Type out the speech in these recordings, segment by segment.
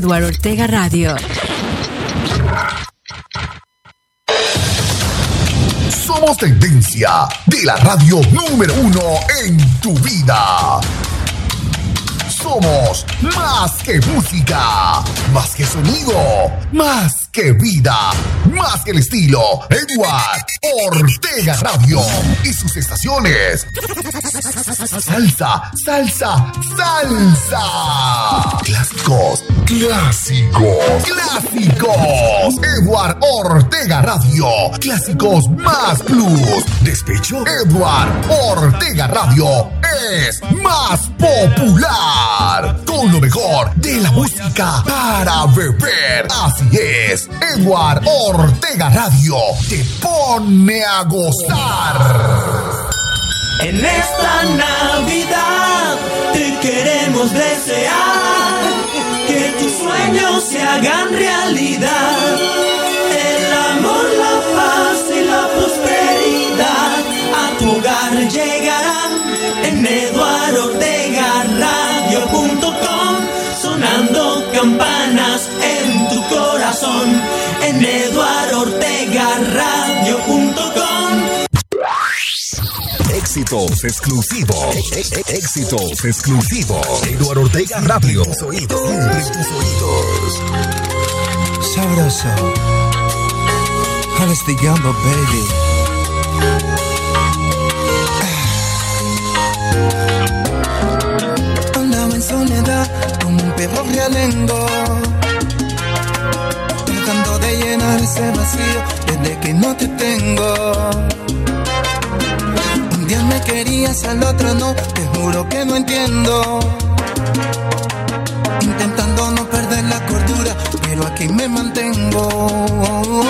Eduardo Ortega Radio. Somos tendencia de la radio número uno en tu vida. Somos más que música, más que sonido, más que vida, más que el estilo. Edward Ortega Radio y sus estaciones. Salsa, salsa, salsa. Clásicos, clásicos, clásicos. Edward Ortega Radio. Clásicos más plus. Despecho. Edward Ortega Radio es más popular. Con lo mejor de la música para beber. Así es. Edward Ortega Radio te pone a gozar. En esta Navidad te queremos desear que tus sueños se hagan realidad. El amor, la paz y la prosperidad a tu hogar llegarán en eduardortegaradio.com sonando campanas en tu corazón en eduardortegaradio.com Éxitos exclusivos. E- e- Éxitos exclusivos. Eduardo Ortega Radio. Tus oídos. Siempre en tus oídos. Sabroso. The Gumbo, baby. Perro realengo. Tratando de llenar ese vacío desde que no te tengo. Un día me querías, al otro no, te juro que no entiendo. Intentando no perder la cordura, pero aquí me mantengo.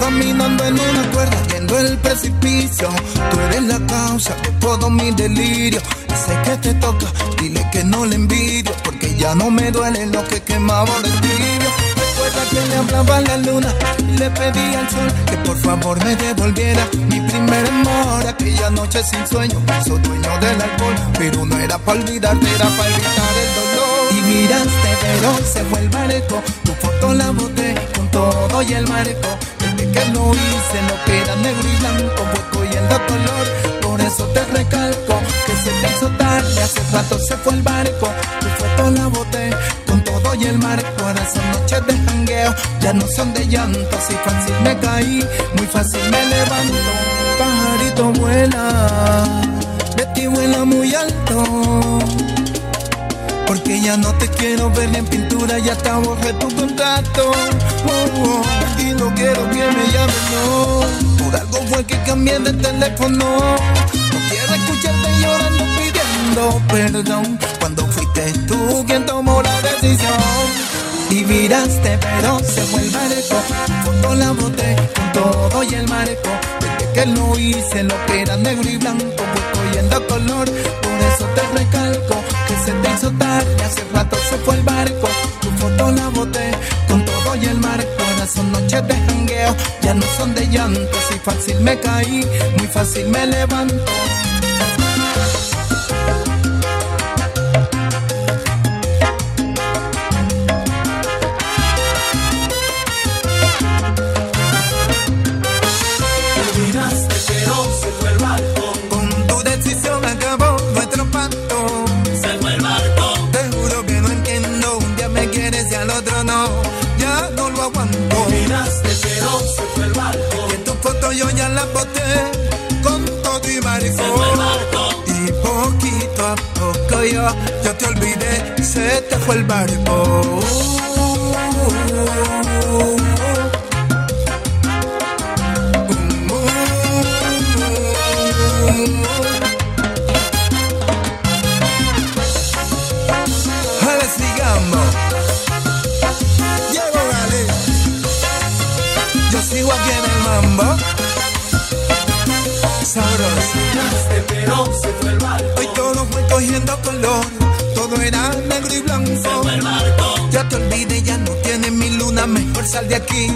Caminando en una cuerda, yendo el precipicio. Tú eres la causa de todo mi delirio. Y sé que te toca, dile que no le envidio, porque ya no me duele lo que quemaba del tibio. Recuerda que le hablaba a la luna y le pedí al sol que por favor me devolviera mi primer amor. Aquella noche sin sueño, hizo dueño del alcohol, pero no era para olvidarte, era para evitar el dolor. Miraste, pero se fue el barco, tu foto la boté con todo y el marco. Desde que lo hice, lo que era negro y blanco fue cogiendo color. Por eso te recalco que se te hizo tarde, hace rato se fue el barco, tu foto la boté con todo y el marco. Ahora son noches de jangueo, ya no son de llanto. Así fácil me caí, muy fácil me levanto. Pajarito vuela, de ti vuela muy alto. Porque ya no te quiero ver en pintura, ya te borré tu contacto. Oh, oh, y no quiero que me llames, no. Por algo fue que cambié de teléfono. No quiero escucharte llorando pidiendo perdón. Cuando fuiste tú quien tomó la decisión. Y miraste, pero se fue el marco. Foto la boté con todo y el marco. Desde que lo hice, lo que era negro y blanco, fue cogiendo color. Por eso te se te hizo tarde. Hace rato se fue el barco. Tu foto la boté con todo y el marco. Ahora son noches de jangueo, ya no son de llanto. Así fácil me caí, muy fácil me levanto. Poquito a poco yo, yo te olvidé, se te fue el barco. Cogiendo color. Todo era negro y blanco. Ya te olvidé, ya no tienes mi luna. Mejor sal de aquí.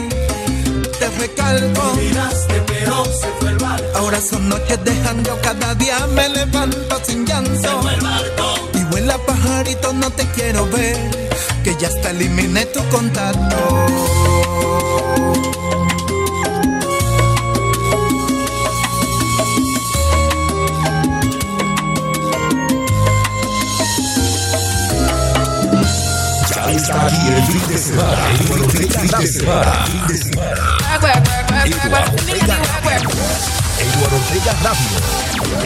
Te recalco. Miraste pero se fue el barco Ahora son noches de jangueo. Cada día me levanto sin llanto. Y vuela pajarito, no te quiero ver. que ya hasta eliminé tu contacto. Está aquí el fin de semana. El Ortega fin de semana. Fin de semana. Eduardo Ortega Radio. Eduardo Ortega Radio.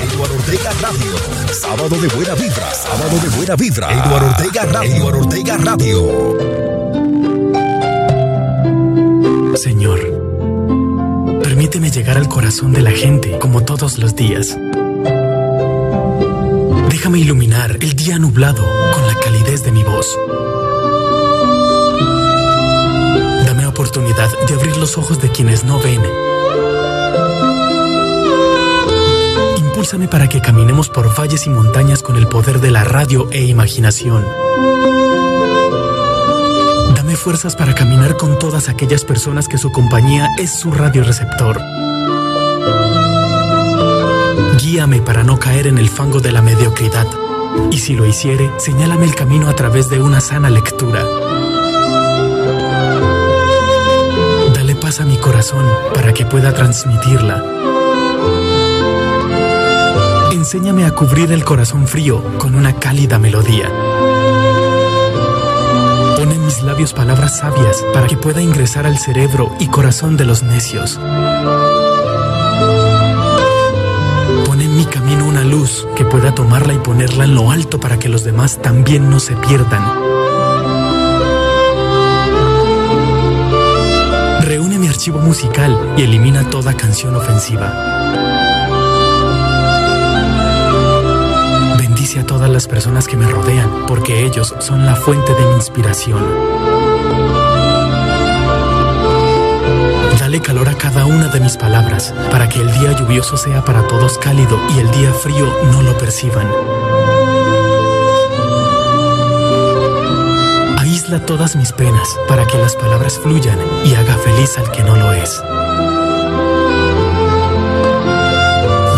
Eduardo Ortega Radio. Sábado de buena vibra. Sábado de buena vibra. Eduardo Ortega Radio. Eduardo Ortega Radio. Señor, permíteme llegar al corazón de la gente como todos los días. Déjame iluminar el día nublado con la calidez de mi voz. Dame oportunidad de abrir los ojos de quienes no ven. Impúlsame para que caminemos por valles y montañas con el poder de la radio e imaginación. Dame fuerzas para caminar con todas aquellas personas que su compañía es su radioreceptor. Guíame para no caer en el fango de la mediocridad. Y si lo hiciere, señálame el camino a través de una sana lectura. Dale paz a mi corazón para que pueda transmitirla. Enséñame a cubrir el corazón frío con una cálida melodía. Pon en mis labios palabras sabias para que pueda ingresar al cerebro y corazón de los necios. En mi camino una luz que pueda tomarla y ponerla en lo alto para que los demás también no se pierdan. Reúne mi archivo musical y elimina toda canción ofensiva. Bendice a todas las personas que me rodean, porque ellos son la fuente de mi inspiración. Dale calor a cada una de mis palabras, para que el día lluvioso sea para todos cálido y el día frío no lo perciban. Aísla todas mis penas, para que las palabras fluyan y haga feliz al que no lo es.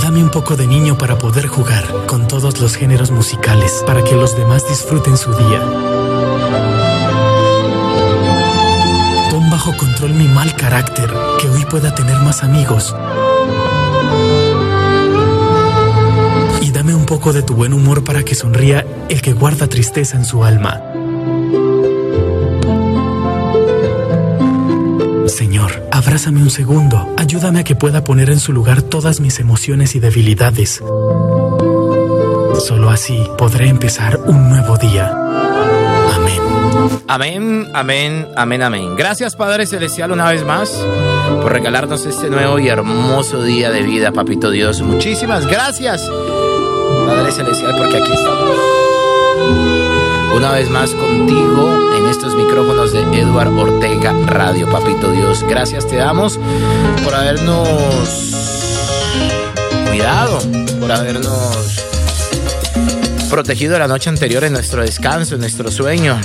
Dame un poco de niño para poder jugar con todos los géneros musicales, para que los demás disfruten su día. Control mi mal carácter, que hoy pueda tener más amigos. Y dame un poco de tu buen humor para que sonría el que guarda tristeza en su alma. Señor, abrázame un segundo. Ayúdame a que pueda poner en su lugar todas mis emociones y debilidades. Solo así podré empezar un nuevo día. Amén. Amén, amén, amén. Gracias Padre Celestial una vez más por regalarnos este nuevo y hermoso día de vida, Papito Dios. Muchísimas gracias, Padre Celestial, porque aquí estamos. Una vez más contigo en estos micrófonos de Eduard Ortega Radio, Papito Dios. Gracias te damos por habernos cuidado, por habernos protegido la noche anterior en nuestro descanso, en nuestro sueño,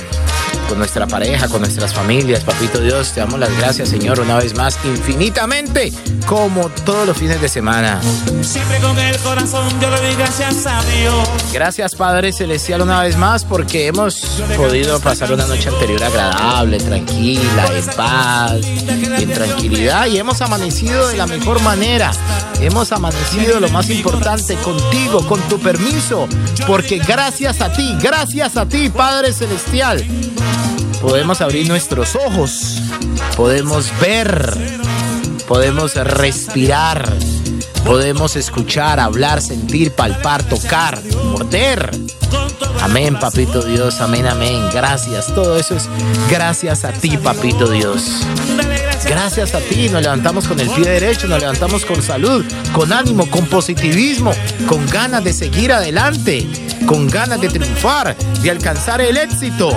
con nuestra pareja, con nuestras familias. Papito Dios, te damos las gracias, Señor, una vez más, infinitamente, como todos los fines de semana. Siempre con el corazón yo le doy gracias a Dios. Gracias, Padre Celestial, una vez más, porque hemos podido pasar una noche anterior agradable, tranquila, en paz, en tranquilidad, y hemos amanecido de la mejor manera. Hemos amanecido lo más importante contigo, con tu permiso, porque gracias a ti, gracias a ti, Padre Celestial, podemos abrir nuestros ojos, podemos ver, podemos respirar, podemos escuchar, hablar, sentir, palpar, tocar, morder. Amén, papito Dios, amén, amén. Gracias, todo eso es gracias a ti, papito Dios. Gracias a ti, nos levantamos con el pie derecho, nos levantamos con salud, con ánimo, con positivismo, con ganas de seguir adelante, con ganas de triunfar, de alcanzar el éxito.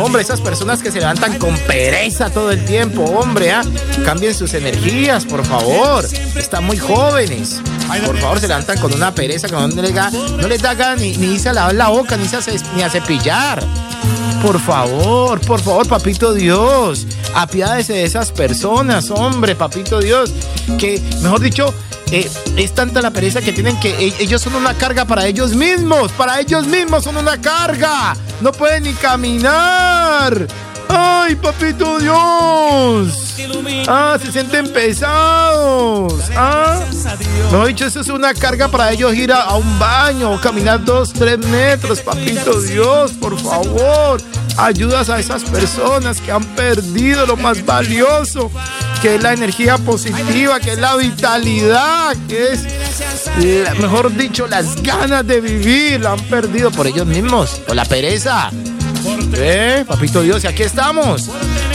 Hombre, esas personas que se levantan con pereza todo el tiempo, hombre, ¿ah? cambien sus energías, por favor. Están muy jóvenes. Por favor, se levantan con una pereza que no les da, no les da ganas ni, ni irse a lavar la boca, ni, se ni a cepillar. Por favor, por favor, papito Dios, apiádese de esas personas, hombre, papito Dios, que, mejor dicho, eh, es tanta la pereza que tienen que e- ellos son una carga para ellos mismos, para ellos mismos son una carga. no pueden ni caminar. ¡Ay, papito Dios! Ah, se sienten pesados. Ah, no, dicho, eso es una carga para ellos ir a, a un baño caminar dos, tres metros, papito Dios, por favor. Ayudas a esas personas que han perdido lo más valioso, que es la energía positiva, que es la vitalidad, que es, mejor dicho, las ganas de vivir. La han perdido por ellos mismos, por la pereza. ¿Eh? Papito Dios, aquí estamos.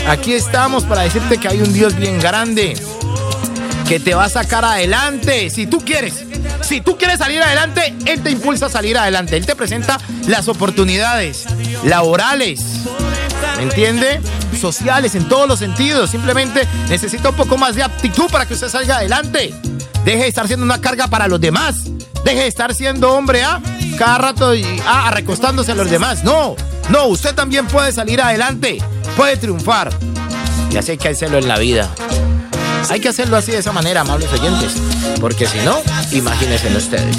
Aquí estamos para decirte que hay un Dios bien grande que te va a sacar adelante. Si tú quieres, si tú quieres salir adelante, Él te impulsa a salir adelante. Él te presenta las oportunidades laborales. ¿Me entiende? Sociales en todos los sentidos. Simplemente necesita un poco más de aptitud para que usted salga adelante. Deje de estar siendo una carga para los demás. Deje de estar siendo hombre A cada rato y ah, recostándose a los demás. No, no, usted también puede salir adelante. Puede triunfar. Y así hay que hacerlo en la vida. Hay que hacerlo así de esa manera, amables oyentes. Porque si no, imagínense ustedes.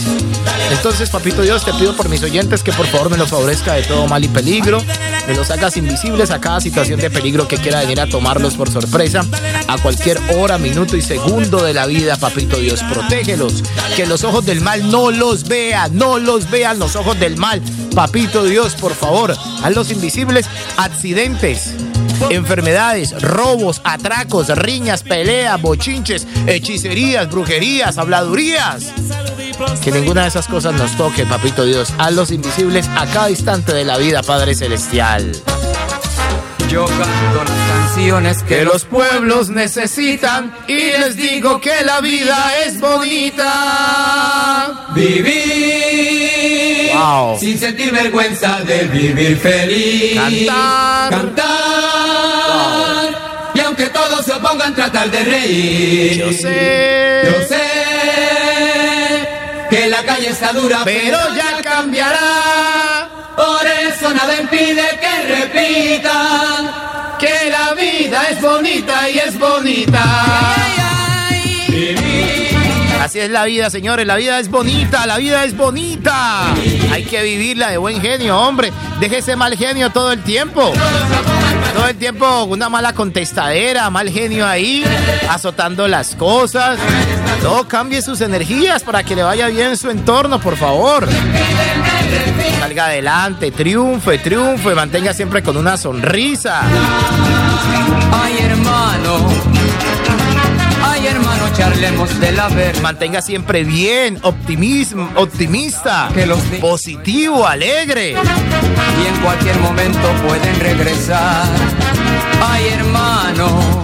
Entonces, papito Dios, te pido por mis oyentes que por favor me los favorezca de todo mal y peligro. Me los hagas invisibles a cada situación de peligro que quiera venir a tomarlos por sorpresa. A cualquier hora, minuto y segundo de la vida, papito Dios, protégelos. Que los ojos del mal no los vean, no los vean los ojos del mal. Papito Dios, por favor, hazlos invisibles. Accidentes enfermedades, robos, atracos, riñas, peleas, bochinches, hechicerías, brujerías, habladurías. Que ninguna de esas cosas nos toque, papito Dios. A los invisibles a cada instante de la vida, Padre Celestial. Yo canto las canciones que, Que los pueblos necesitan y les digo que la vida es bonita. vivir Wow. sin sentir vergüenza de vivir feliz. Cantar. Cantar. Y aunque todos se opongan, tratar de reír. Yo sé. Yo sé que la calle está dura, Pero ya cambiará. por eso nada impide que repitan Que la vida es bonita y es bonita. Es la vida, señores. La vida es bonita, la vida es bonita. Hay que vivirla de buen genio, hombre. Deje ese mal genio todo el tiempo. Todo el tiempo una mala contestadera, mal genio ahí, azotando las cosas. No cambie sus energías para que le vaya bien su entorno, por favor. Salga adelante, triunfe, triunfe, mantenga siempre con una sonrisa. Charlemos de la verdad. Mantenga siempre bien, optimismo, optimista, Que los positivo, alegre. y en cualquier momento pueden regresar. Ay hermano,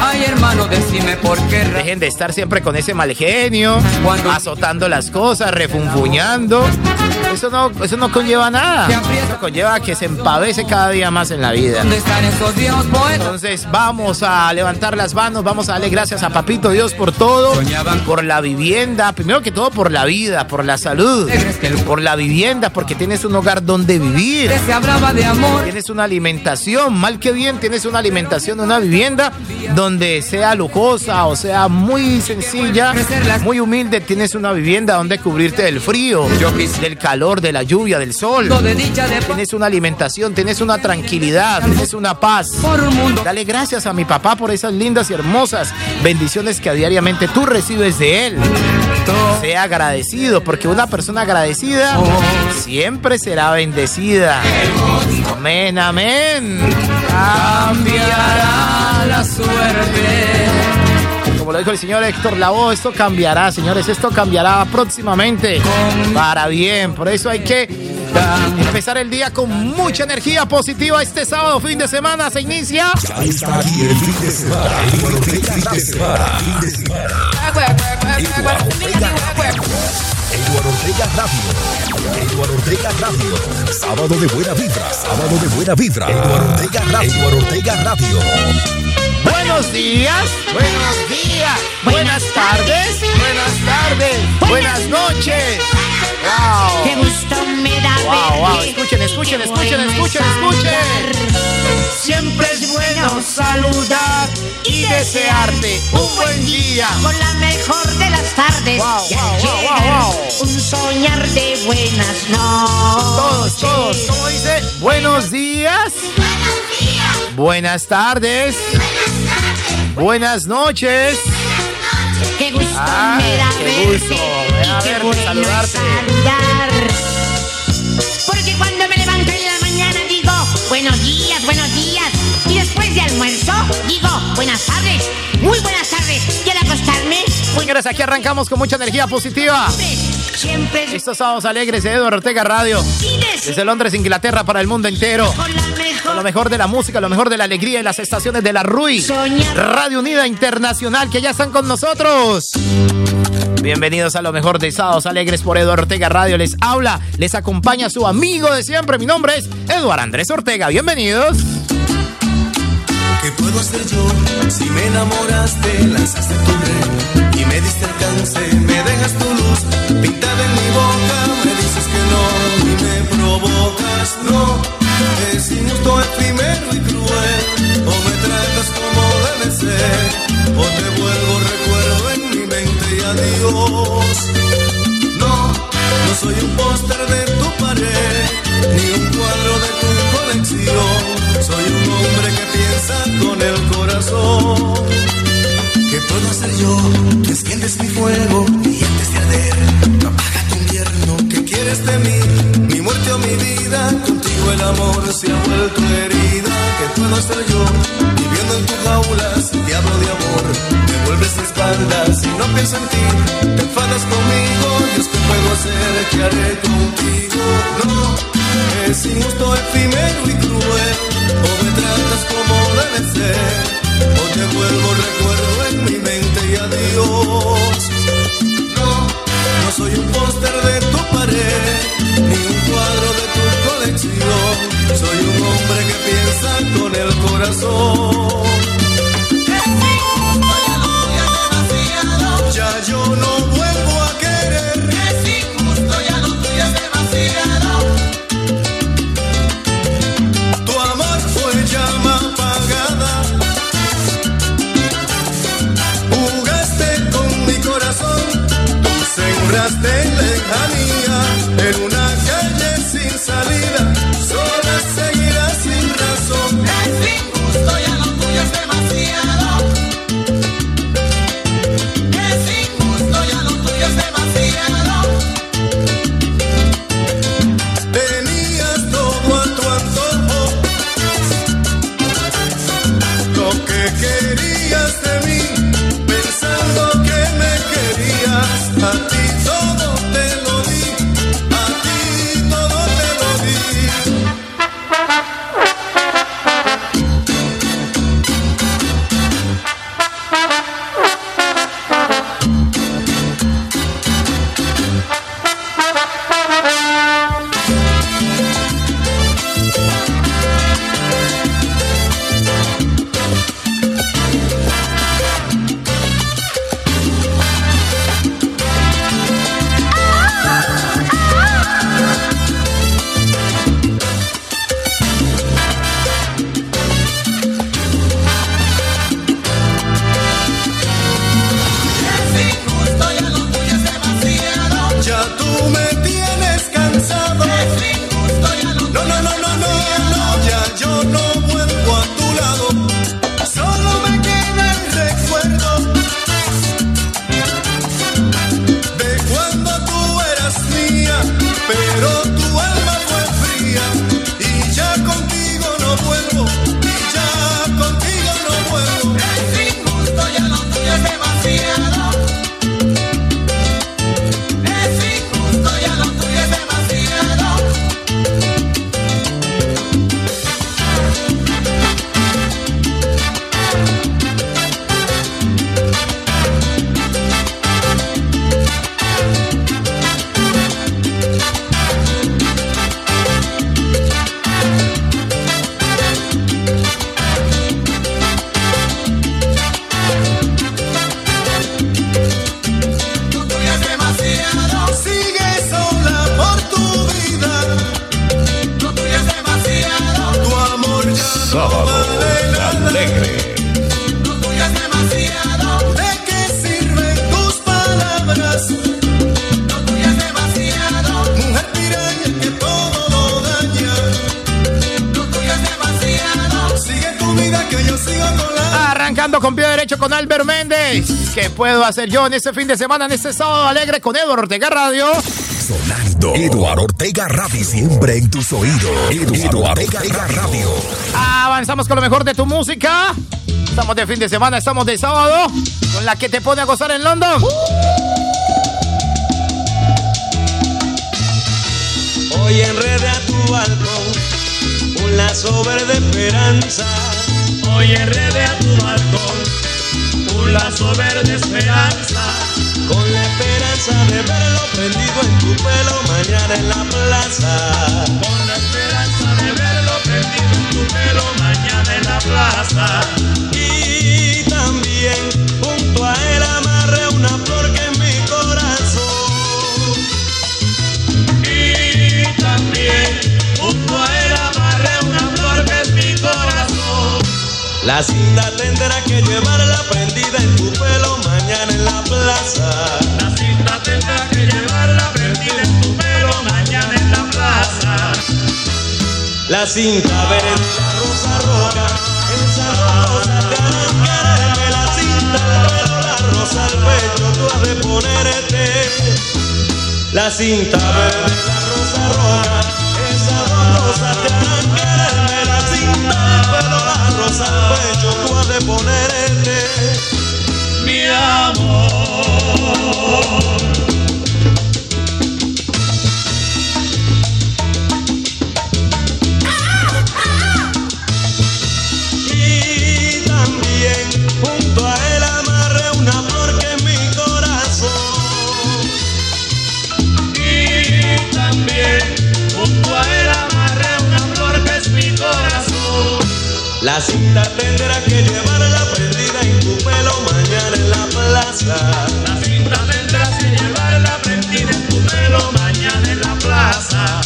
ay hermano, decime por qué Dejen de estar siempre con ese mal genio, Cuando- azotando las cosas, refunfuñando. Eso no, eso no conlleva nada. Eso conlleva que se empavece cada día más en la vida. Entonces vamos a levantar las manos, vamos a darle gracias a Papito Dios por todo, por la vivienda, primero que todo por la vida, por la salud, por la vivienda, porque tienes un hogar donde vivir. Tienes una alimentación, mal que bien, tienes una alimentación, una vivienda donde sea lujosa o sea muy sencilla, muy humilde, tienes una vivienda donde cubrirte del frío, del calor, de la lluvia, del sol. Tienes una alimentación, tienes una tranquilidad, tienes una paz. Dale gracias a mi papá por esas lindas y hermosas bendiciones que diariamente tú recibes de él. Sea agradecido, porque una persona agradecida siempre será bendecida. Amén, amén. Cambiará suerte. Como lo dijo el señor Héctor Lavoe, esto cambiará, señores, esto cambiará próximamente para bien. Por eso hay que empezar el día con mucha energía positiva. Este sábado, fin de semana, se inicia. Ya está aquí el fin de semana. Eduardo Ortega fin de semana. Fin de semana. Eduardo Ortega Radio. Eduardo Ortega Radio. Eduardo Ortega Radio. Sábado de buena vibra. Sábado de buena vibra. Eduardo Ortega Radio. Eduardo Ortega Radio. Buenos días, buenos días, buenas tardes, buenas tardes, buenas noches. Wow. Qué gusto me da Wow, wow, verte. escuchen, escuchen, escuchen, escuchen, es escuchen. Siempre es bueno saludar y desearte un buen día. Con la mejor de las tardes. Wow, wow, wow, llegar, wow, wow. Un soñar de buenas noches. Todos, todos. ¿Cómo dice? Buenos días. Buenas tardes. Buenas noches. Qué gusto Ah, me da qué gusto me da y qué verte, bueno es saludarte. saludar. Porque cuando me levanto en la mañana digo buenos días, buenos días. Y después de almuerzo digo buenas tardes, muy buenas tardes. Y al acostarme, Señores, aquí arrancamos con mucha energía positiva. Estos sábados alegres de Eduardo Ortega Radio. Desde Londres, Inglaterra, para el mundo entero. con lo mejor de la música, lo mejor de la alegría y las estaciones de la RUI. Radio Unida Internacional, que ya están con nosotros. Bienvenidos a lo mejor de Sábados Alegres por Eduardo Ortega Radio. Les habla, les acompaña su amigo de siempre. Mi nombre es Eduardo Andrés Ortega. Bienvenidos. ¿Qué puedo hacer yo si me enamoraste, lanzaste tu red alcance, me dejas tu luz pintada en mi boca, me dices que no y me provocas, no, es injusto, efímero y cruel, o me tratas como debe ser, o te vuelvo recuerdo en mi mente y adiós. No, no soy un póster de tu pared, ni un cuadro de tu colección. Soy un hombre que piensa con el corazón. ¿Qué puedo hacer yo? Que enciendes mi fuego y antes de arder, apaga tu invierno. ¿Qué quieres de mí? Mi muerte o mi vida, contigo el amor se ha vuelto herida. ¿Qué puedo hacer yo? Viviendo en tu jaula, si te hablo de amor, me vuelves la espalda. Si no pienso en ti, te enfadas conmigo. Dios, ¿qué puedo hacer? ¿Qué haré contigo? No. Es injusto, efímero y cruel, o me tratas como debe ser, o te vuelvo recuerdo en mi mente y adiós. No, no soy un póster yo en este fin de semana, en este sábado alegre con Eduardo Ortega Radio? Sonando. Eduardo Ortega Radio. Siempre en tus oídos. Eduardo Ortega Radio. Avanzamos con lo mejor de tu música. Estamos de fin de semana, estamos de sábado. Con la que te pone a gozar en London. Hoy enrede a tu balcón un lazo verde esperanza. Hoy enrede a tu balcón lazo verde esperanza. Con la esperanza de verlo prendido en tu pelo mañana en la plaza. Con la esperanza de verlo prendido en tu pelo mañana en la plaza. Y también La cinta tendrá que llevarla prendida en tu pelo mañana en la plaza. La cinta tendrá que llevarla prendida en tu pelo mañana en la plaza. La cinta verde, la rosa roja, esa rosa te. La cinta al pelo, la rosa al pecho, tú has de ponerte. La cinta verde, la rosa roja, esa rosa te al pecho, tú has de ponerte. Mi amor. La cinta tendrá que llevarla prendida en tu pelo mañana en la plaza. La cinta tendrás que llevarla prendida en tu pelo mañana en la plaza.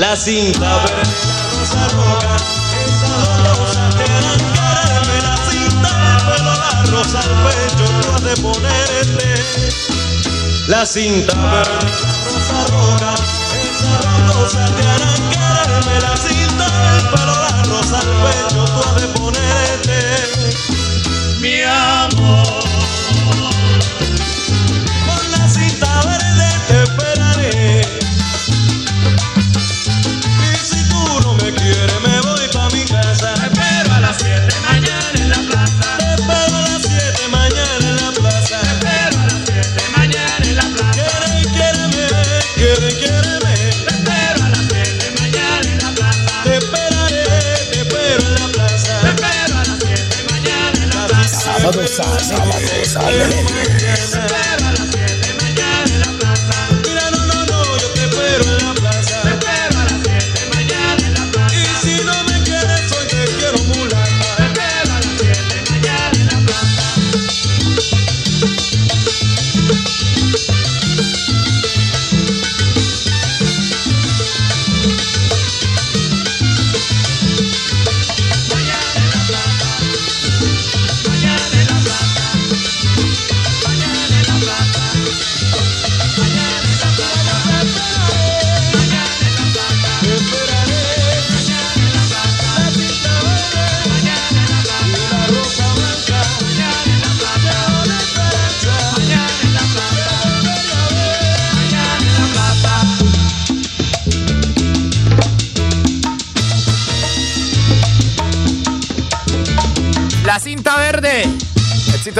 La cinta verde, la rosa roja, esas dos rosas te harán quererme. La cinta al pelo, la rosa al pecho, tú has de ponerte. La cinta verde, la rosa roja, dos rosas te harán quererme. La cinta al pelo, la rosa al pecho, tú has de ponerte.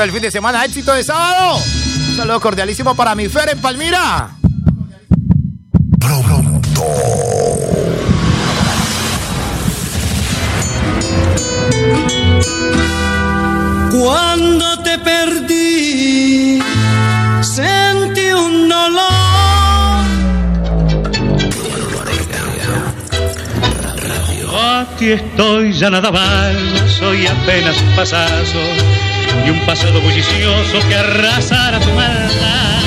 Del fin de semana, éxito de sábado. Un saludo cordialísimo para mi Fer en Palmira. Cuando te perdí, sentí un dolor. Aquí estoy, ya nada más, soy apenas un pasazo y un pasado bullicioso que arrasará tu maldad.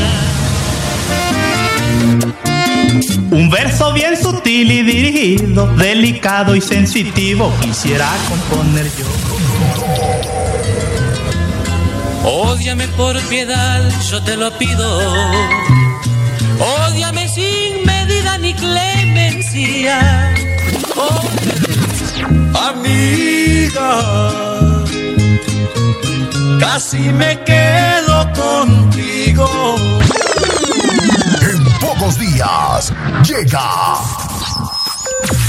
Un verso bien sutil y dirigido, delicado y sensitivo, quisiera componer yo. Ódiame por piedad, yo te lo pido. Ódiame sin medida ni clemencia. Ódiame Amiga, casi me quedo contigo. En pocos días llega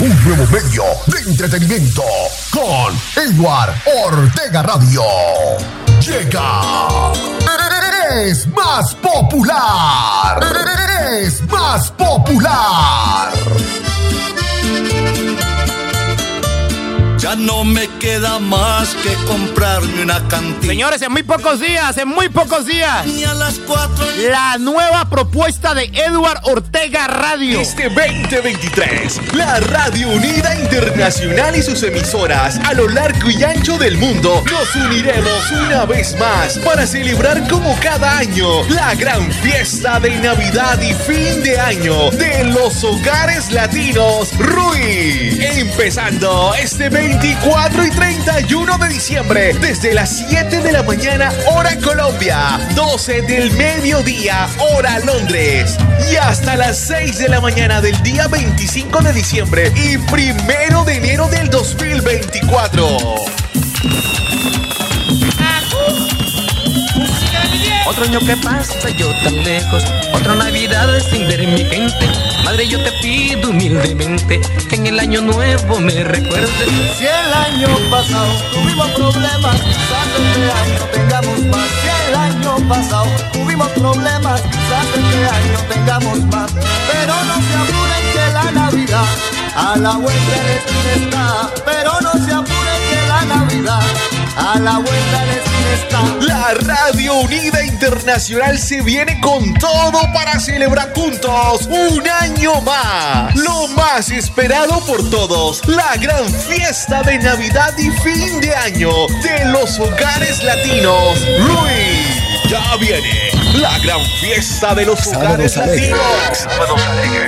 un nuevo medio de entretenimiento con Edward Ortega Radio. Llega. Es más popular. Es más popular. Ya no me queda más que comprarme una cantina. Señores, en muy pocos días, en muy pocos días. Y a las cuatro La nueva propuesta de Edward Ortega Radio. Este 2023, la Radio Unida Internacional y sus emisoras a lo largo y ancho del mundo nos uniremos una vez más para celebrar como cada año la gran fiesta de Navidad y fin de año de los hogares latinos RUI. Empezando este 24 y 31 de diciembre desde las 7 de la mañana hora Colombia, 12 del mediodía hora Londres y hasta las 6 de la mañana del día 25 de diciembre y primero de enero del 2024. Otro año que pasa yo tan lejos, otra Navidad sin ver mi gente. Madre, yo te pido humildemente que en el año nuevo me recuerdes. Si el año pasado tuvimos problemas, quizás este año tengamos más. Si el año pasado tuvimos problemas, quizás este año tengamos más. Pero no se apuren que la Navidad a la vuelta de esquina está. Pero no se apuren la Navidad a la vuelta de está. La Radio Unida Internacional se viene con todo para celebrar juntos un año más. Lo más esperado por todos, la gran fiesta de Navidad y fin de año de los hogares latinos. Luis, ya viene la gran fiesta de los hogares latinos.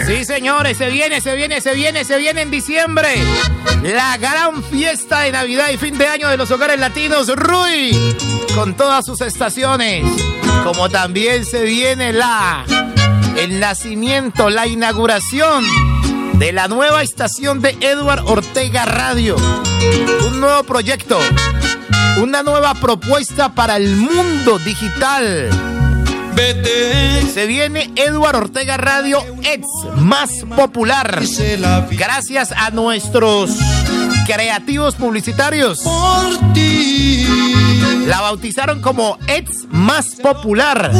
Sí, señores, se viene, se viene, se viene, se viene en diciembre. La gran fiesta de Navidad y fin de año de los hogares latinos, Rui, con todas sus estaciones. Como también se viene la el nacimiento, la inauguración de la nueva estación de Edward Ortega Radio. Un nuevo proyecto, una nueva propuesta para el mundo digital. Se viene Edward Ortega Radio Ex más popular. Gracias a nuestros creativos publicitarios. La bautizaron como Ex más popular.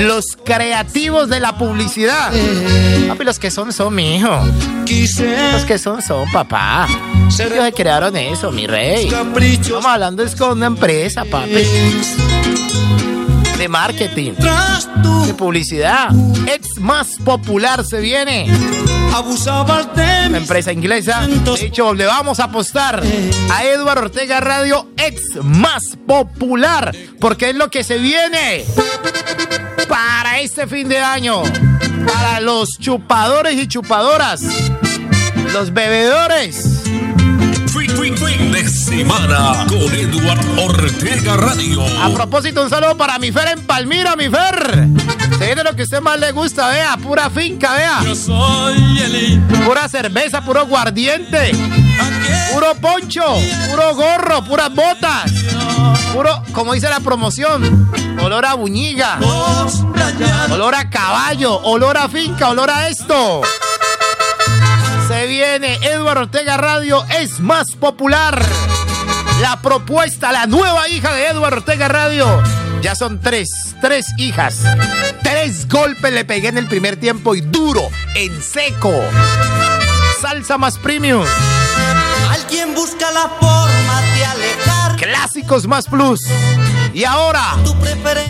Los creativos de la publicidad. Papi, los que son son, mi hijo. Los que son son, papá. Ellos se crearon eso, mi rey. Estamos hablando es con una empresa, papi de marketing, de publicidad. Ex más popular se viene. abusabas de Una empresa inglesa. De hecho, le vamos a apostar a Edward Ortega Radio Ex más popular. Porque es lo que se viene para este fin de año. Para los chupadores y chupadoras. Los bebedores. Semana con Edward Ortega Radio. A propósito, un saludo para mi Fer en Palmira, mi Fer. Se viene lo que a usted más le gusta, vea. Pura finca, vea. Yo soy el Pura cerveza, puro guardiente. Puro poncho, puro gorro, puras botas. Puro, como dice la promoción, olor a buñiga, olor a caballo, olor a finca, olor a esto. Se viene Edward Ortega Radio, es más popular. La propuesta, la nueva hija de Edward Ortega Radio. Ya son tres, tres hijas. Tres golpes le pegué en el primer tiempo y duro, en seco. Salsa más premium. Alguien busca la forma de alejar Clásicos más plus. Y ahora,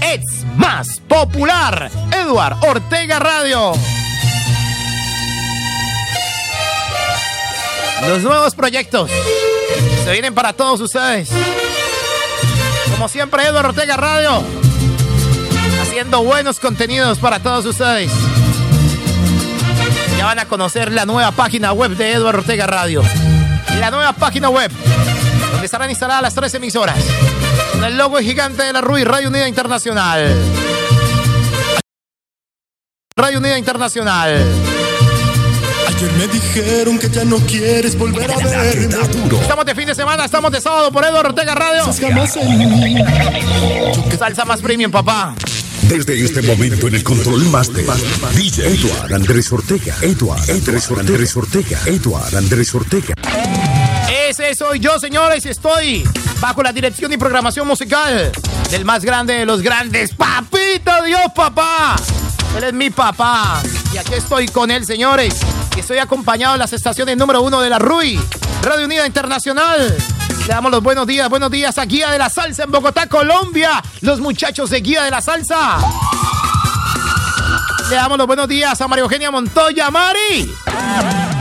es más popular. Edward Ortega Radio. Los nuevos proyectos se vienen para todos ustedes. Como siempre, Edward Ortega Radio. Haciendo buenos contenidos para todos ustedes. Ya van a conocer la nueva página web de Edward Ortega Radio. La nueva página web, donde estarán instaladas las tres emisoras. Con el logo gigante de la RUI, Radio Unida Internacional. Radio Unida Internacional. Ayer me dijeron que ya no quieres volver a verme. Estamos de fin de semana, estamos de sábado por Eduardo Ortega Radio. Salsa más premium, papá. Desde este momento en el control master, DJ Eduard Andrés Ortega, Eduard Andrés Ortega, Andrés Ortega, Eduard Andrés Ortega. Ese soy yo, señores. Estoy bajo la dirección y programación musical del más grande de los grandes, Papito Dios, papá. Él es mi papá. Y aquí estoy con él, señores. Estoy acompañado en las estaciones número uno de la RUI, Radio Unida Internacional. Le damos los buenos días, buenos días a Guía de la Salsa en Bogotá, Colombia. Los muchachos de Guía de la Salsa. Le damos los buenos días a María Eugenia Montoya, Mari.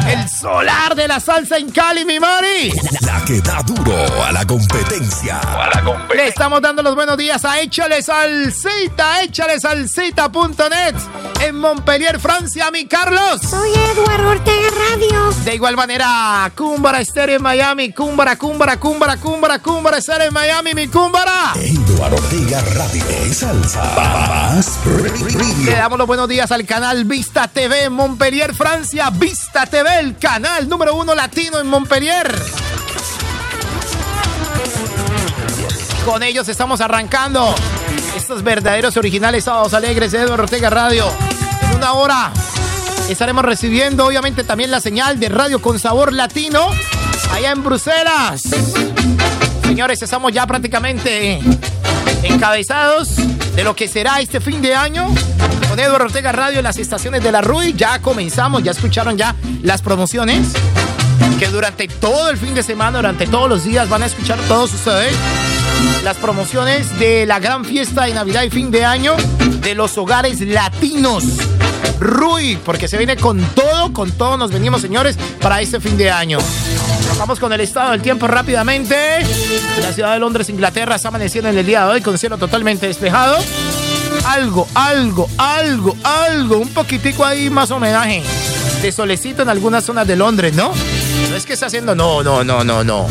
El solar de la salsa en Cali, mi Mari. La que da duro a la competencia. A la Le estamos dando los buenos días a Échale Salsita, échale salsita.net en Montpellier, Francia, mi Carlos. Soy Eduardo Ortega Radio. De igual manera, Cúmbara Estéreo en Miami, Cúmbara, Cúmbara, Cúmbara, Cúmbara, Cúmbara Estéreo en Miami, mi Cúmbara. Eduardo Ortega Radio Salsa. Más Le damos los buenos días al canal Vista TV en Montpellier, Francia. Vista TV, el canal número uno latino en Montpellier. Con ellos estamos arrancando estos verdaderos originales sábados alegres de Eduardo Ortega Radio. En una hora estaremos recibiendo obviamente también la señal de Radio con Sabor Latino allá en Bruselas. Señores, estamos ya prácticamente encabezados de lo que será este fin de año con Eduardo Ortega Radio en las estaciones de la RUI. Ya comenzamos, ya escucharon ya las promociones que durante todo el fin de semana, durante todos los días van a escuchar todos ustedes las promociones de la gran fiesta de Navidad y fin de año de los hogares latinos. Rui, porque se viene con todo, con todo nos venimos, señores, para este fin de año. Vamos con el estado del tiempo rápidamente. La ciudad de Londres, Inglaterra, está amaneciendo en el día de hoy con cielo totalmente despejado. Algo, algo, algo, algo, un poquitico ahí más homenaje de solecito en algunas zonas de Londres, ¿no? No es que está haciendo, no, no, no, no, no.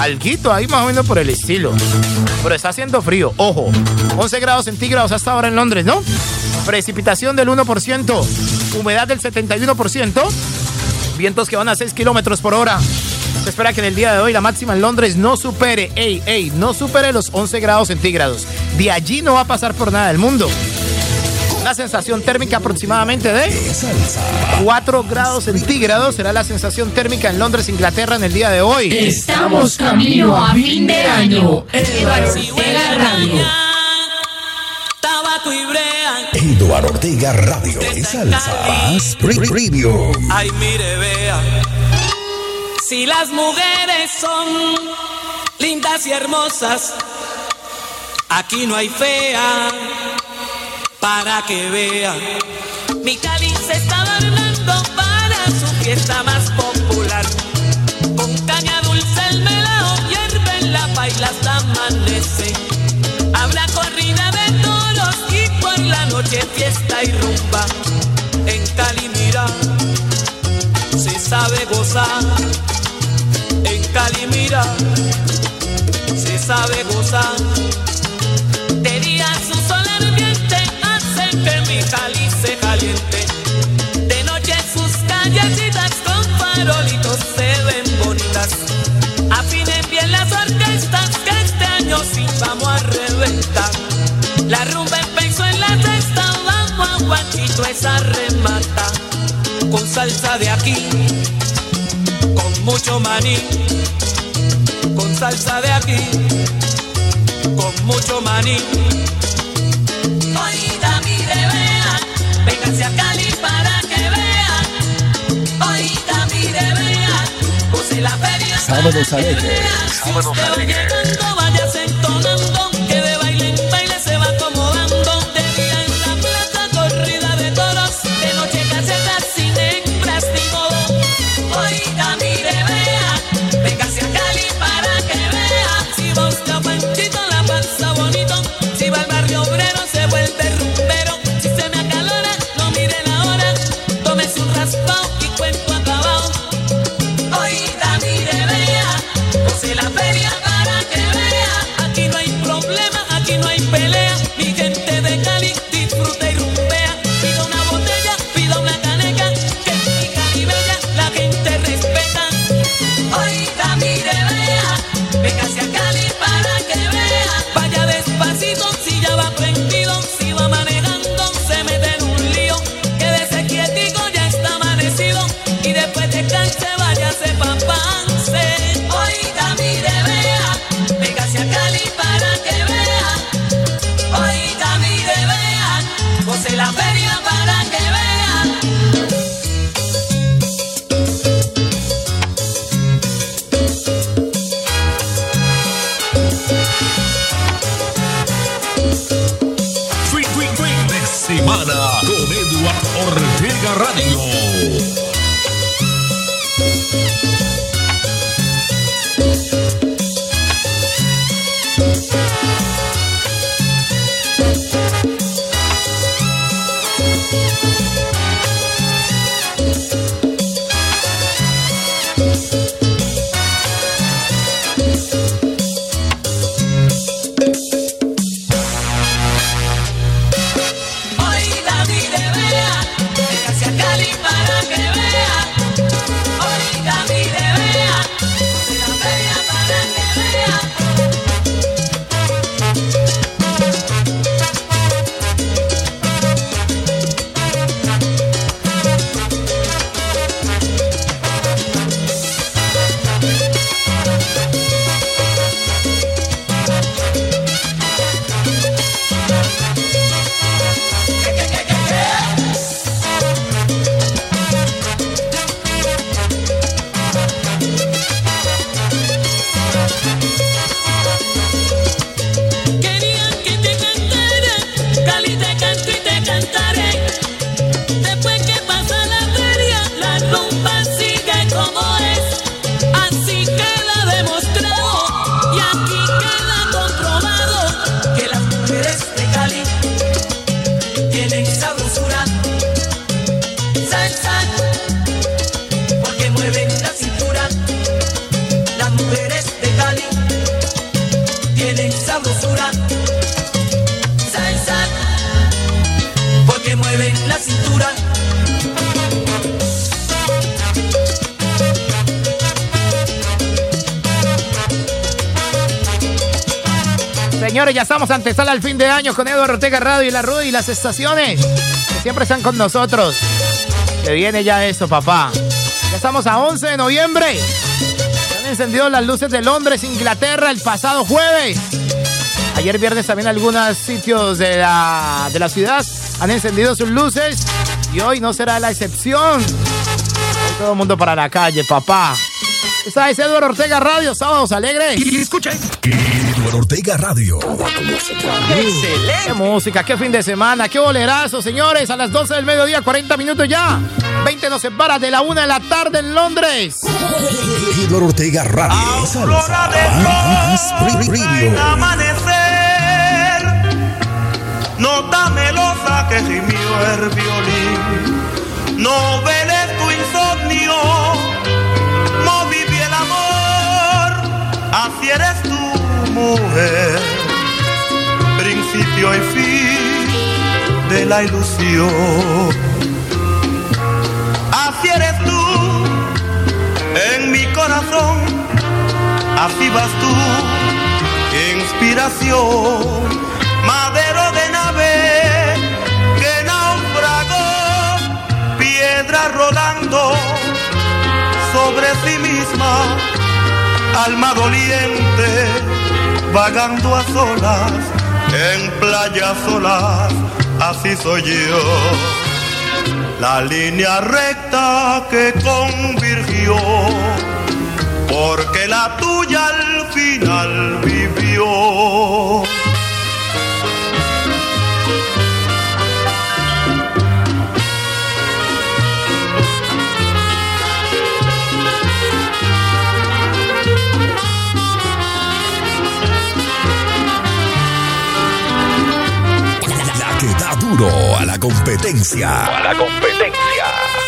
Alguito ahí más o menos por el estilo. Pero está haciendo frío, ojo. 11 grados centígrados hasta ahora en Londres, ¿no? Precipitación del 1%, humedad del 71%, vientos que van a 6 kilómetros por hora. Se espera que en el día de hoy la máxima en Londres no supere, ey, ey, no supere los 11 grados centígrados. De allí no va a pasar por nada del mundo. Una sensación térmica aproximadamente de 4 grados centígrados será la sensación térmica en Londres, Inglaterra en el día de hoy. Estamos camino a fin de año. Eduardo Y brea. Eduardo Ortega Radio Salsa. Más Preview. Ay, mire, vea. Si las mujeres son lindas y hermosas, aquí no hay fea para que vea. Mi Cali se está adornando para su fiesta más popular. Con caña dulce el melao hierve en la paila hasta amanece. La noche fiesta y rumba. En Cali mira, se sabe gozar. En Cali mira, se sabe gozar. De día su sol ardiente hace que mi Cali se caliente. De noche sus callecitas con farolitos se ven bonitas. Afinen bien las orquestas que este año sí vamos a reventar. La rumba esa remata. Con salsa de aquí, con mucho maní. Con salsa de aquí, con mucho maní. Oiga, mire, vea, véngase a Cali para que vean. Oiga, mire, vea, puse la feria. Sábados alegres. Sábados alegres. Con Eduardo Ortega Radio y la Rudy y las estaciones que siempre están con nosotros. Que viene ya esto, papá. Ya estamos a 11 de noviembre. Se han encendido las luces de Londres, Inglaterra, el pasado jueves. Ayer viernes también algunos sitios de la, de la ciudad han encendido sus luces y hoy no será la excepción. Todo el mundo para la calle, papá. Esta es Eduardo Ortega Radio, Sábados Alegres. Y escucha. Eduardo Ortega Radio. Excelente. Qué música, qué fin de semana, qué bolerazo, señores. A las 12 del mediodía, 40 minutos ya. 20 nos separa de la 1 de la tarde en Londres. Eduardo Ortega Radio. Salsa más en amanecer, nota melosa que gimió el violín. No veles tu insomnio, no viví el amor, así eres mujer, principio y fin de la ilusión. Así eres tú en mi corazón, así vas tú, inspiración, madero de nave que naufragó, piedra rodando sobre sí misma, alma doliente, vagando a solas, en playas solas, así soy yo la línea recta que convirtió, porque la tuya al final vivió. Competencia. A la competencia.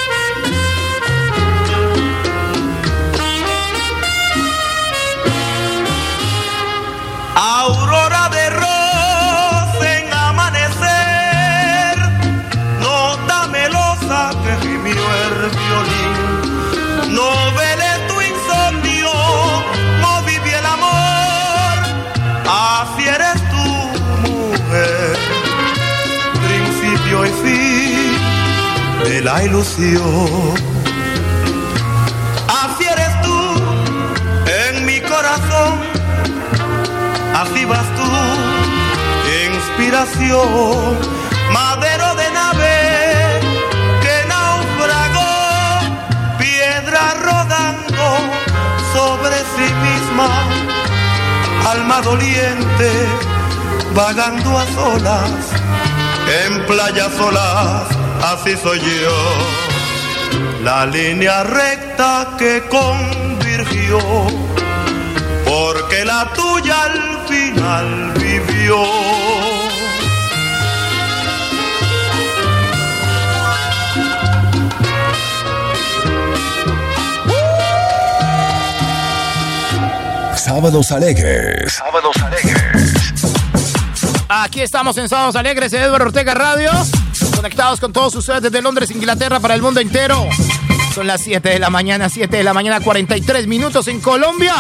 La ilusión. Así eres tú en mi corazón. Así vas tú, inspiración, madero de nave que naufragó, piedra rodando sobre sí misma, alma doliente, vagando a solas, en playas solas, así soy yo. La línea recta que convirtió, porque la tuya al final vivió. Sábados Alegres. Sábados Alegres. Aquí estamos en Sábados Alegres de Eduardo Ortega Radio. Conectados con todos ustedes desde Londres, Inglaterra, para el mundo entero. Son las 7 de la mañana, 7 de la mañana, 43 minutos en Colombia.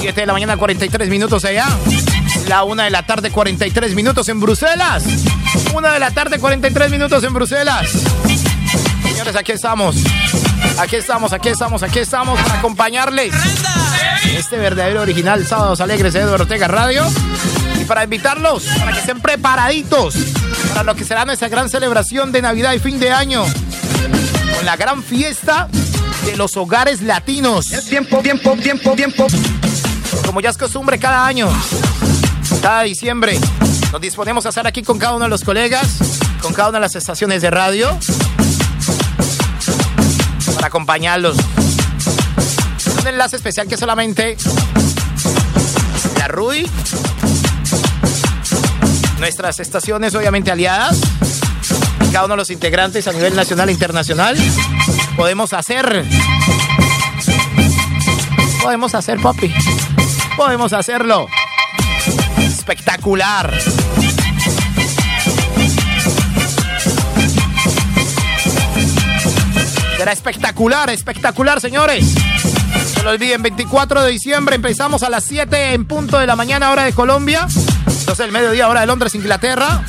7 de la mañana, 43 minutos allá. La 1 de la tarde, 43 minutos en Bruselas. 1 de la tarde, 43 minutos en Bruselas. Señores, aquí estamos. Aquí estamos, aquí estamos, aquí estamos para acompañarles. Este verdadero original Sábados Alegres Eduardo Ortega Radio. Y para invitarlos, para que estén preparaditos para lo que será nuestra gran celebración de Navidad y fin de año. Con la gran fiesta de los hogares latinos. Tiempo, tiempo, tiempo, tiempo. Como ya es costumbre cada año, cada diciembre, nos disponemos a estar aquí con cada uno de los colegas, con cada una de las estaciones de radio, para acompañarlos. Un enlace especial que solamente la RUI, nuestras estaciones obviamente aliadas, cada uno de los integrantes a nivel nacional e internacional, podemos hacer. Podemos hacer, papi. Podemos hacerlo. Espectacular. Será espectacular, espectacular, señores. No lo olviden, 24 de diciembre empezamos a las 7 en punto de la mañana, hora de Colombia. Entonces, el mediodía, hora de Londres, Inglaterra.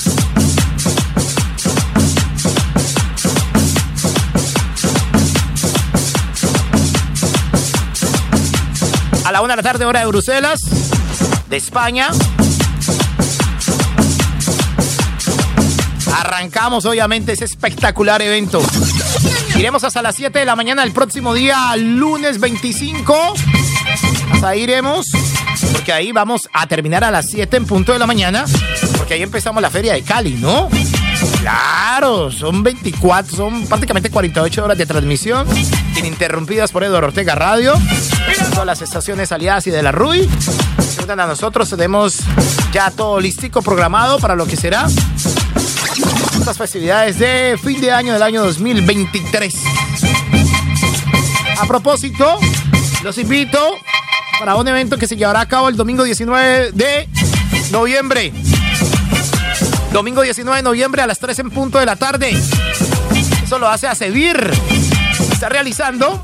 A la 1 de la tarde, hora de Bruselas, de España. Arrancamos, obviamente, ese espectacular evento. Iremos hasta las 7 de la mañana el próximo día, lunes 25. Hasta ahí iremos, porque ahí vamos a terminar a las 7 en punto de la mañana, porque ahí empezamos la feria de Cali, ¿no? Claro, son 24, son prácticamente 48 horas de transmisión, ininterrumpidas por Eduardo Ortega Radio, todas las estaciones aliadas y de la RUI. A nosotros, tenemos ya todo listico programado para lo que será estas festividades de fin de año del año 2023. A propósito, los invito para un evento que se llevará a cabo el domingo 19 de noviembre. Domingo 19 de noviembre a las 3 en punto de la tarde. Eso lo hace a Sevir. Está realizando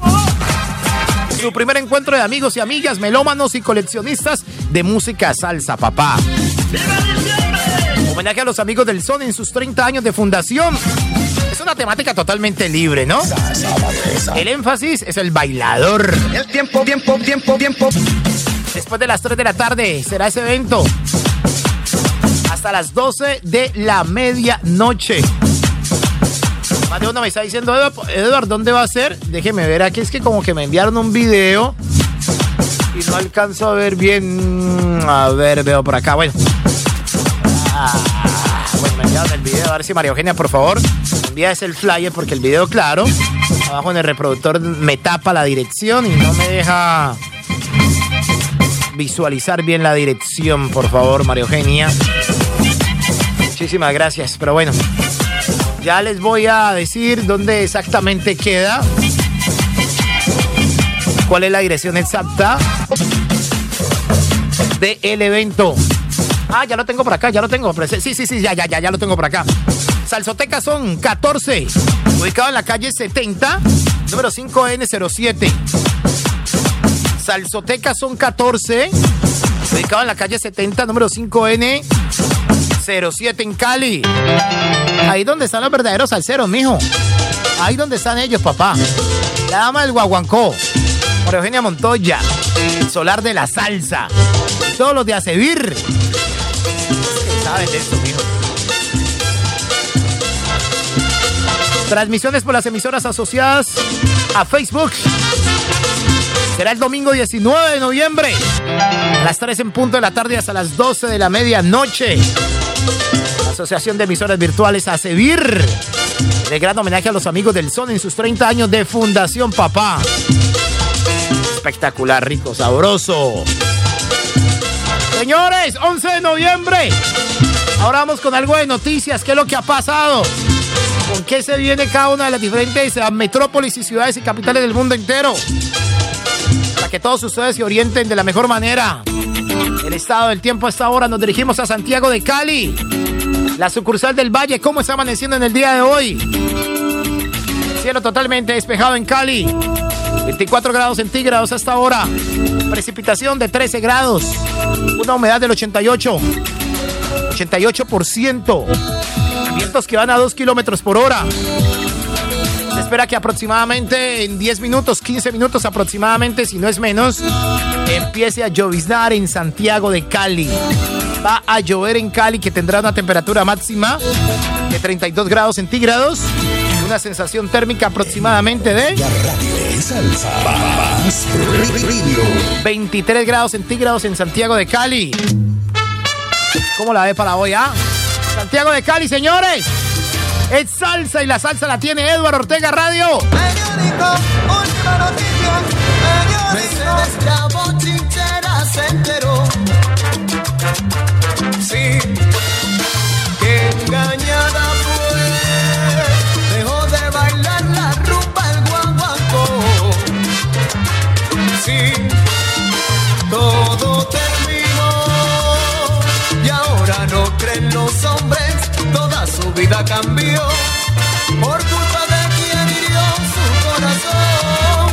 su primer encuentro de amigos y amigas, melómanos y coleccionistas de música salsa, papá. Homenaje a los amigos del Son en sus 30 años de fundación. Es una temática totalmente libre, ¿no? El énfasis es el bailador. El tiempo, tiempo, tiempo, tiempo. Después de las 3 de la tarde será ese evento. Hasta las 12 de la medianoche. Más de uno me está diciendo, Eduardo, ¿dónde va a ser? Déjeme ver, aquí es que como que me enviaron un video y no alcanzo a ver bien. A ver, veo por acá. Bueno, Ah, bueno, me enviaron el video. A ver si María Eugenia, por favor, envía ese el flyer porque el video, claro, abajo en el reproductor me tapa la dirección y no me deja visualizar bien la dirección, por favor, María Eugenia. Muchísimas gracias, pero bueno, ya les voy a decir dónde exactamente queda, cuál es la dirección exacta del evento. Ah, ya lo tengo por acá, ya lo tengo. Sí, sí, sí, ya, ya, ya, ya lo tengo por acá. Salsoteca son 14, ubicado en la calle 70, número 5N07. Salsoteca son 14, ubicado en la calle 70, número 5N07 en Cali. Ahí donde están los verdaderos salseros, mijo. Ahí donde están ellos, papá. La dama del Guaguancó, María Eugenia Montoya, el solar de la salsa, todos los de Acevir saben de esto, mijo. Transmisiones por las emisoras asociadas a Facebook. Será el domingo 19 de noviembre. A las 3 en punto de la tarde hasta las 12 de la medianoche. Las Asociación de Emisoras Virtuales ACEVIR. De gran homenaje a los amigos del Son en sus 30 años de Fundación Papá. Espectacular, rico, sabroso. Señores, 11 de noviembre. Ahora vamos con algo de noticias. ¿Qué es lo que ha pasado? ¿Con qué se viene cada una de las diferentes eh, metrópolis y ciudades y capitales del mundo entero? Para que todos ustedes se orienten de la mejor manera. El estado del tiempo a esta hora nos dirigimos a Santiago de Cali. La sucursal del Valle, ¿cómo está amaneciendo en el día de hoy? Cielo totalmente despejado en Cali. 24 grados centígrados hasta ahora. Precipitación de 13 grados. Una humedad del 88. 88%. Vientos que van a 2 kilómetros por hora. Se espera que aproximadamente en 10 minutos, 15 minutos aproximadamente, si no es menos, empiece a lloviznar en Santiago de Cali. Va a llover en Cali que tendrá una temperatura máxima de 32 grados centígrados. Una sensación térmica aproximadamente de 23 grados centígrados en Santiago de Cali. ¿Cómo la ve para hoy, ah? Santiago de Cali, señores. Es salsa y la salsa la tiene Eduardo Ortega Radio. Periódico, última noticia. Se vida cambió. Por culpa de quien hirió su corazón.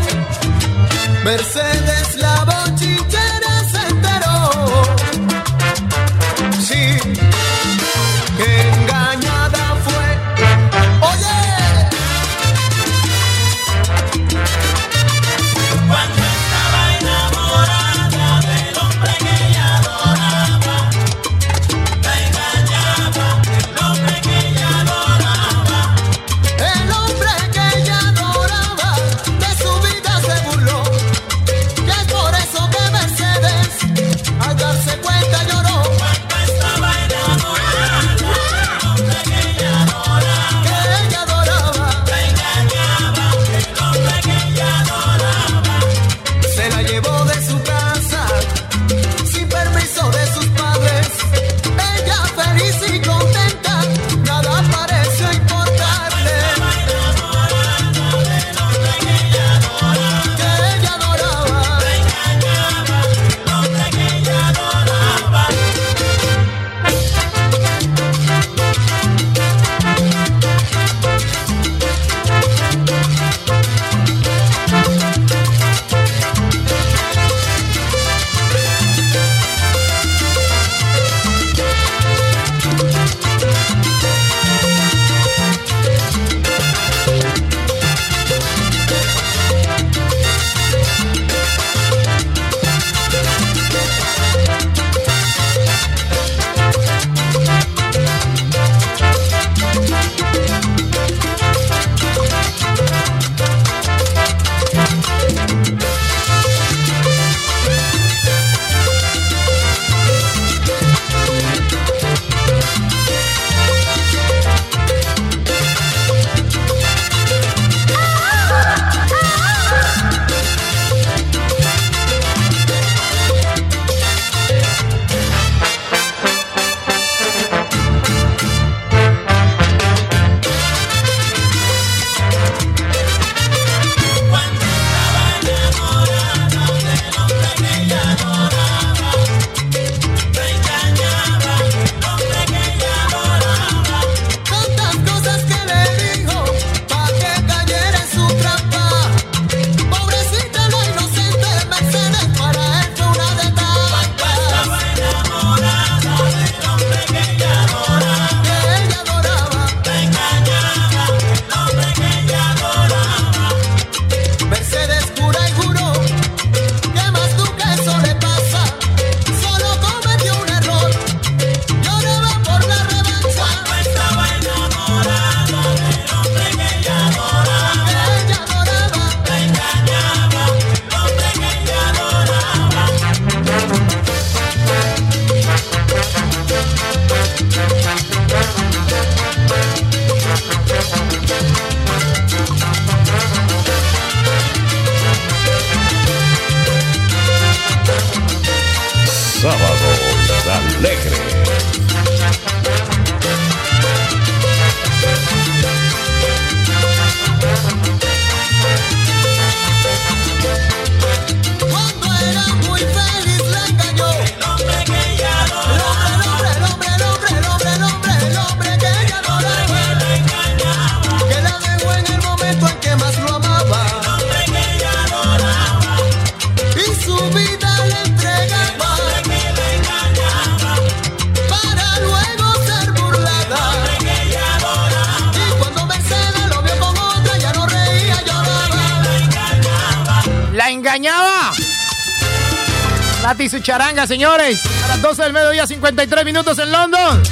Y su charanga, señores. A las 12 del mediodía, 53 minutos en London.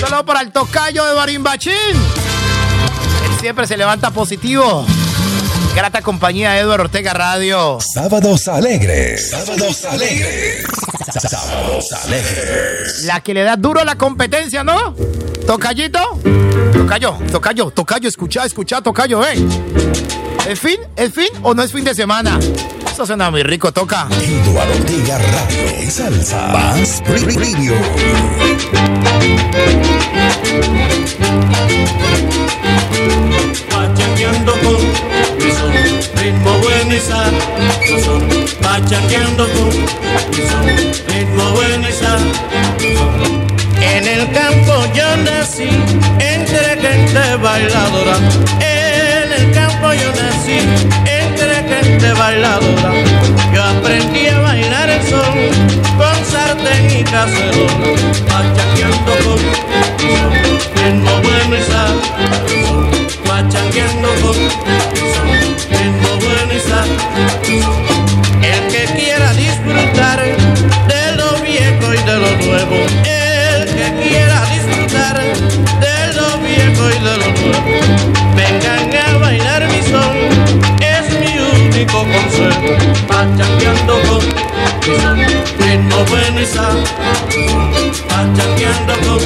Solo para el tocayo de Barimbachín. Él siempre se levanta positivo. Grata compañía de Eduardo Ortega Radio. Sábados Alegres. Sábados Alegres. Sábados Alegres. La que le da duro a la competencia, ¿no? Tocayito. Tocayo, tocayo, tocayo, escucha, escucha, tocayo, eh. ¿Es fin? ¿Es fin o no es fin de semana? Eso suena muy rico, toca. Eduardo Ortega Radio. Salsa. Más Radio. Pachangueando con mi son, ritmo bueno y sabroso. Pachangueando con mi son, ritmo bueno y. En el campo yo nací, entre gente bailadora. Nací, entre gente bailadora. Yo aprendí a bailar el son con sartén y cacerola. Pachangueando con son, ritmo bueno y sabroso pachangueando con son, ritmo bueno y sabroso. Consejo, pachangueando con ritmo bueno y sabroso, pachangueando con.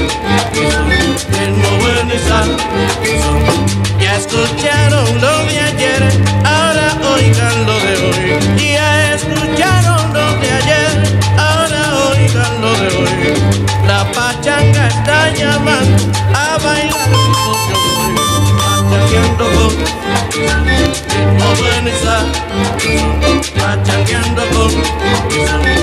Ya escucharon lo Pachangueando con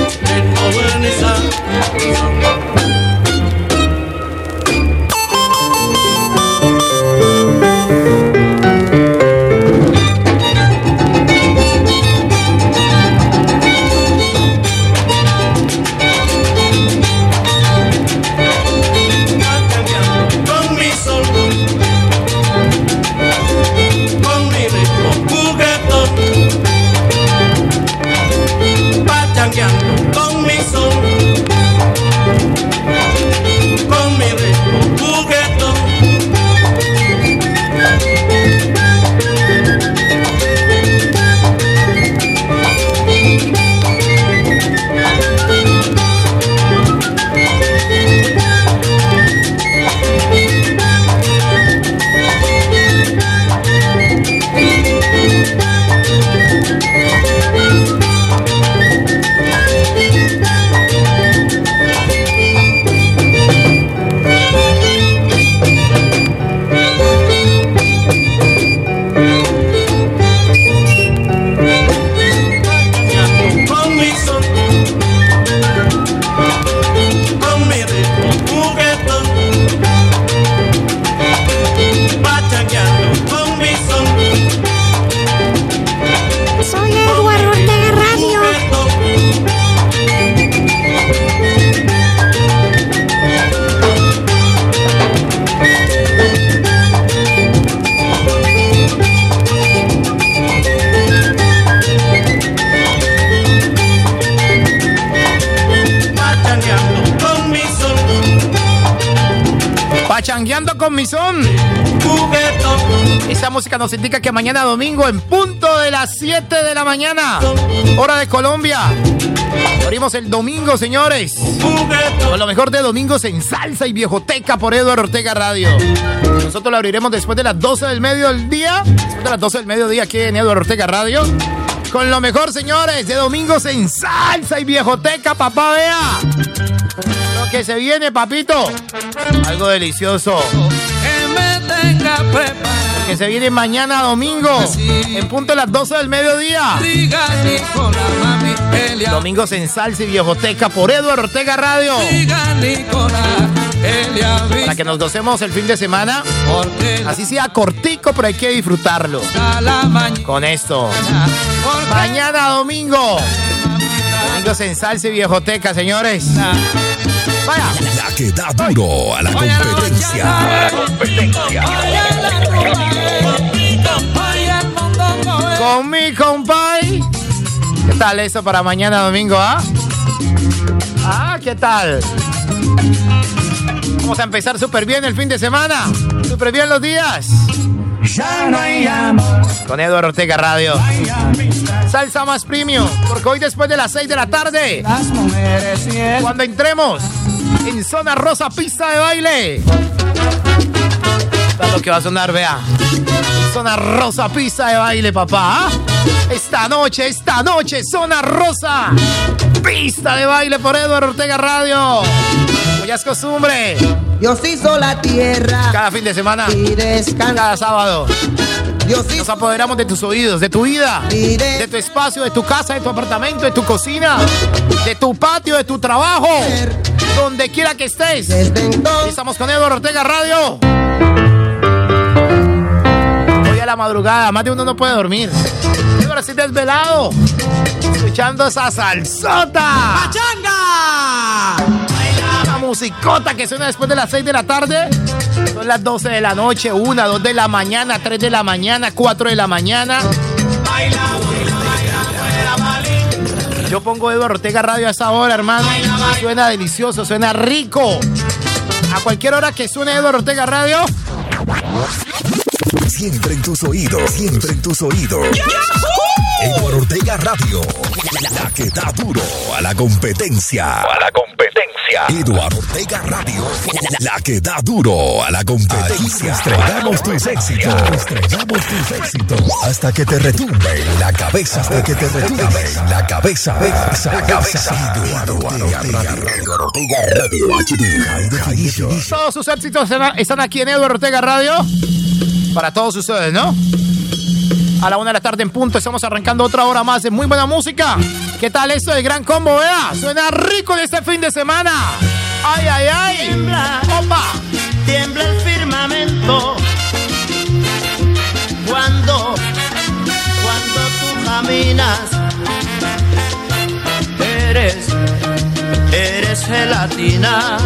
mañana domingo en punto de las 7 de la mañana, hora de Colombia. Abrimos el domingo, señores. Con lo mejor de domingos en salsa y viejoteca por Eduardo Ortega Radio. Nosotros lo abriremos después de las 12 del mediodía. Después de las 12 del mediodía aquí en Eduardo Ortega Radio. con lo mejor, señores, de domingos en salsa y viejoteca, papá, vea. Lo que se viene, papito. Algo delicioso. Que me tenga. Que se viene mañana domingo, en punto de las 12 del mediodía. Domingos en salsa y viejoteca por Eduardo Ortega Radio. Para que nos gocemos el fin de semana. Así sea cortico, pero hay que disfrutarlo. a. Con esto. Mañana domingo. Domingos en salsa y viejoteca, señores. Vaya. La que da duro a la competencia. Con mi compay. ¿Qué tal eso para mañana domingo, ah? Ah, ¿qué tal? Vamos a empezar súper bien el fin de semana. Súper bien los días. ya no hay amor. Con Eduardo Ortega Radio. Salsa más premium. Porque hoy después de las 6 de la tarde, Las mujeres y el cuando entremos en zona rosa pista de baile. Está lo que va a sonar, vea. Zona rosa pista de baile, papá. Esta noche, esta noche, zona rosa. Pista de baile por Eduardo Ortega Radio. Como ya es costumbre. Dios hizo la tierra Cada fin de semana. y. Cada sábado. Dios Nos apoderamos de tus oídos, de tu vida, de tu espacio, de tu casa, de tu apartamento, de tu cocina, de tu patio, de tu trabajo, donde quiera que estés. desde entonces. Estamos con Eduardo Ortega Radio. Hoy a la madrugada, más de uno no puede dormir. Ahora estoy desvelado, escuchando esa salsota. Una musicota que suena después de las 6 de la tarde. Son las 12 de la noche, 1, 2 de la mañana, 3 de la mañana, 4 de la mañana. Yo pongo Eduardo Ortega Radio a esa hora, hermano. Suena delicioso, suena rico. A cualquier hora que suene Eduardo Ortega Radio, Siempre en tus oídos, siempre en tus oídos. Eduardo Ortega Radio. La que da duro a la competencia. A la competencia. Eduardo Ortega Radio. La que da duro a la competencia. Estrenamos tus éxitos. Estrenamos tus éxitos. Hasta que te retumbe en la cabeza. Hasta que te retumbe en la cabeza. La cabeza. Eduardo Ortega Radio. Eduardo Ortega Radio HD. Todos sus éxitos están- están aquí en Eduardo Ortega Radio. Para todos ustedes, ¿no? A la una de la tarde en punto estamos arrancando otra hora más de muy buena música. ¿Qué tal esto del gran combo, vea? Suena rico de este fin de semana. ¡Ay, ay, ay! Tiembla. ¡Opa! tiembla el firmamento cuando cuando tú caminas eres eres gelatina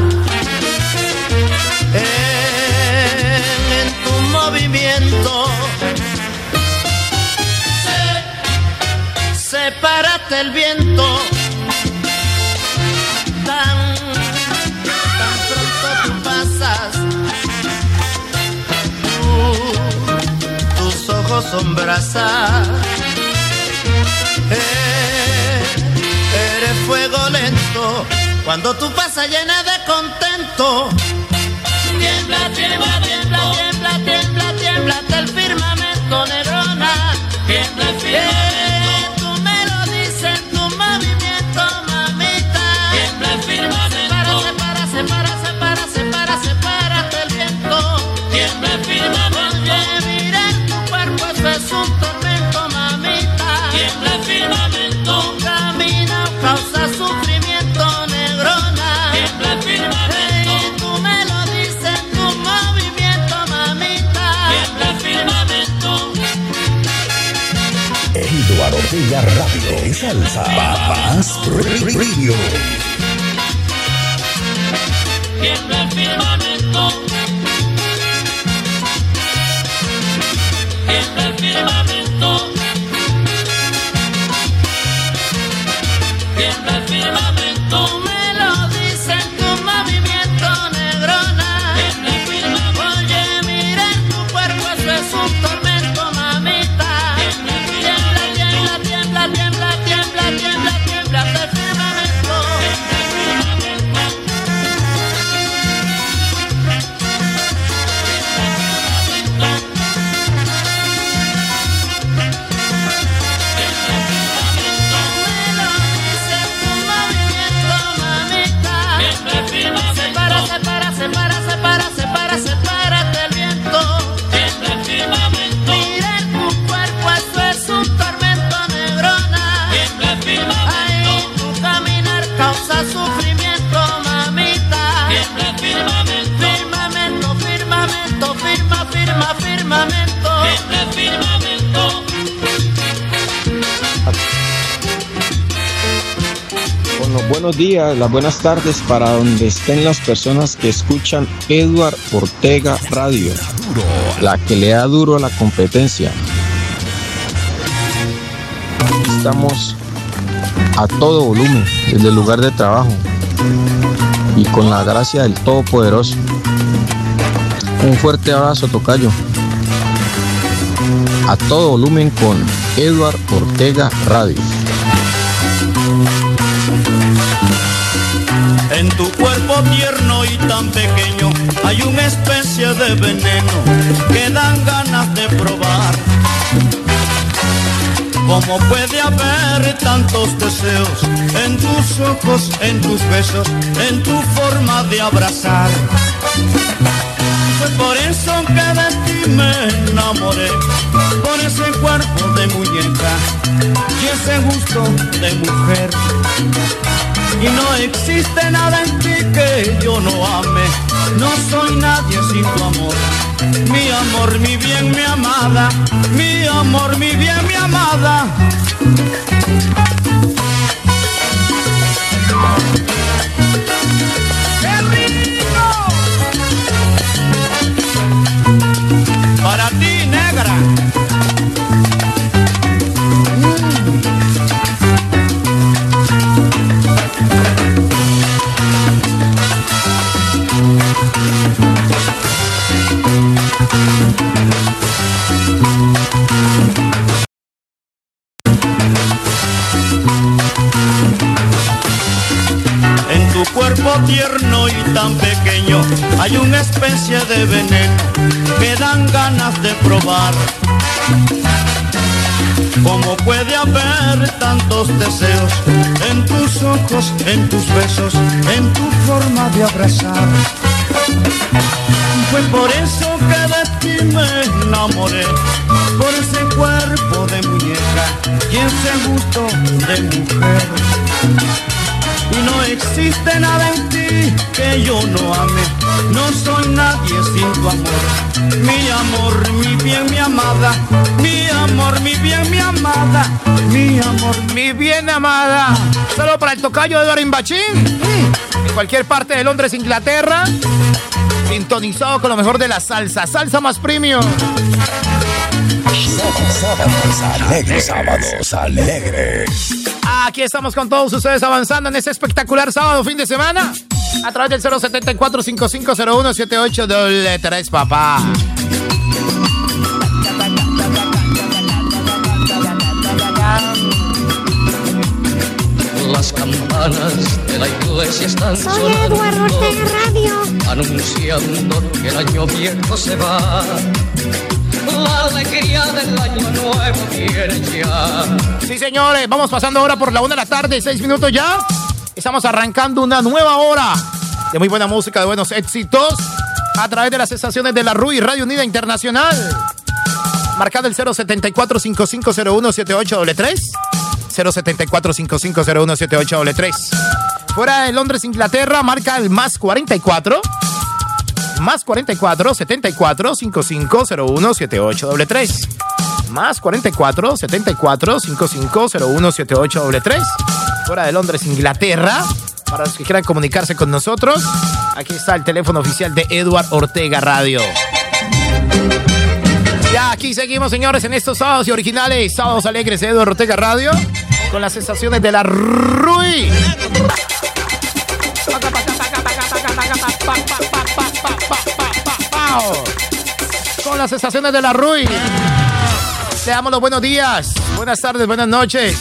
en, en tu movimiento sepárate el viento. Tan tan pronto tú pasas. Tú- tus ojos son brasas. Eh, eres fuego lento. Cuando tú pasas llena de contento. Tiembla tiembla tiembla Ortega Radio. Salsa. Papás Radio. Buenos días, las buenas tardes para donde estén las personas que escuchan Edward Ortega Radio, la que le da duro a la competencia. Estamos a todo volumen desde el lugar de trabajo y con la gracia del Todopoderoso. Un fuerte abrazo, Tocayo. A todo volumen con Edward Ortega Radio. En tu cuerpo tierno y tan pequeño hay una especie de veneno que dan ganas de probar. ¿Cómo puede haber tantos deseos en tus ojos, en tus besos, en tu forma de abrazar? Fue por eso que de ti me enamoré, por ese cuerpo de muñeca y ese gusto de mujer. Y no existe nada en ti que yo no ame, no soy nadie sin tu amor. Mi amor, mi bien, mi amada, mi amor, mi bien, mi amada. De veneno que dan ganas de probar. ¿Cómo puede haber tantos deseos en tus ojos, en tus besos, en tu forma de abrazar? Fue por eso que de ti me enamoré, por ese cuerpo de muñeca y ese gusto de mujer. Y no existe nada en ti que yo no ame. No soy nadie sin tu amor. Mi amor, mi bien, mi amada. Mi amor, mi bien, mi amada. Mi amor, Mi bien amada. Solo para el tocayo Eduardo Imbachín. En cualquier parte de Londres, Inglaterra. Sintonizado con lo mejor de la salsa. Salsa más premium. Sábados alegres. Sábados alegres. Aquí estamos con todos ustedes avanzando en este espectacular sábado, fin de semana. A través del 074 5501 78 3 papá. Las campanas de la iglesia están Soy sonando, Eduardo Ortega Radio. anunciando que el año viejo se va. La alegría del año nuevo viene ya. Sí, señores, vamos pasando ahora por la una de la tarde, seis minutos ya. Estamos arrancando una nueva hora de muy buena música, de buenos éxitos, a través de las estaciones de la RUI Radio Unida Internacional. Marcado el 074 5501 7833 074 5501 7833 Fuera de Londres, Inglaterra, marca el más 44 más 44 74 5501 7833 más 44 74 5501 7833 Fuera de Londres, Inglaterra. Para los que quieran comunicarse con nosotros, aquí está el teléfono oficial de Edward Ortega Radio. Ya aquí seguimos, señores, en estos sábados y originales, sábados alegres de Edward Ortega Radio, con las estaciones de la RUI. Con las estaciones de la RUI. Le damos los buenos días, buenas tardes, buenas noches.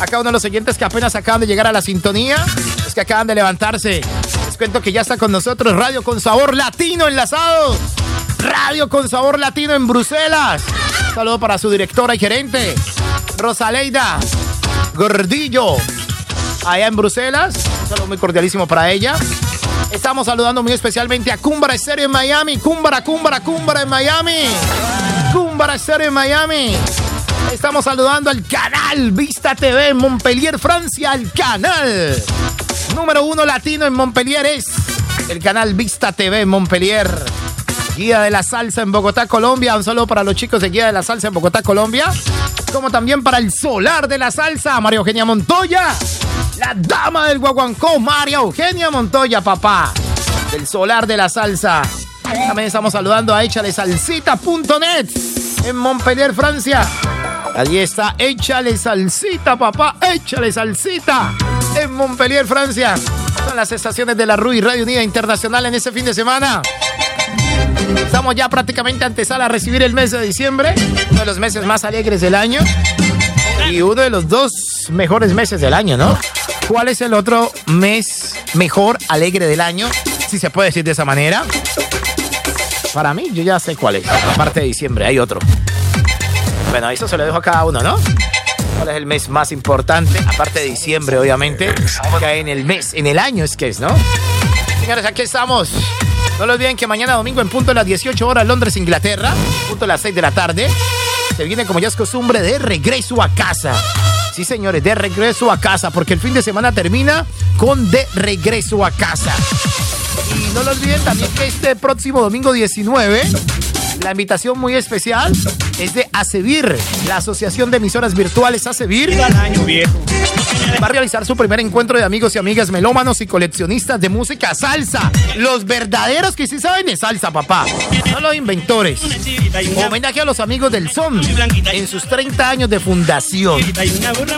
A cada uno de los siguientes que apenas acaban de llegar a la sintonía, es que acaban de levantarse. Les cuento que ya está con nosotros Radio con Sabor Latino enlazado. Radio con Sabor Latino en Bruselas. Saludo para su directora y gerente, Rosaleida Gordillo, allá en Bruselas. Un saludo muy cordialísimo para ella. Estamos saludando muy especialmente a Cúmbara Estéreo en Miami. Cúmbara, Cúmbara, Cúmbara en Miami. Cúmbara Estéreo en Miami. Estamos saludando al canal Vista TV en Montpellier, Francia. El canal número uno latino en Montpellier es el canal Vista TV en Montpellier. Guía de la Salsa en Bogotá, Colombia. Un saludo para los chicos de Guía de la Salsa en Bogotá, Colombia. Como también para el Solar de la Salsa, María Eugenia Montoya. La dama del guaguancó, María Eugenia Montoya, papá. Del solar de la salsa. También estamos saludando a échalesalsita.net en Montpellier, Francia. Allí está, échale salsita, papá, échale salsita en Montpellier, Francia. Son las estaciones de la RUI Radio Unida Internacional en ese fin de semana. Estamos ya prácticamente antesala a recibir el mes de diciembre, uno de los meses más alegres del año y uno de los dos mejores meses del año, ¿no? ¿Cuál es el otro mes mejor alegre del año? Si se puede decir de esa manera. Para mí, yo ya sé cuál es. Aparte de diciembre, hay otro. Bueno, eso se lo dejo a cada uno, ¿no? ¿Cuál es el mes más importante? Aparte de diciembre, obviamente. Hay en el mes, en el año es que es, ¿no? Señores, aquí estamos. No lo olviden que mañana domingo en punto de las 18 horas Londres, Inglaterra, punto de las 6 de la tarde, se viene como ya es costumbre de regreso a casa. Sí, señores, de regreso a casa, porque el fin de semana termina con de regreso a casa. Y no lo olviden también que este próximo domingo 19, la invitación muy especial es de ACEVIR, la Asociación de Emisoras Virtuales ACEVIR. Va a realizar su primer encuentro de amigos y amigas melómanos y coleccionistas de música salsa. Los verdaderos que sí saben de salsa, papá. No los inventores. Homenaje a los amigos del son en sus 30 años de fundación.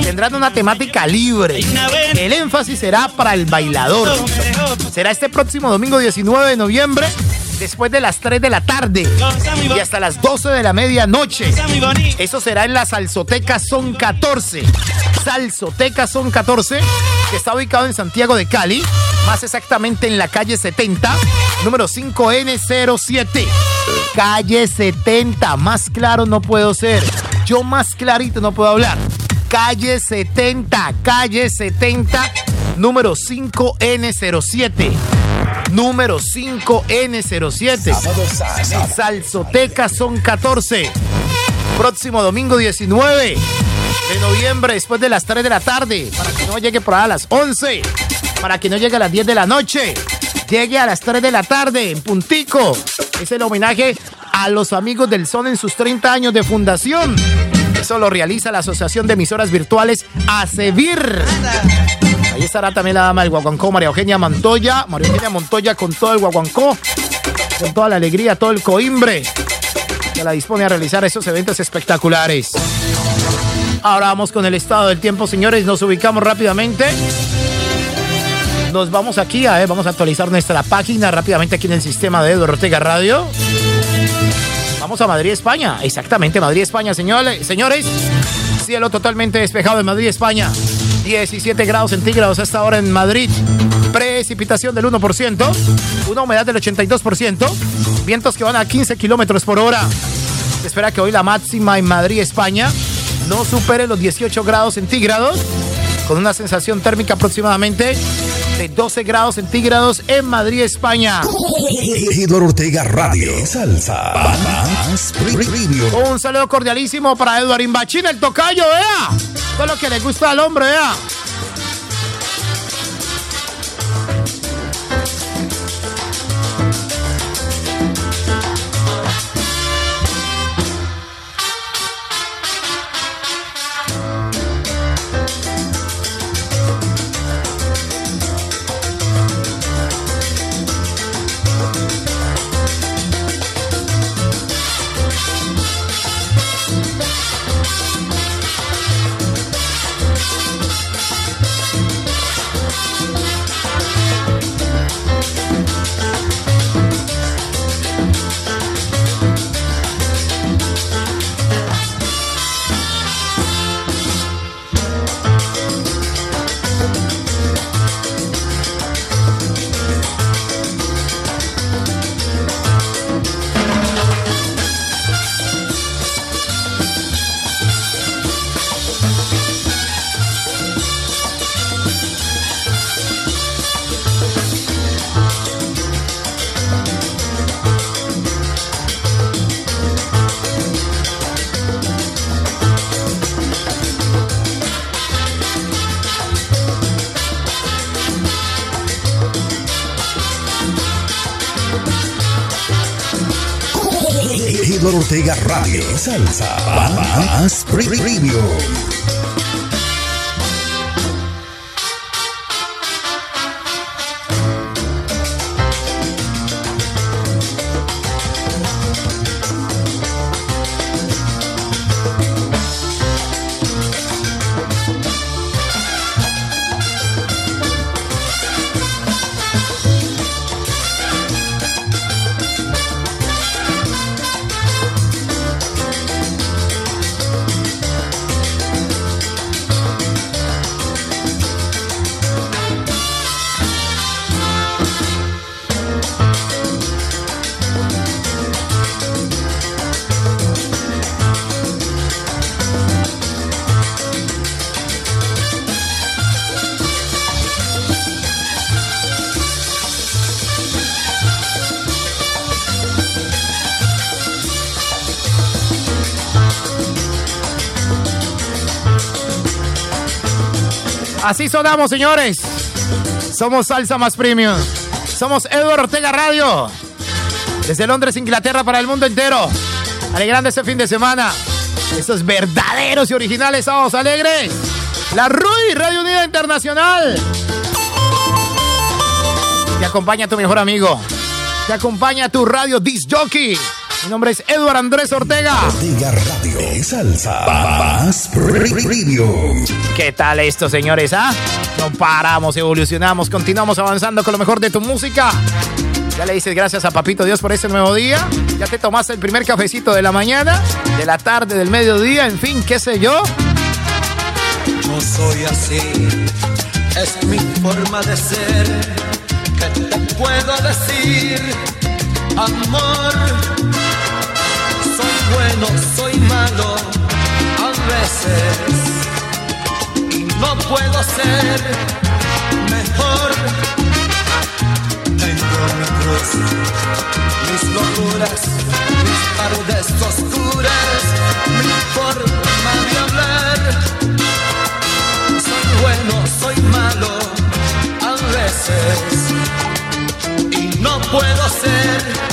Tendrán una temática libre. El énfasis será para el bailador. Será este próximo domingo 19 de noviembre después de las 3 de la tarde y hasta las 12 de la medianoche. Eso será en la Salsoteca Son 14. Salsoteca Son 14, que está ubicado en Santiago de Cali, más exactamente en la calle 70, número 5N07. Calle 70, más claro no puedo ser. Yo más clarito no puedo hablar. Calle 70, calle 70, número 5N07 número 5N07. Salsoteca son 14. Próximo domingo 19 de noviembre, después de las 3 de la tarde, para que no llegue por a las 11, para que no llegue a las 10 de la noche, llegue a las 3 de la tarde, en puntico. Es el homenaje a los amigos del Son en sus 30 años de fundación. Eso lo realiza la Asociación de Emisoras Virtuales ACEVIR. Estará también la dama del Guaguancó, María Eugenia Montoya. María Eugenia Montoya con todo el Guaguancó, con toda la alegría, todo el coimbre. Que la dispone a realizar esos eventos espectaculares. Ahora vamos con el estado del tiempo, señores. Nos ubicamos rápidamente. Nos vamos aquí, a ver, vamos a actualizar nuestra página rápidamente aquí en el sistema de Eduardo Ortega Radio. Vamos a Madrid, España. Exactamente, Madrid, España, señores. Señores, cielo totalmente despejado en Madrid, España. 17 grados centígrados hasta ahora en Madrid. Precipitación del 1%. Una humedad del 82%. Vientos que van a 15 kilómetros por hora. Espera que hoy la máxima en Madrid, España, no supere los 18 grados centígrados. Con una sensación térmica aproximadamente de 12 grados centígrados en Madrid, España. Eduardo Ortega Radio. Salsa. Un saludo cordialísimo para Eduardo Imbachín, el tocayo, vea. Todo lo que le gusta al hombre, vea. Salsa. Así sonamos, señores. Somos Salsa Más Premium. Somos Eduardo Ortega Radio. Desde Londres, Inglaterra, para el mundo entero. Alegrando ese fin de semana. Estos verdaderos y originales sábados alegres. La RUI, Radio Unida Internacional. Te acompaña tu mejor amigo. Te acompaña tu radio disc jockey. Mi nombre es Eduardo Andrés Ortega. Ortega Radio. Salsa. Más Premium. ¿Qué tal esto, señores? ¿Ah? No paramos, evolucionamos, continuamos avanzando con lo mejor de tu música. Ya le dices gracias a Papito Dios por este nuevo día. Ya te tomaste el primer cafecito de la mañana, de la tarde, del mediodía, en fin, qué sé yo. No soy así, es mi forma de ser. ¿Qué te puedo decir, amor? Bueno, soy malo, a veces. Y no puedo ser mejor. Tengo mi cruz, mis locuras, mis tardes oscuras, mi forma de hablar. Soy bueno, soy malo, a veces. Y no puedo ser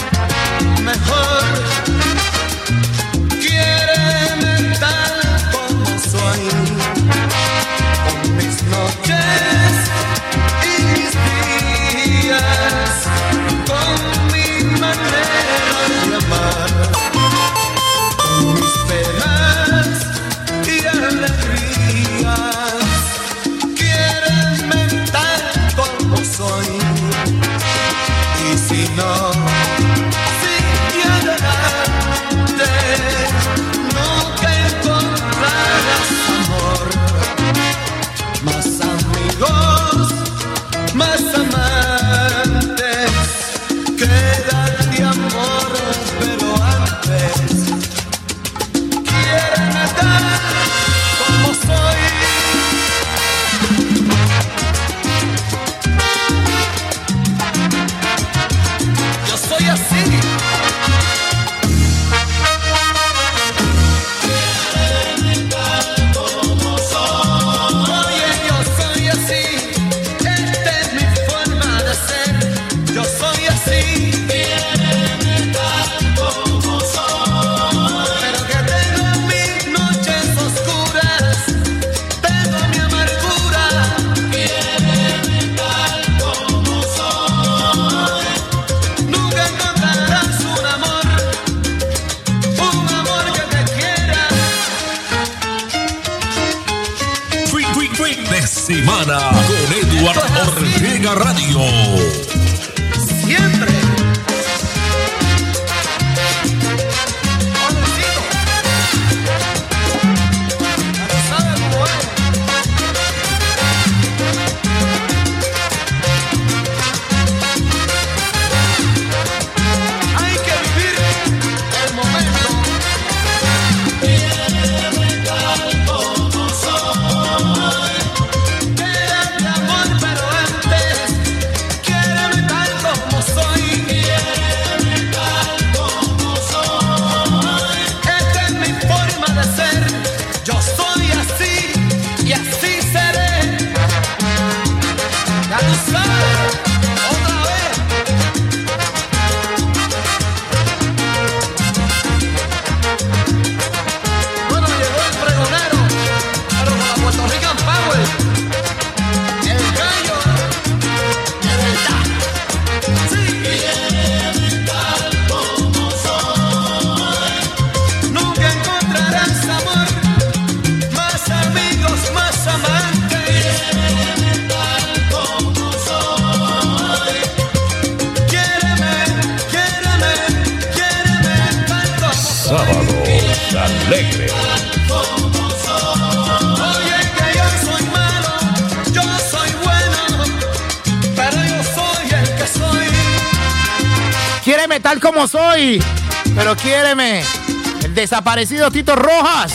desaparecido Tito Rojas.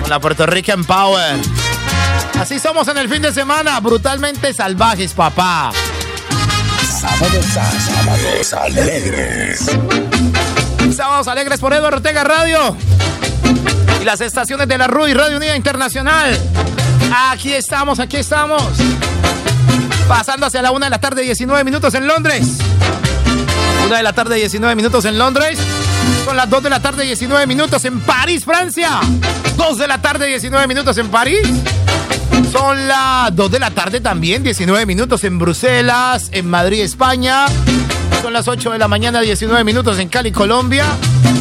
Con la Puerto Rican Power. Así somos en el fin de semana, brutalmente salvajes, papá. Sábados, sábados alegres. Sábados alegres por Eduardo Ortega Radio. Y las estaciones de la RUI Radio Unida Internacional. Aquí estamos, aquí estamos. Pasando hacia la una de la tarde, 19 minutos en Londres. Una de la tarde, 19 minutos en Londres. Son las 2 de la tarde, 19 minutos en París, Francia. 2 de la tarde, 19 minutos en París. Son las 2 de la tarde también, 19 minutos en Bruselas, en Madrid, España. Son las 8 de la mañana, 19 minutos en Cali, Colombia.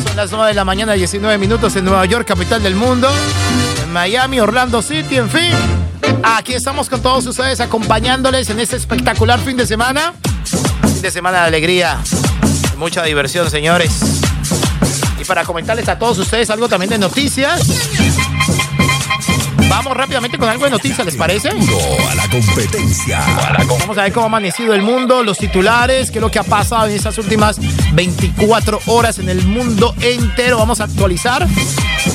Son las 9 de la mañana, 19 minutos en Nueva York, capital del mundo. En Miami, Orlando City, en fin. Aquí estamos con todos ustedes acompañándoles en este espectacular fin de semana. Fin de semana de alegría. Mucha diversión, señores. Para comentarles a todos ustedes algo también de noticias. Vamos rápidamente con algo de noticias, ¿les parece? A la competencia. Vamos a ver cómo ha amanecido el mundo, los titulares, qué es lo que ha pasado en estas últimas 24 horas en el mundo entero. Vamos a actualizar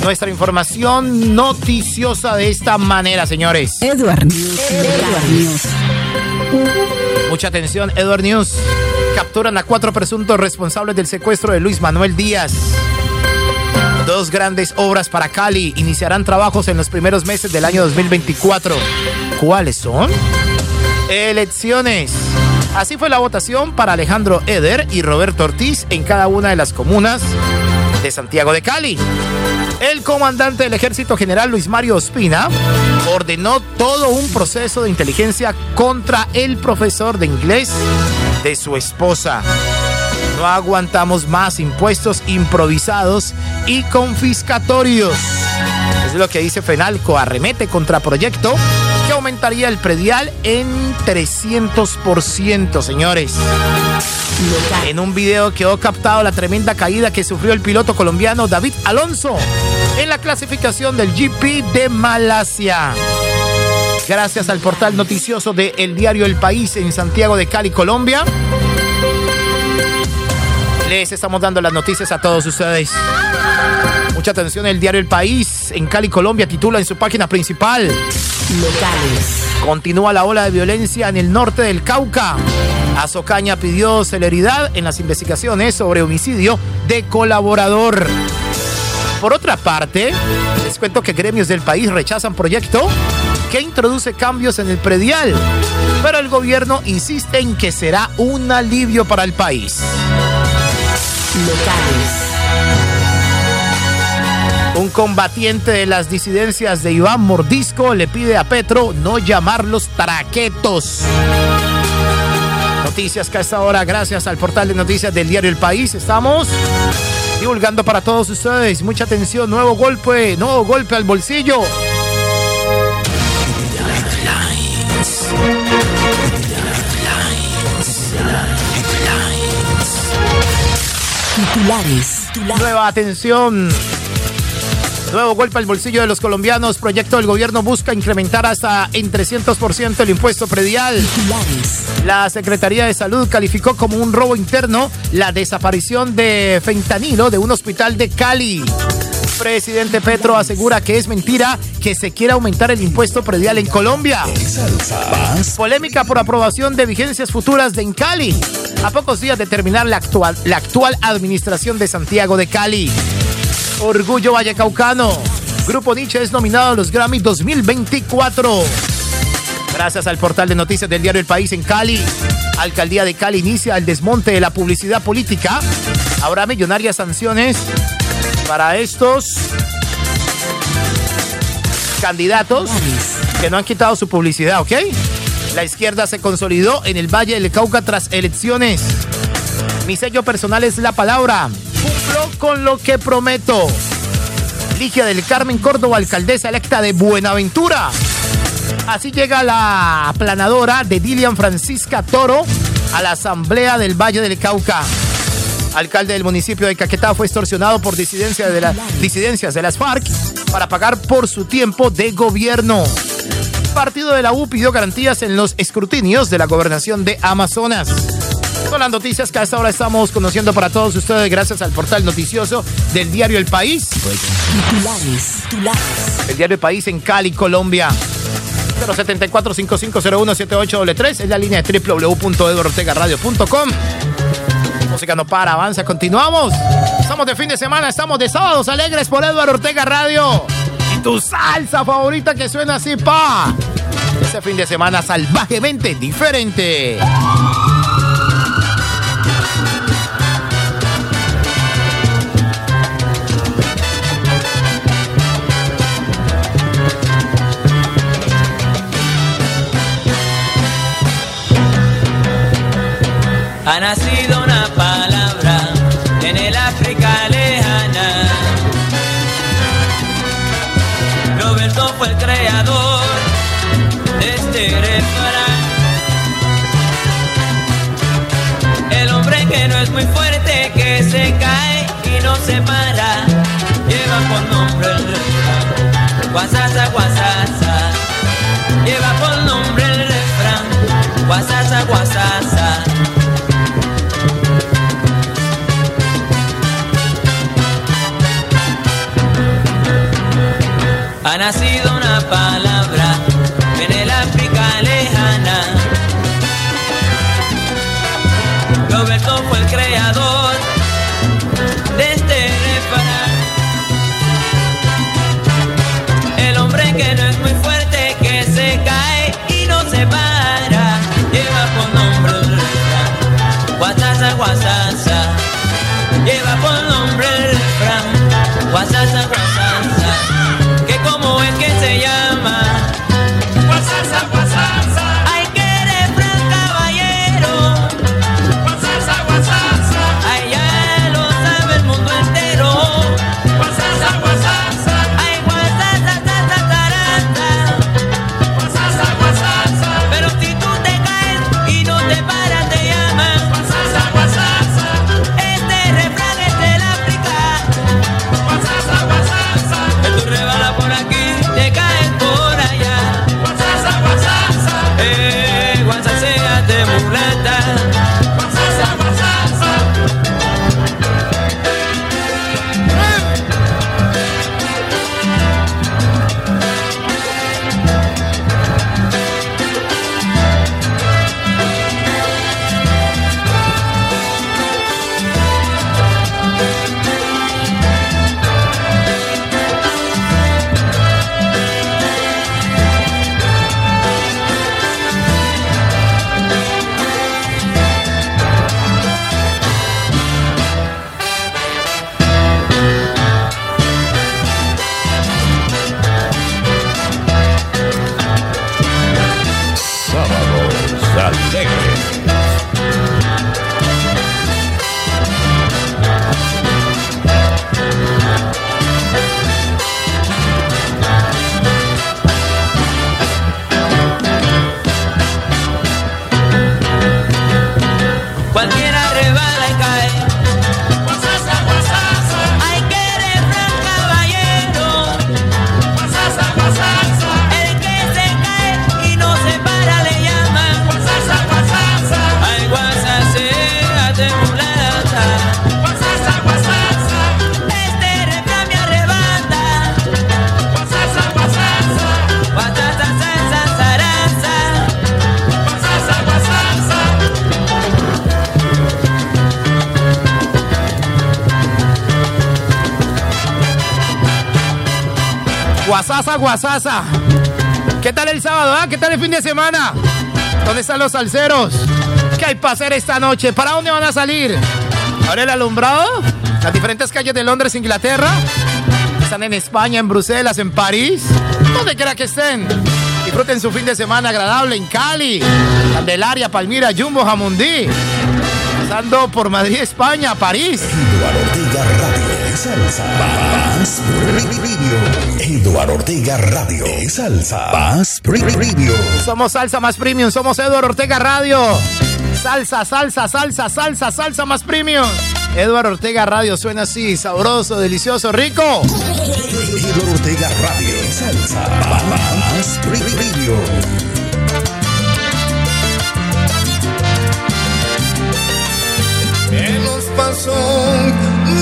nuestra información noticiosa de esta manera, señores. Edward News. Edward News. Mucha atención, Edward News. Capturan a cuatro presuntos responsables del secuestro de Luis Manuel Díaz. Dos grandes obras para Cali iniciarán trabajos en los primeros meses del año 2024. ¿Cuáles son? Elecciones. Así fue la votación para Alejandro Eder y Roberto Ortiz en cada una de las comunas de Santiago de Cali. El comandante del ejército general Luis Mario Ospina ordenó todo un proceso de inteligencia contra el profesor de inglés de su esposa. No aguantamos más impuestos improvisados y confiscatorios. Es lo que dice Fenalco. Arremete contra proyecto que aumentaría el predial en 300%, señores. En un video quedó captado la tremenda caída que sufrió el piloto colombiano David Alonso en la clasificación del GP de Malasia. Gracias al portal noticioso de El Diario El País en Santiago de Cali, Colombia. Les estamos dando las noticias a todos ustedes. Mucha atención, el diario El País en Cali, Colombia, titula en su página principal. Locales. Continúa la ola de violencia en el norte del Cauca. Azocaña pidió celeridad en las investigaciones sobre homicidio de colaborador. Por otra parte, les cuento que gremios del país rechazan proyecto que introduce cambios en el predial, pero el gobierno insiste en que será un alivio para el país. Un combatiente de las disidencias de Iván Mordisco le pide a Petro no llamarlos traquetos. Noticias que a esta hora, gracias al portal de noticias del diario El País, estamos divulgando para todos ustedes. Mucha atención, nuevo golpe, nuevo golpe al bolsillo. Titulares. Nueva atención. Nuevo golpe al bolsillo de los colombianos. Proyecto del gobierno busca incrementar hasta en 300% el impuesto predial. La Secretaría de Salud calificó como un robo interno la desaparición de fentanilo de un hospital de Cali. Presidente Petro asegura que es mentira que se quiera aumentar el impuesto predial en Colombia. Polémica por aprobación de vigencias futuras de Cali. A pocos días de terminar la actual, la actual administración de Santiago de Cali. Orgullo Vallecaucano. Grupo Nietzsche es nominado a los Grammy 2024. Gracias al portal de noticias del diario El País en Cali, Alcaldía de Cali inicia el desmonte de la publicidad política. Habrá millonarias sanciones para estos candidatos que no han quitado su publicidad, ¿ok? La izquierda se consolidó en el Valle del Cauca tras elecciones. Mi sello personal es la palabra. Cumplo con lo que prometo. Ligia del Carmen Córdoba, alcaldesa electa de Buenaventura. Así llega la aplanadora de Dilian Francisca Toro a la Asamblea del Valle del Cauca. Alcalde del municipio de Caquetá fue extorsionado por disidencia de la- disidencias de las FARC para pagar por su tiempo de gobierno. Partido de la U pidió garantías en los escrutinios de la gobernación de Amazonas. Son las noticias que a esta hora estamos conociendo para todos ustedes gracias al portal noticioso del diario El País. Titulares. Titulares. El diario El País en Cali, Colombia. 074-5501-7833 es la línea de www.eduardortegaradio.com. Música no para, avanza, continuamos. Estamos de fin de semana, estamos de sábados alegres por Eduardo Ortega Radio. Y Tu salsa favorita que suena así, pa. Ese fin de semana salvajemente diferente. Ha lleva por nombre el refrán. Guasasa, guasasa, lleva por nombre el refrán. Guasasa, guasasa. Ha nacido lleva por nombre el fin de semana? ¿Dónde están los salseros? ¿Qué hay para hacer esta noche? ¿Para dónde van a salir? ¿Ahora el alumbrado? ¿Las diferentes calles de Londres, Inglaterra? ¿Están en España, en Bruselas, en París? Donde quiera que estén. Disfruten su fin de semana agradable en Cali, Candelaria, Palmira, Jumbo, Jamundí. Pasando por Madrid, España, París. Eduardo Ortega Radio. Salsa. Paz Somos Salsa Más Premium, somos Eduardo Ortega Radio. Salsa, salsa, salsa, salsa, salsa más premium. Eduardo Ortega Radio suena así, sabroso, delicioso, rico. Eduardo Ortega Radio. Salsa. Paz Preview. ¿Qué nos pasó?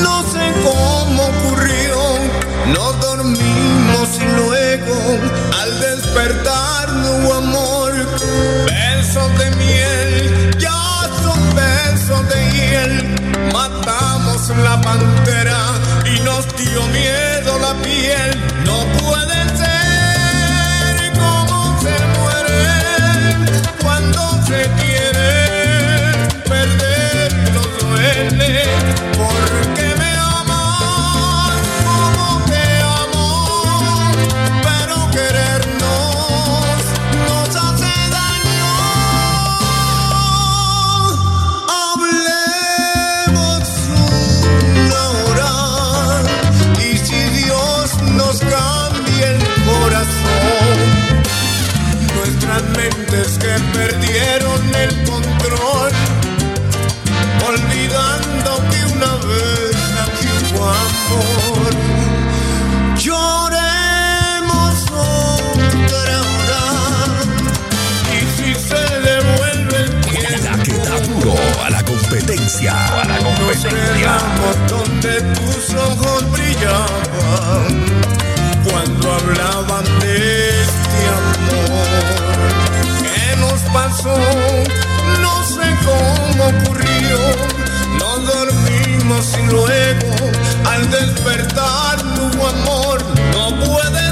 No sé cómo ocurrió. Nos despertar hubo amor. Besos de miel, ya son besos de hiel. Matamos la pantera y nos dio miedo la piel no pueden ser como se muere cuando se quiere perder los duele porque competencia. A la nos quedamos donde tus ojos brillaban cuando hablaban de este amor. ¿Qué nos pasó? No sé cómo ocurrió. No dormimos y luego al despertar hubo amor. No puede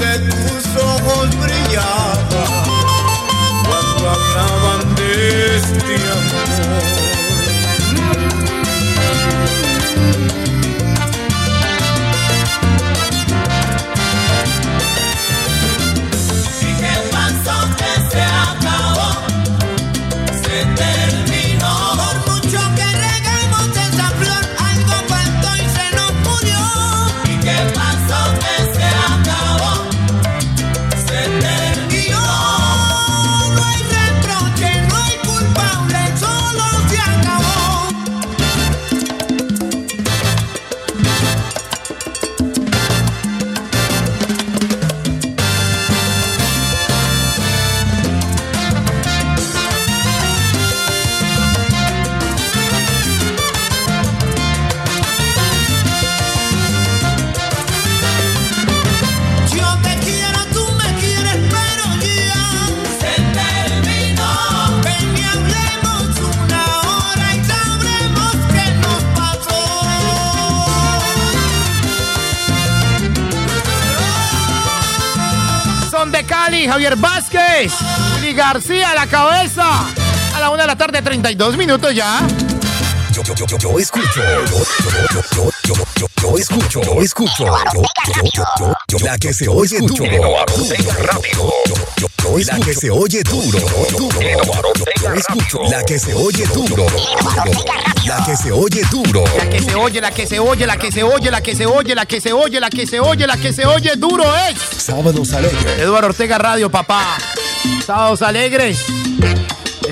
donde tus ojos brillaban cuando hablaban de este amor. Javier Vázquez, Willy García a la cabeza. A la una de la tarde, 32 minutos ya. Yo, yo, yo, yo, yo escucho. Yo, yo, yo, yo, yo, yo, yo escucho. Yo escucho. Yo, yo, yo, yo, yo, la que se oye duro. Rápido. Yo, yo, yo escucho. La que se oye duro. Duro. Yo escucho. La que se oye duro. La que se oye duro. La que se oye, la que se oye, la que se oye, la que se oye, la que se oye, la que se oye, la que se oye duro es. Sábados alegres. Eduardo Ortega Radio, papá. Sábados alegres.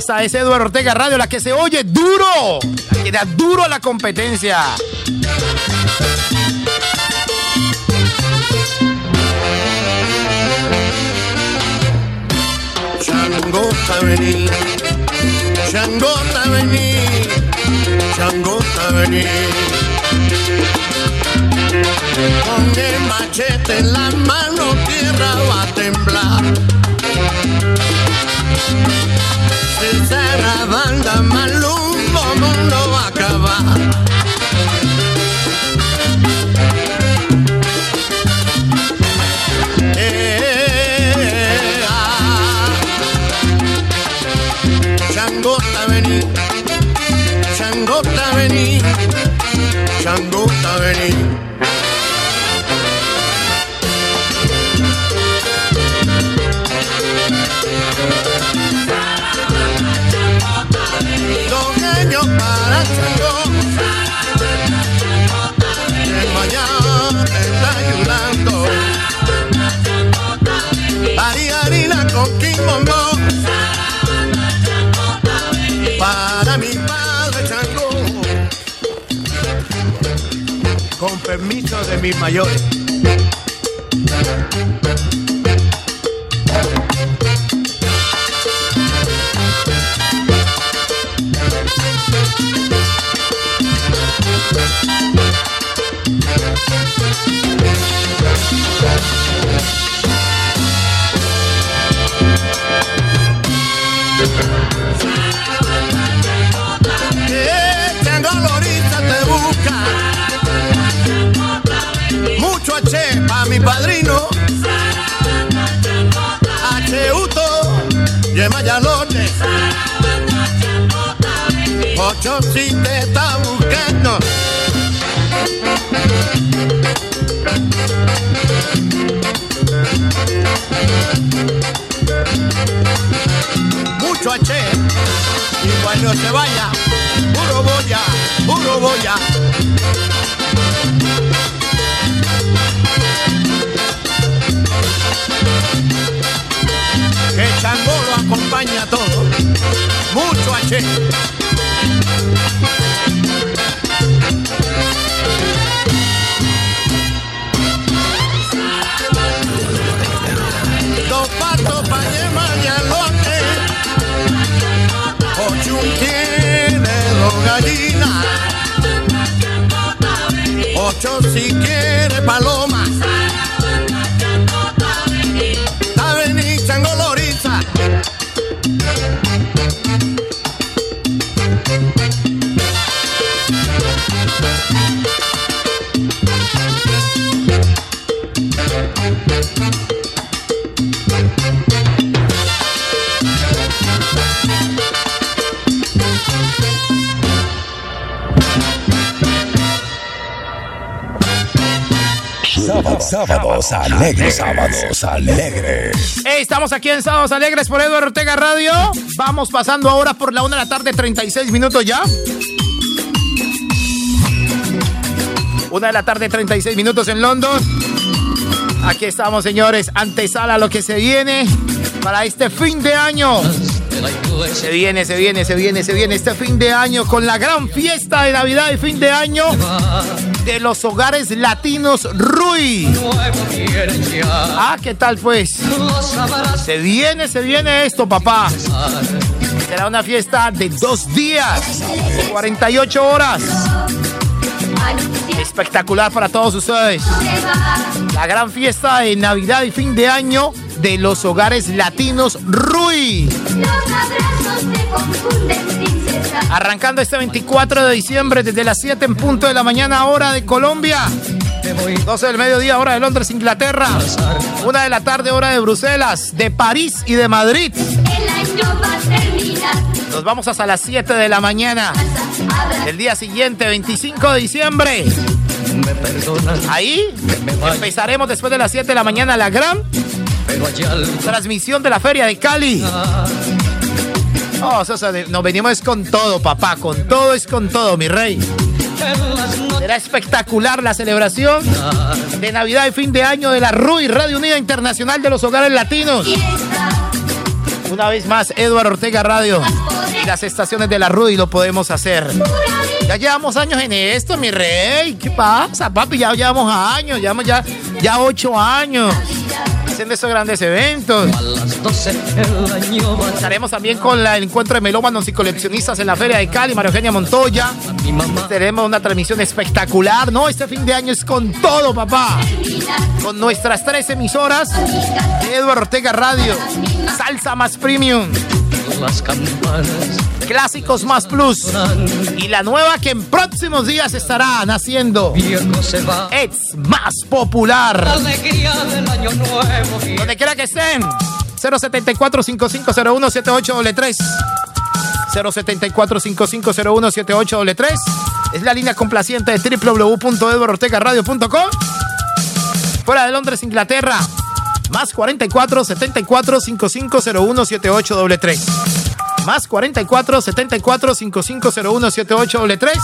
Esta es Eduardo Ortega Radio, la que se oye duro. La que da duro a la competencia. Changota vení, Changota vení, Changota vení. Con el machete en la mano tierra va a temblar. Esa banda malumbo mundo va a acabar. Mis mayores. Ocho si te está buscando. Mucho H. Y cuando se vaya, puro boya, puro boya. Que Chango lo acompaña a todo. Mucho H. Ocho si quiere paloma. Sábados, alegres, sábados alegres. Estamos aquí en Sábados Alegres por Eduardo Ortega Radio. Vamos pasando ahora por la una de la tarde, 36 minutos ya. Una de la tarde, 36 minutos en London. Aquí estamos, señores. Antesala lo que se viene para este fin de año. Se viene, se viene, se viene, se viene este fin de año con la gran fiesta de Navidad y fin de año de los hogares latinos Rui. Ah, ¿qué tal pues? Se viene, se viene esto, papá. Será una fiesta de dos días, 48 horas. Espectacular para todos ustedes. La gran fiesta de Navidad y fin de año de los hogares latinos Rui. Arrancando este 24 de diciembre desde las 7 en punto de la mañana, hora de Colombia. 12 del mediodía, hora de Londres, Inglaterra. Una de la tarde, hora de Bruselas, de París y de Madrid. Nos vamos hasta las 7 de la mañana. El día siguiente, 25 de diciembre. Ahí empezaremos después de las 7 de la mañana la gran transmisión de la Feria de Cali. De- nos venimos con todo, papá. Con todo es con todo, mi rey. Será espectacular la celebración de Navidad y fin de año de la RUI, Radio Unida Internacional de los Hogares Latinos. Una vez más, Eduardo Ortega Radio y las estaciones de la RUI lo podemos hacer. Ya llevamos años en esto, mi rey. ¿Qué pasa, papi? Ya llevamos años, llevamos ya, ya ocho años haciendo estos grandes eventos. Estaremos también con el encuentro de melómanos y coleccionistas en la Feria de Cali, María Eugenia Montoya. Tenemos una transmisión espectacular, ¿no? Este fin de año es con todo, papá. Con nuestras tres emisoras Eduardo Ortega Radio, Salsa más Premium, Las campanas Clásicos más Plus y la nueva que en próximos días estará naciendo. Es más popular. La alegría del año nuevo viene. Donde quiera que estén. 074-5501-7833. 074-5501-7833. Es la línea complaciente de www.eduardortegaradio.com. Fuera de Londres, Inglaterra. Más 44 74 5501 7833. Más 44 74 5501 7833.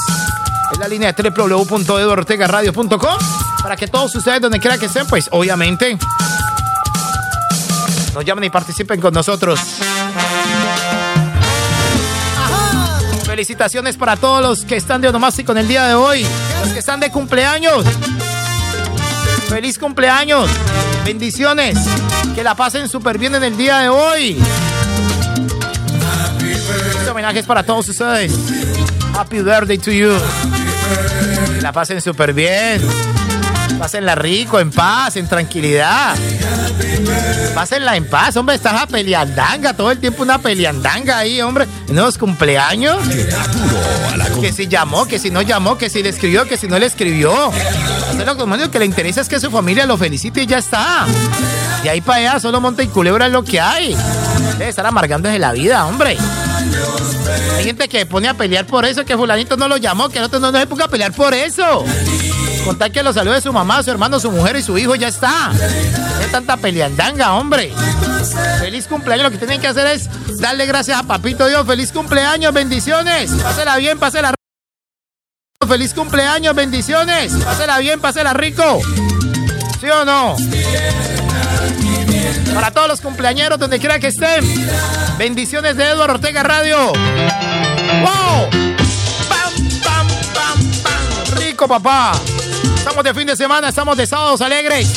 Es la línea de www.eduardortegaradio.com. Para que todos ustedes, donde quiera que estén, pues obviamente nos llamen y participen con nosotros. Felicitaciones para todos los que están de onomástico en el día de hoy. Los que están de cumpleaños. Feliz cumpleaños. Bendiciones. Que la pasen súper bien en el día de hoy. Este homenaje es para todos ustedes. Happy birthday to you. Que la pasen súper bien. Pásenla rico, en paz, en tranquilidad. Pásenla en paz, hombre. Estás a peleandanga todo el tiempo, una peleandanga ahí, hombre. En los cumpleaños. Que si llamó, que si no llamó, que si le escribió, que si no le escribió. Hacer lo que- que le interesa es que su familia lo felicite y ya está. De ahí para allá, solo monta y culebra es lo que hay. Debe estar amargándose la vida, hombre. Hay gente que pone a pelear por eso, que fulanito no lo llamó, que el no, no se ponga a pelear por eso. Contar que lo salude su mamá, su hermano, su mujer y su hijo, ya está. No tanta peleandanga, hombre. Feliz cumpleaños, lo que tienen que hacer es darle gracias a Papito Dios. Feliz cumpleaños, bendiciones. Pásela bien, pásela. Feliz cumpleaños, bendiciones. Pásela bien, pásela rico. ¿Sí o no? Para todos los cumpleañeros, donde quiera que estén. Bendiciones de Eduardo Ortega Radio. ¡Wow! ¡Pam, pam, pam, pam! Rico, papá. Estamos de fin de semana, estamos de sábados alegres.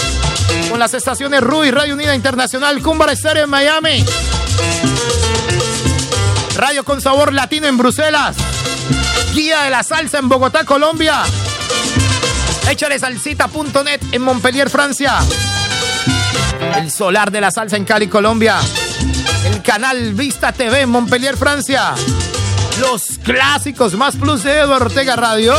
Con las estaciones RUI, Radio Unida Internacional, Cumbar Estéreo en Miami. Radio con sabor latino en Bruselas. Guía de la salsa en Bogotá, Colombia. Échale salsita.net en Montpellier, Francia. El Solar de la Salsa en Cali, Colombia. El canal Vista TV en Montpellier, Francia. Los clásicos más plus de Eduardo Ortega Radio.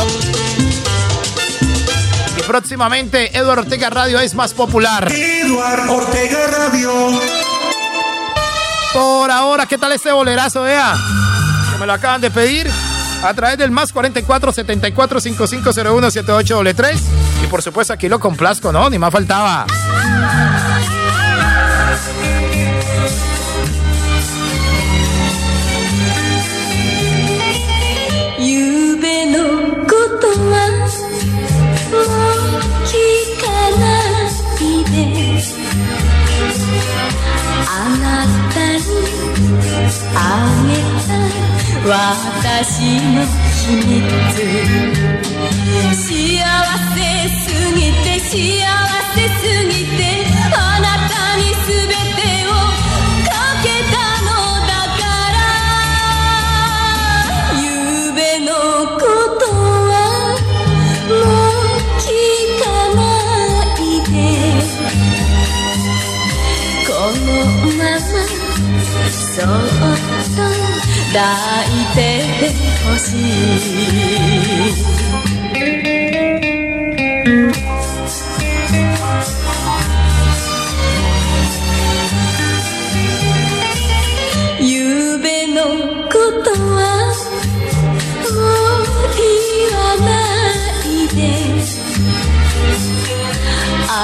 Y próximamente Eduardo Ortega Radio es más popular. Eduardo Ortega Radio. Por ahora, ¿qué tal este bolerazo, vea? Que me lo acaban de pedir a través del más 44 74 5501 78 3 Y por supuesto aquí lo complazco, ¿no? Ni más faltaba. 夕私の秘密幸せすぎて幸せすぎてあなたに全てをかけたのだから夕べのことはもう聞かないでこのままそっと抱いてほしい。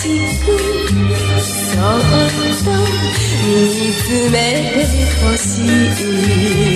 そっと見つめてほしい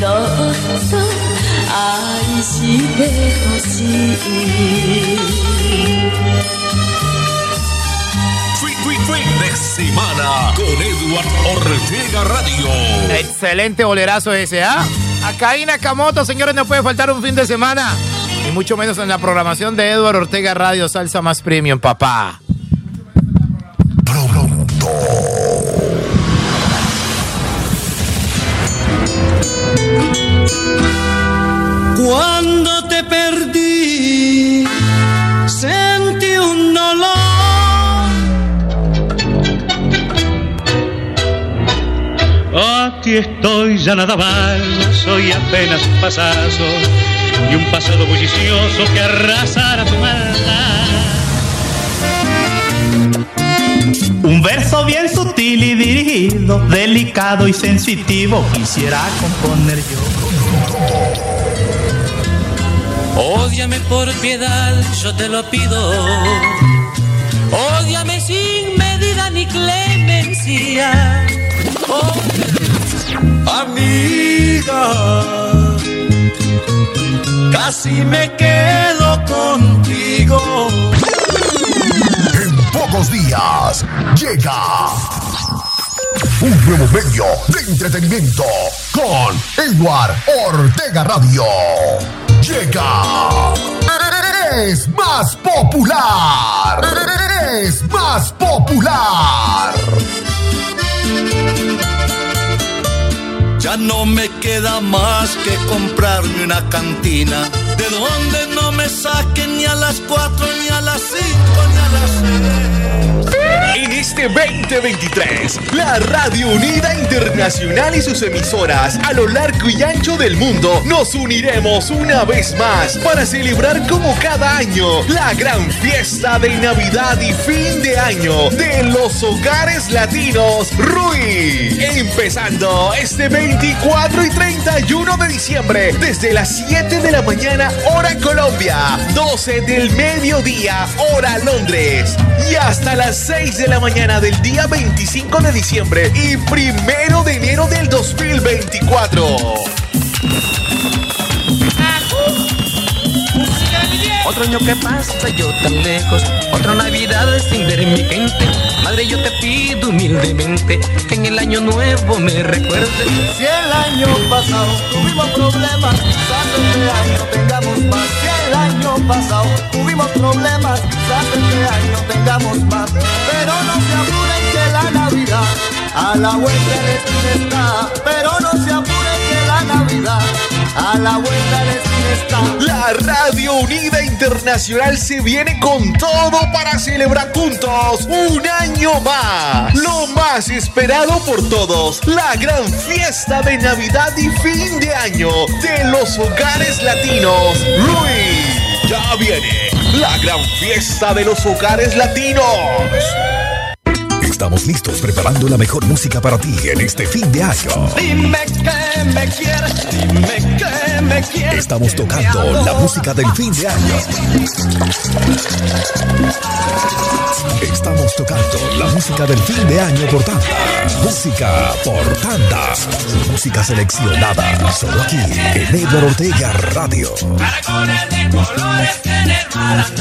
そっと愛してほしい Fin, fin, fin de semana con Eduardo Ortega Radio. Excelente bolerazo ese, ¿ah? Acá hay Nakamoto, señores, no puede faltar un fin de semana. Y mucho menos en la programación de Edward Ortega Radio Salsa Más Premium, papá. Aquí estoy, ya nada más, soy apenas un pasazo y un pasado bullicioso que arrasará tu maldad. Un verso bien sutil y dirigido, delicado y sensitivo, quisiera componer yo. Ódiame por piedad, yo te lo pido. Ódiame sin medida ni clemencia. Oh, Amiga, casi me quedo contigo. En pocos días llega un nuevo medio de entretenimiento con Edward Ortega Radio. Llega. Es más popular. Es más popular. No me queda más que comprarme una cantina de donde no me saquen ni a las cuatro, ni a las cinco, ni a las seis. En este 2023, la Radio Unida Internacional y sus emisoras a lo largo y ancho del mundo nos uniremos una vez más para celebrar como cada año la gran fiesta de Navidad y fin de año de los hogares latinos RUI. Empezando este 24 y 31 de diciembre desde las 7 de la mañana hora Colombia, 12 del mediodía hora Londres y hasta las 6 de la mañana del día 25 de diciembre y primero de enero del 2024. Otro año que pasa yo tan lejos, otra Navidad sin ver mi gente. Madre, yo te pido humildemente que en el año nuevo me recuerdes. Si el año pasado tuvimos problemas, quizás este año tengamos más. Año pasado tuvimos problemas, quizás este año tengamos más. Pero no se apuren que la Navidad a la vuelta de esquina está. Pero no se apuren que la Navidad a la vuelta de la. La Radio Unida Internacional se viene con todo para celebrar juntos un año más. Lo más esperado por todos, la gran fiesta de Navidad y fin de año de los hogares latinos. Luis, ya viene la gran fiesta de los hogares latinos. Estamos listos preparando la mejor música para ti en este fin de año. Dime que me quieres, dime que me quieres. Estamos tocando la música del fin de año. Estamos tocando la música del fin de año por tanda. Música por tanda. Música seleccionada solo aquí en Edward Ortega Radio. Caracoles de colores tener malas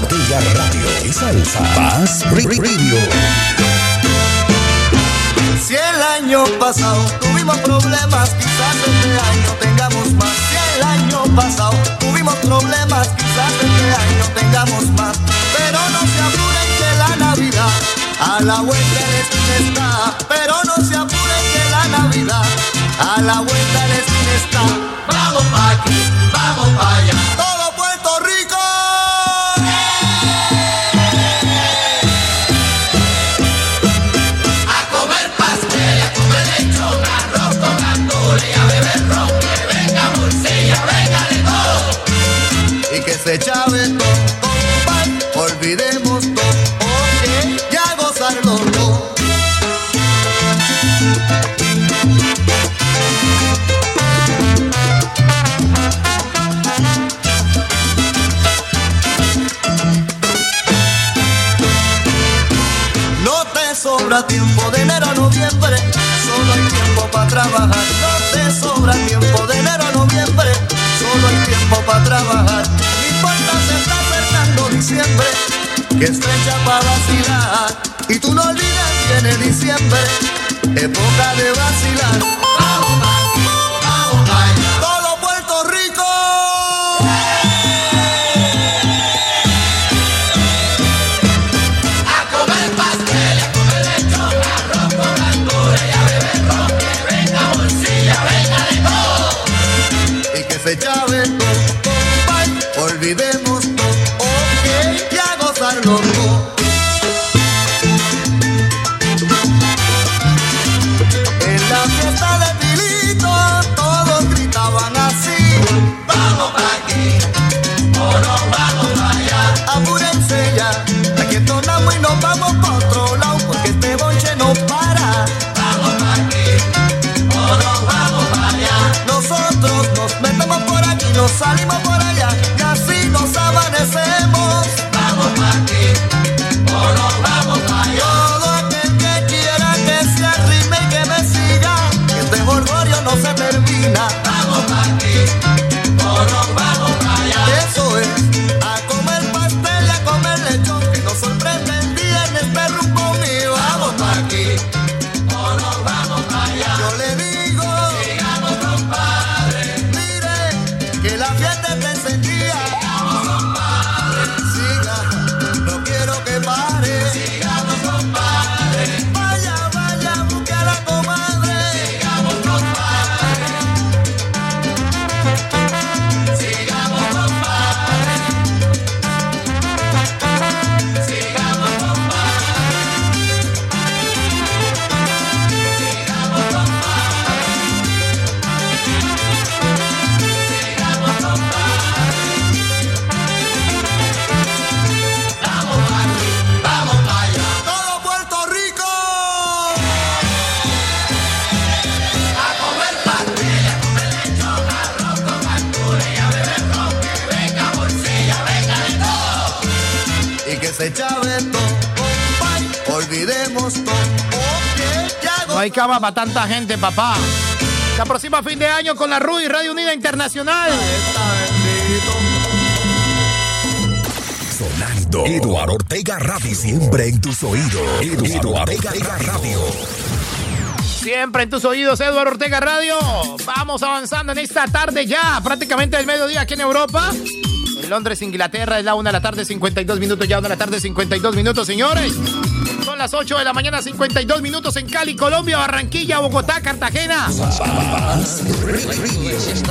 Radio y Salsa. Paz Radio. Si el año pasado tuvimos problemas, quizás este año tengamos más. Si el año pasado tuvimos problemas, quizás este año tengamos más. Pero no se apuren que la Navidad a la vuelta de esquina. Pero no se apuren que la Navidad a la vuelta de esquina está. Vamos pa' aquí, vamos pa' allá. Se chave compadre. olvidemos todo, oye, ya gozarlo todo. No te sobra tiempo de enero a noviembre, solo hay tiempo para trabajar. No te sobra tiempo de enero a noviembre, solo hay tiempo para trabajar. Se está acercando diciembre, que es fecha para vacilar. Y tú no olvides que viene diciembre, época de vacilar. Para tanta gente, papá. Se aproxima fin de año con la RUI, Radio Unida Internacional. Sonando. Eduardo Ortega Radio. Siempre en tus oídos. Eduardo Ortega Radio. Siempre en tus oídos, Eduardo Ortega Radio. Vamos avanzando en esta tarde ya, prácticamente el mediodía aquí en Europa. En Londres, Inglaterra, es la 1 de la tarde, 52 minutos. Ya 1 de la tarde, 52 minutos, señores. Las 8 de la mañana, 52 minutos en Cali, Colombia, Barranquilla, Bogotá, Cartagena.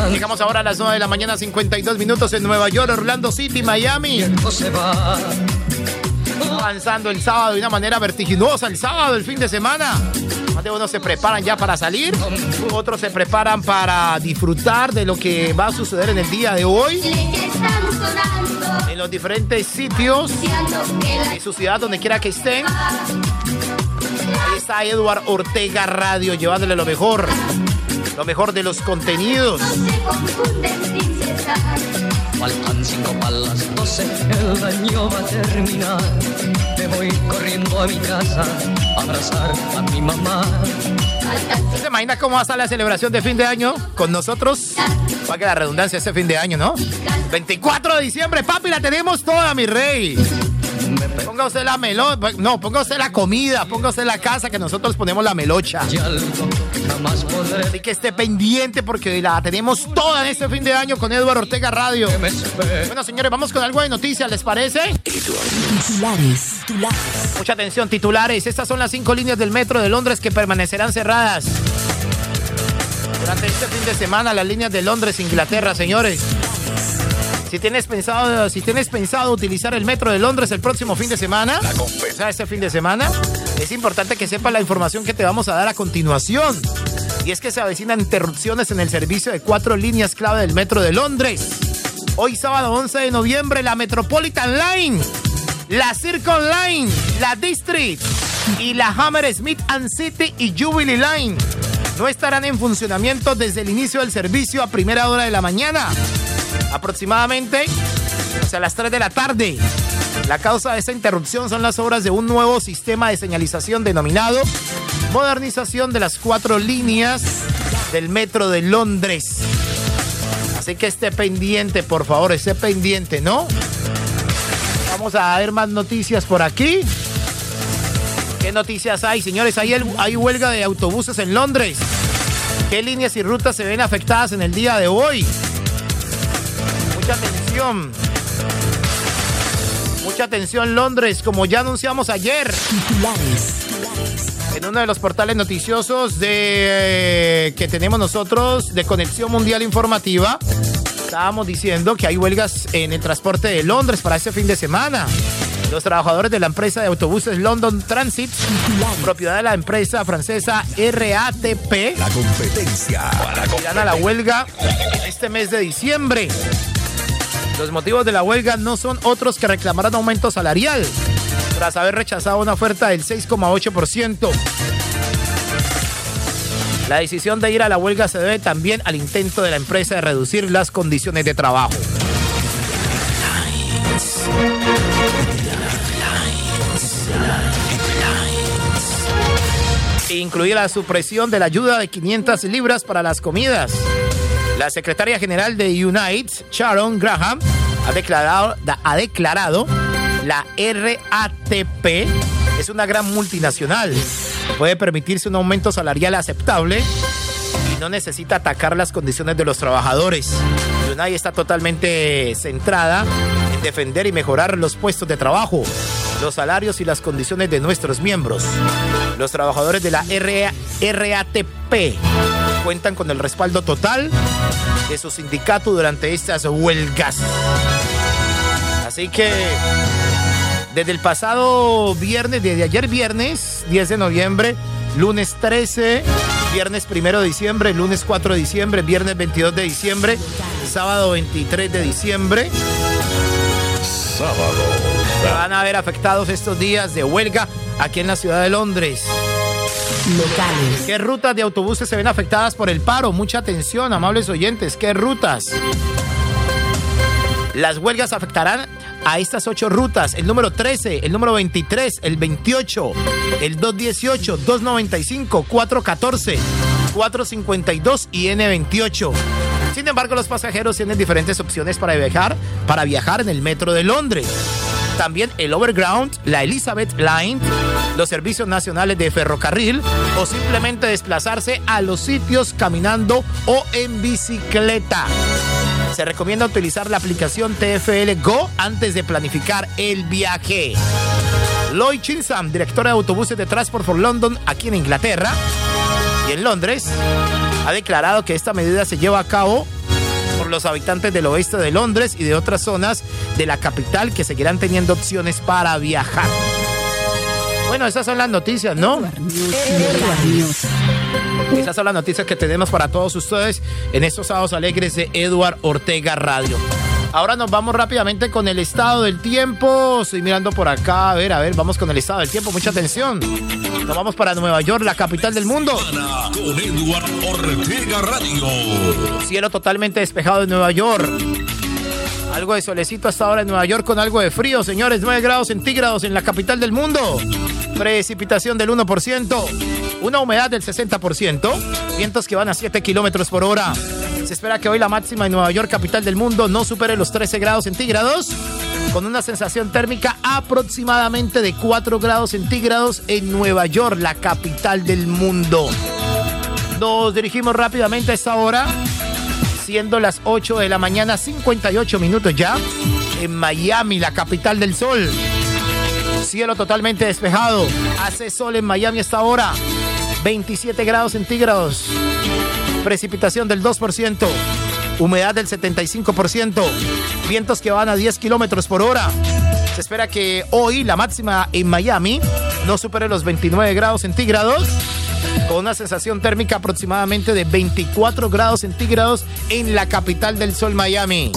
Llegamos ahora a las 9 de la mañana, 52 minutos en Nueva York, Orlando City, Miami. Avanzando el sábado de una manera vertiginosa, el sábado, el fin de semana. Más unos se preparan ya para salir, otros se preparan para disfrutar de lo que va a suceder en el día de hoy. En los diferentes sitios de su ciudad, donde quiera que estén. Ahí está Eduard Ortega Radio, llevándole lo mejor, lo mejor de los contenidos. Faltan cinco para las doce, el va a terminar. Me voy corriendo a mi casa abrazar a mi mamá. ¿Se imagina cómo va a estar la celebración de fin de año con nosotros? Va a quedar redundancia ese fin de año, ¿no? 24 de diciembre, papi, la tenemos toda, mi rey. Ponga usted la melocha, no, ponga usted la comida, ponga usted la casa, que nosotros ponemos la melocha. Así que esté pendiente porque la tenemos toda en este fin de año con Eduardo Ortega Radio. Bueno, señores, vamos con algo de noticias, ¿les parece? Titulares, titulares. Mucha atención, titulares. Estas son las cinco líneas del metro de Londres que permanecerán cerradas. Durante este fin de semana, las líneas de Londres, Inglaterra, señores. Si tienes pensado, si tienes pensado utilizar el metro de Londres el próximo fin de semana, o sea, este fin de semana, es importante que sepas la información que te vamos a dar a continuación. Y es que se avecinan interrupciones en el servicio de cuatro líneas clave del metro de Londres. Hoy sábado 11 de noviembre, la Metropolitan Line, la Circle Line, la District y la Hammersmith and City y Jubilee Line no estarán en funcionamiento desde el inicio del servicio a primera hora de la mañana aproximadamente hacia las 3 de la tarde. La causa de esta interrupción son las obras de un nuevo sistema de señalización denominado modernización de las cuatro líneas del metro de Londres. Así que esté pendiente, por favor, esté pendiente, ¿no? Vamos a ver más noticias por aquí. ¿Qué noticias hay, señores? Hay, hay huelga de autobuses en Londres. ¿Qué líneas y rutas se ven afectadas en el día de hoy? Mucha atención. Mucha atención, Londres, como ya anunciamos ayer. En uno de los portales noticiosos de, que tenemos nosotros de Conexión Mundial Informativa, estábamos diciendo que hay huelgas en el transporte de Londres para este fin de semana. Los trabajadores de la empresa de autobuses London Transit, propiedad de la empresa francesa RATP, La competencia. irán a la huelga este mes de diciembre. Los motivos de la huelga no son otros que reclamar un aumento salarial, tras haber rechazado una oferta del 6,8%. La decisión de ir a la huelga se debe también al intento de la empresa de reducir las condiciones de trabajo. Incluida la supresión de la ayuda de 500 libras para las comidas. La secretaria general de Unite, Sharon Graham, ha declarado, ha declarado la RATP es una gran multinacional. Puede permitirse un aumento salarial aceptable y no necesita atacar las condiciones de los trabajadores. Unite está totalmente centrada en defender y mejorar los puestos de trabajo, los salarios y las condiciones de nuestros miembros. Los trabajadores de la RA RATP cuentan con el respaldo total de su sindicato durante estas huelgas. Así que desde el pasado viernes, desde ayer viernes 10 de noviembre, lunes 13, viernes 1 de diciembre, lunes 4 de diciembre, viernes 22 de diciembre, sábado 23 de diciembre, Sábado. van a ver afectados estos días de huelga aquí en la ciudad de Londres. Locales. ¿Qué rutas de autobuses se ven afectadas por el paro? Mucha atención, amables oyentes. ¿Qué rutas? Las huelgas afectarán a estas ocho rutas. El número 13, el número 23, el 28, el 218, 295, 414, 452 y N28. Sin embargo, los pasajeros tienen diferentes opciones para viajar, para viajar en el metro de Londres. También el Overground, la Elizabeth Line, los servicios nacionales de ferrocarril o simplemente desplazarse a los sitios caminando o en bicicleta. Se recomienda utilizar la aplicación TFL Go antes de planificar el viaje. Lloyd Chinsam, directora de autobuses de Transport for London aquí en Inglaterra y en Londres, ha declarado que esta medida se lleva a cabo por los habitantes del oeste de Londres y de otras zonas de la capital que seguirán teniendo opciones para viajar. Bueno, esas son las noticias, ¿no? Esas son las noticias que tenemos para todos ustedes en estos sábados alegres de Eduard Ortega Radio. Ahora nos vamos rápidamente con el estado del tiempo. Estoy mirando por acá. A ver, a ver, vamos con el estado del tiempo. Mucha atención. Nos vamos para Nueva York, la capital del mundo. Con Eduard Ortega Radio. Cielo totalmente despejado en Nueva York. Algo de solecito hasta ahora en Nueva York con algo de frío, señores. 9 grados centígrados en la capital del mundo. Precipitación del 1%. Una humedad del 60%. Vientos que van a 7 kilómetros por hora. Se espera que hoy la máxima en Nueva York, capital del mundo, no supere los 13 grados centígrados. Con una sensación térmica aproximadamente de 4 grados centígrados en Nueva York, la capital del mundo. Nos dirigimos rápidamente a esta hora siendo las 8 de la mañana, 58 minutos ya, en Miami, la capital del sol. Cielo totalmente despejado. Hace sol en Miami hasta ahora. 27 grados centígrados. Precipitación del 2%. Humedad del 75%. Vientos que van a 10 kilómetros por hora. Se espera que hoy la máxima en Miami no supere los 29 grados centígrados con una sensación térmica aproximadamente de 24 grados centígrados en la capital del sol, Miami.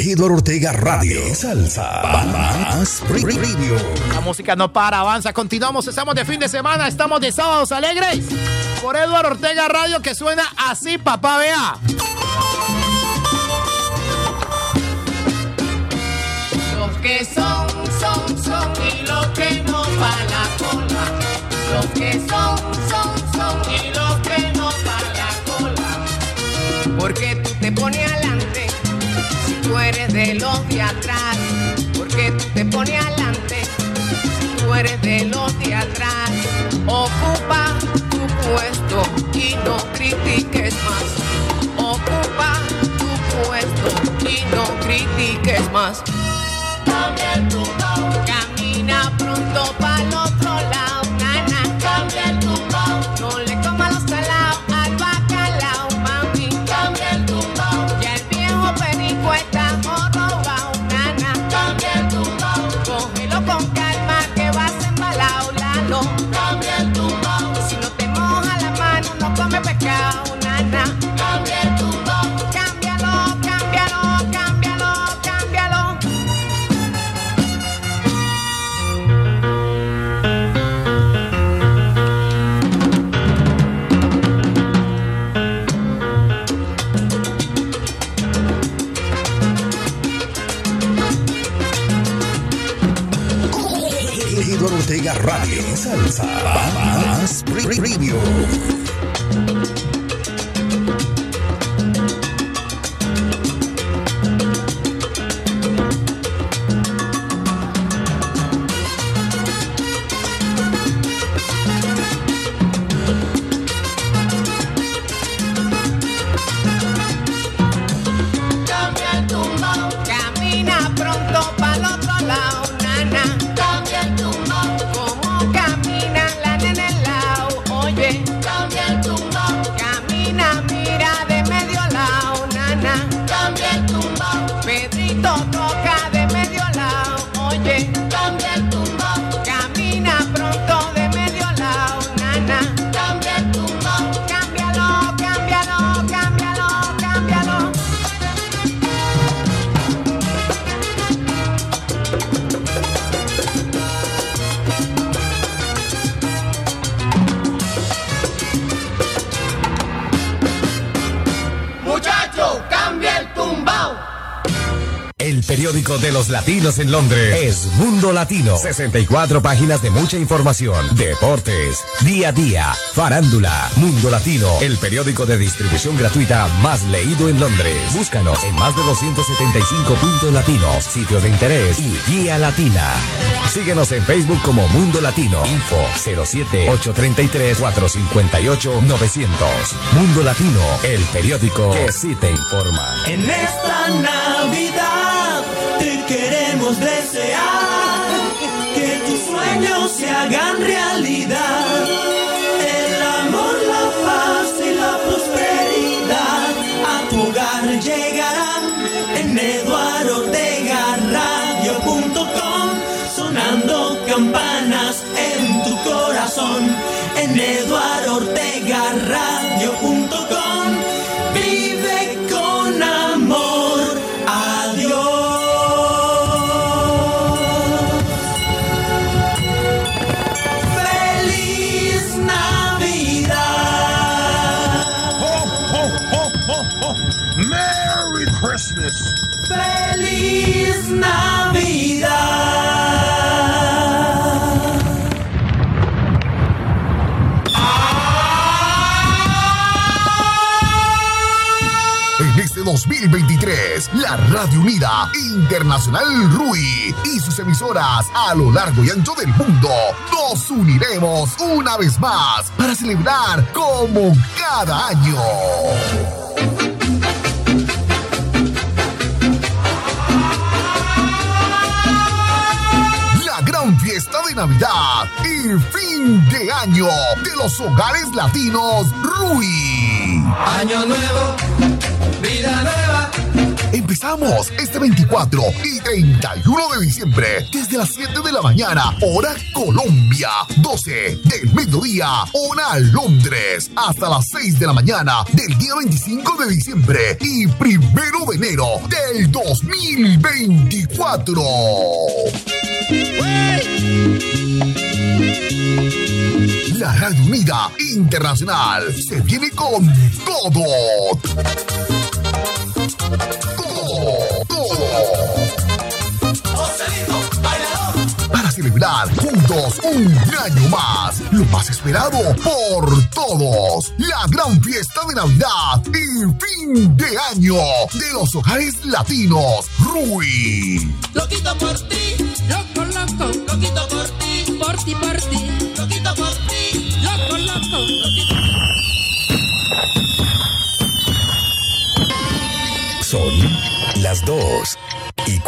Eduard Ortega Radio. Salsa. Más Radio. La música no para, avanza, continuamos, estamos de fin de semana, estamos de sábados alegres. Por Eduardo Ortega Radio que suena así, papá, vea. Los que son, son, son y los que no van la cola. Los que son, Tú eres de los de atrás, porque tú te pones adelante. Tú eres de los de atrás, ocupa tu puesto y no critiques más. Ocupa tu puesto y no critiques más. Camina pronto para los Salsa latinos en Londres es Mundo Latino. 64 páginas de mucha información, deportes, día a día, farándula. Mundo Latino, el periódico de distribución gratuita más leído en Londres. Búscanos en más de 275 puntos latinos, sitios de interés y guía latina. Síguenos en Facebook como Mundo Latino. Info 07 833 458 900. Mundo Latino, el periódico que sí te informa. En esta Navidad queremos desear que tus sueños se hagan realidad. El amor, la paz y la prosperidad a tu hogar llegarán en eduardortegaradio.com sonando campanas en tu corazón en eduardortegaradio.com Feliz navidad En este 2023, la Radio Unida Internacional RUI y sus emisoras a lo largo y ancho del mundo nos uniremos una vez más para celebrar como cada año. Navidad y fin de año de los hogares latinos RUI. Año nuevo, vida nueva. Empezamos este 24 y 31 de diciembre desde las 7 de la mañana, hora Colombia, 12 del mediodía, hora Londres, hasta las 6 de la mañana del día 25 de diciembre y primero de enero del 2024. La Radio Unida Internacional. Se viene con todo. Para celebrar juntos un año más, lo más esperado por todos, la gran fiesta de Navidad y fin de año de los hogares latinos. RUI. Loquito por ti,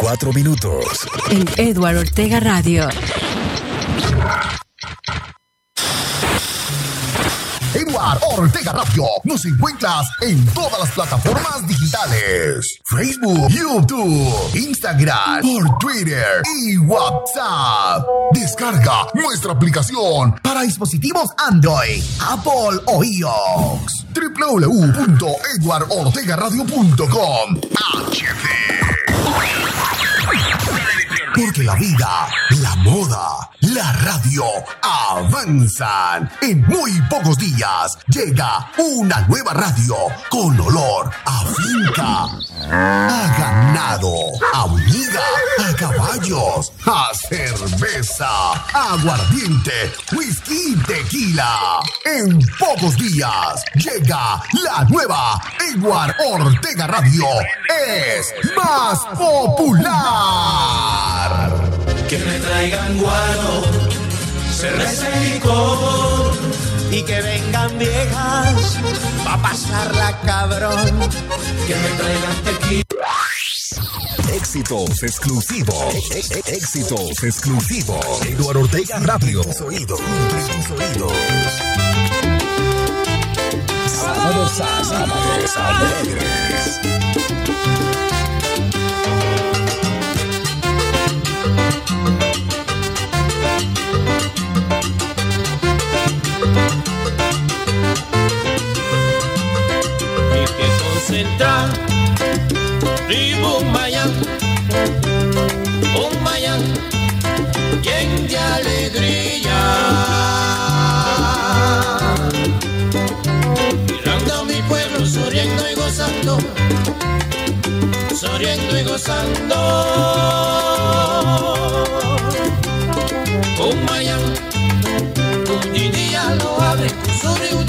Son las 2 y 4. 24 minutos. En Edward Ortega Radio. Eduard Ortega Radio. Nos encuentras en todas las plataformas digitales: Facebook, YouTube, Instagram, por Twitter y WhatsApp. Descarga nuestra aplicación para dispositivos Android, Apple o iOS. www.eduardortegaradio.com HD. Porque la vida, la moda, la radio avanzan. En muy pocos días llega una nueva radio con olor a finca, a ganado, a hormiga, a caballos, a cerveza, aguardiente, whisky tequila. En pocos días llega la nueva Edward Ortega Radio. Es más popular. Que me traigan guaro, cerveza y licor. Y que vengan viejas pa' pasarla cabrón. Que me traigan tequila. Éxitos exclusivos. E- e- Éxitos exclusivos. Eduardo Ortega Radio. Tus oídos. Tus oídos. Sábados a sábados alegres. Que concentrar. Vivo un mayán, lleno de alegría. Mirando a mi pueblo, sonriendo y gozando, sonriendo y gozando. Un mayán, un día lo abre, un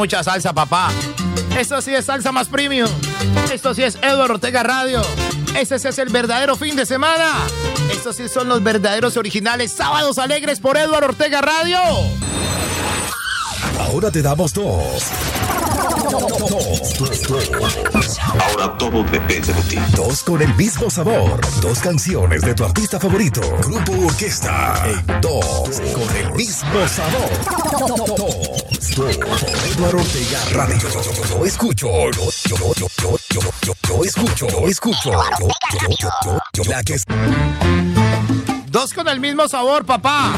mucha salsa, papá. Esto sí es salsa más premium. Esto sí es Eduardo Ortega Radio. Ese sí es el verdadero fin de semana. Estos sí son los verdaderos originales sábados alegres por Eduardo Ortega Radio. Ahora te damos dos. Ahora todo depende de ti. Dos con el mismo sabor. Dos canciones de tu artista favorito. Grupo Orquesta. En dos con el mismo sabor. Dos. Dos. Eduardo Ortega Radio. Yo escucho. Yo, yo, yo, yo, yo, yo, yo escucho. Yo escucho. Yo, yo, yo, yo, yo, la que es. Dos con el mismo sabor, papá.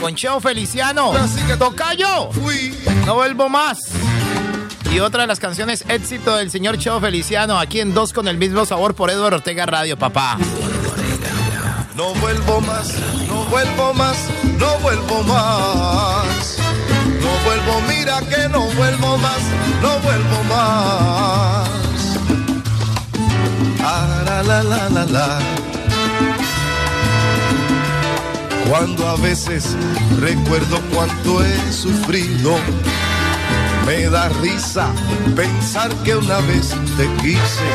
Con Cheo Feliciano. Tocayo. No vuelvo más. Y otra de las canciones éxito del señor Cheo Feliciano, aquí en Dos con el mismo sabor por Eduardo Ortega Radio, papá. No vuelvo más, no vuelvo más, no vuelvo más. No vuelvo, mira que no vuelvo más, no vuelvo más. La, la, la, la, la. Cuando a veces recuerdo cuánto he sufrido, me da risa pensar que una vez te quise,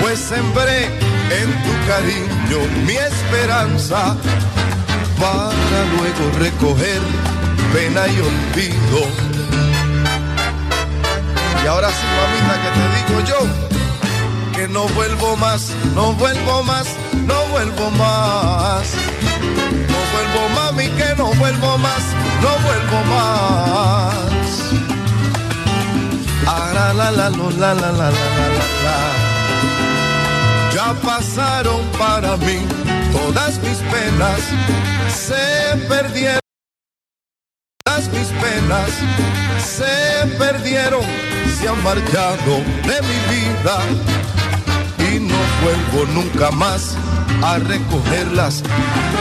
pues sembré en tu cariño mi esperanza para luego recoger pena y olvido. Y ahora sí, mamita, que te digo yo, que no vuelvo más, no vuelvo más, no vuelvo más. No vuelvo mami, que no vuelvo más, no vuelvo más. Ah, la, la, lo, la, la, la, la, la. Ya pasaron para mí todas mis penas, se perdieron. Se perdieron, se han marchado de mi vida y no vuelvo nunca más a recogerlas.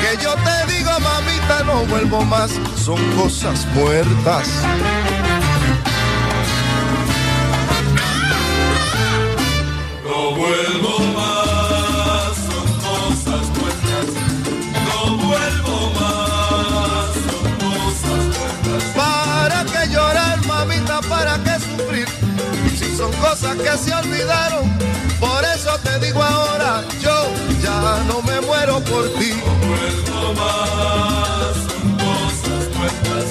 Que yo te digo, mamita, no vuelvo más, son cosas muertas. No vuelvo cosas que se olvidaron. Por eso te digo ahora, yo ya no me muero por ti. No vuelvo más, son cosas buenas.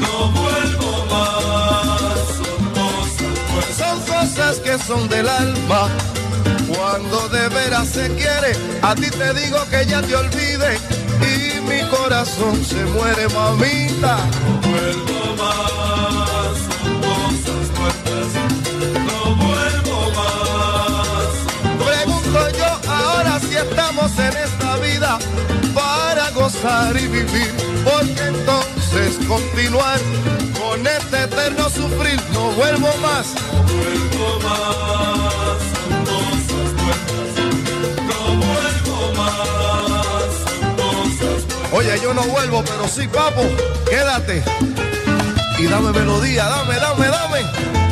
No vuelvo más, son cosas. Son cosas que son del alma. Cuando de veras se quiere, a ti te digo que ya te olvide. Y mi corazón se muere, mamita. No vuelvo más, son cosas buenas. Estamos en esta vida para gozar y vivir, porque entonces continuar con este eterno sufrir no vuelvo más. No vuelvo más, son cosas buenas. No vuelvo más, son cosas buenas. Oye, yo no vuelvo, pero sí, papo, quédate y dame melodía, dame, dame, dame.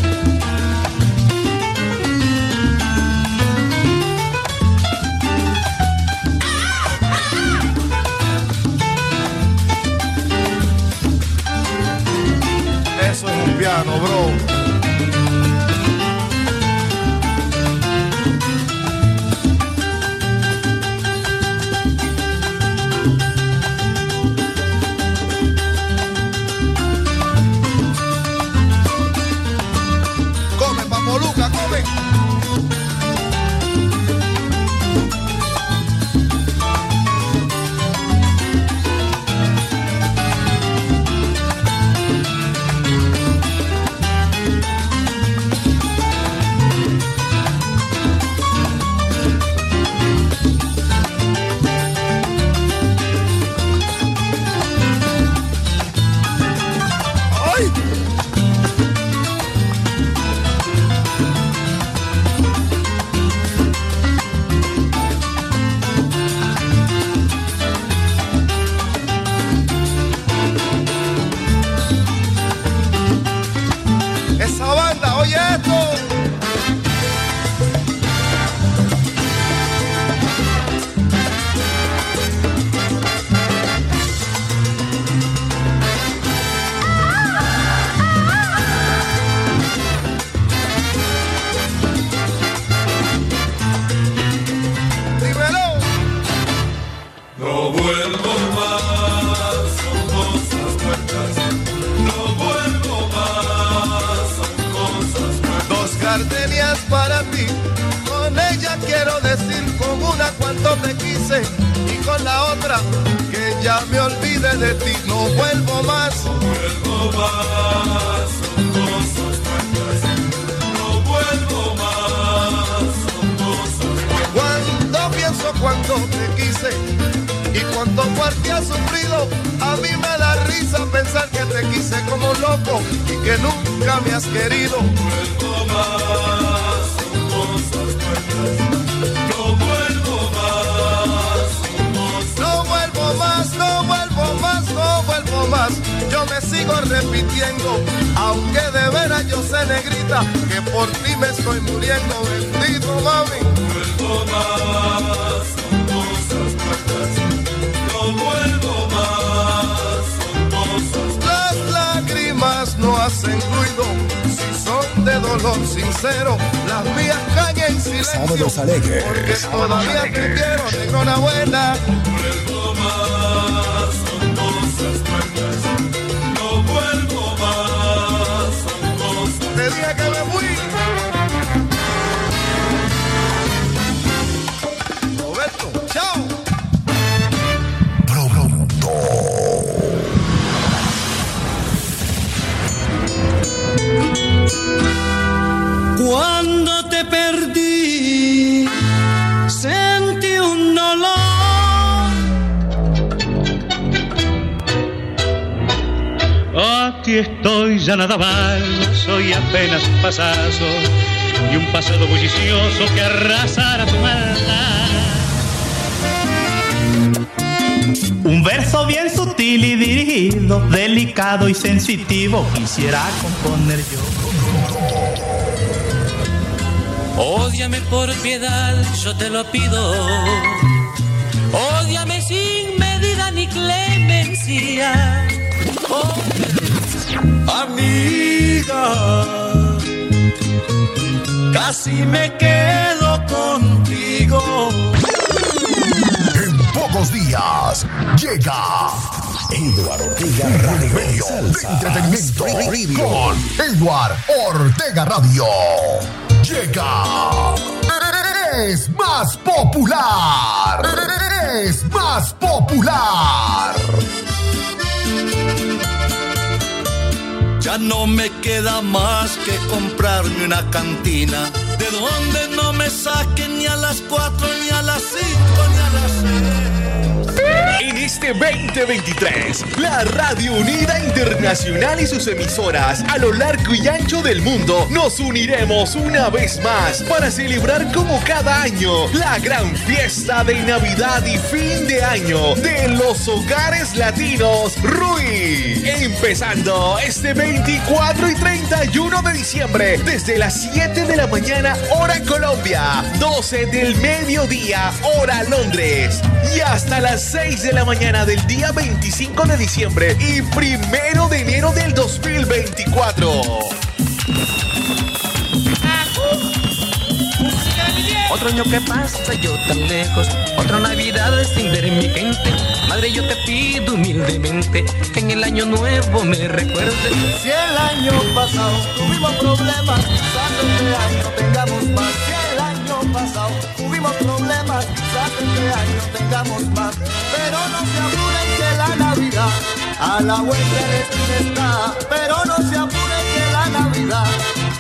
Es piano, bro. Componer yo. Ódiame por piedad, yo te lo pido. Ódiame sin medida ni clemencia. Amiga, casi me quedo contigo. En pocos días llega Eduardo Ortega Radio de entretenimiento con Eduardo Ortega Radio. Llega. Es más popular. Es más popular. Ya no me queda más que comprarme una cantina de donde no me saquen ni a las 4 ni a las 5 ni a las 6. En este 2023, la Radio Unida Internacional y sus emisoras a lo largo y ancho del mundo nos uniremos una vez más para celebrar como cada año la gran fiesta de Navidad y fin de año de los hogares latinos RUI. Empezando este 24 y 31 de diciembre desde las 7 de la mañana hora Colombia, 12 del mediodía hora Londres y hasta las 6 de la mañana del día 25 de diciembre y primero de enero del 2024. Otro año que pasa yo tan lejos, otra Navidad sin ver mi gente. Madre, yo te pido humildemente que en el año nuevo me recuerdes. Si el año pasado tuvimos problemas, quizás este año tengamos más. Si el año pasado tuvimos problemas, quizás este año tengamos más. Pero no se apuren que la Navidad a la vuelta de esquina está. Pero no se apuren que la Navidad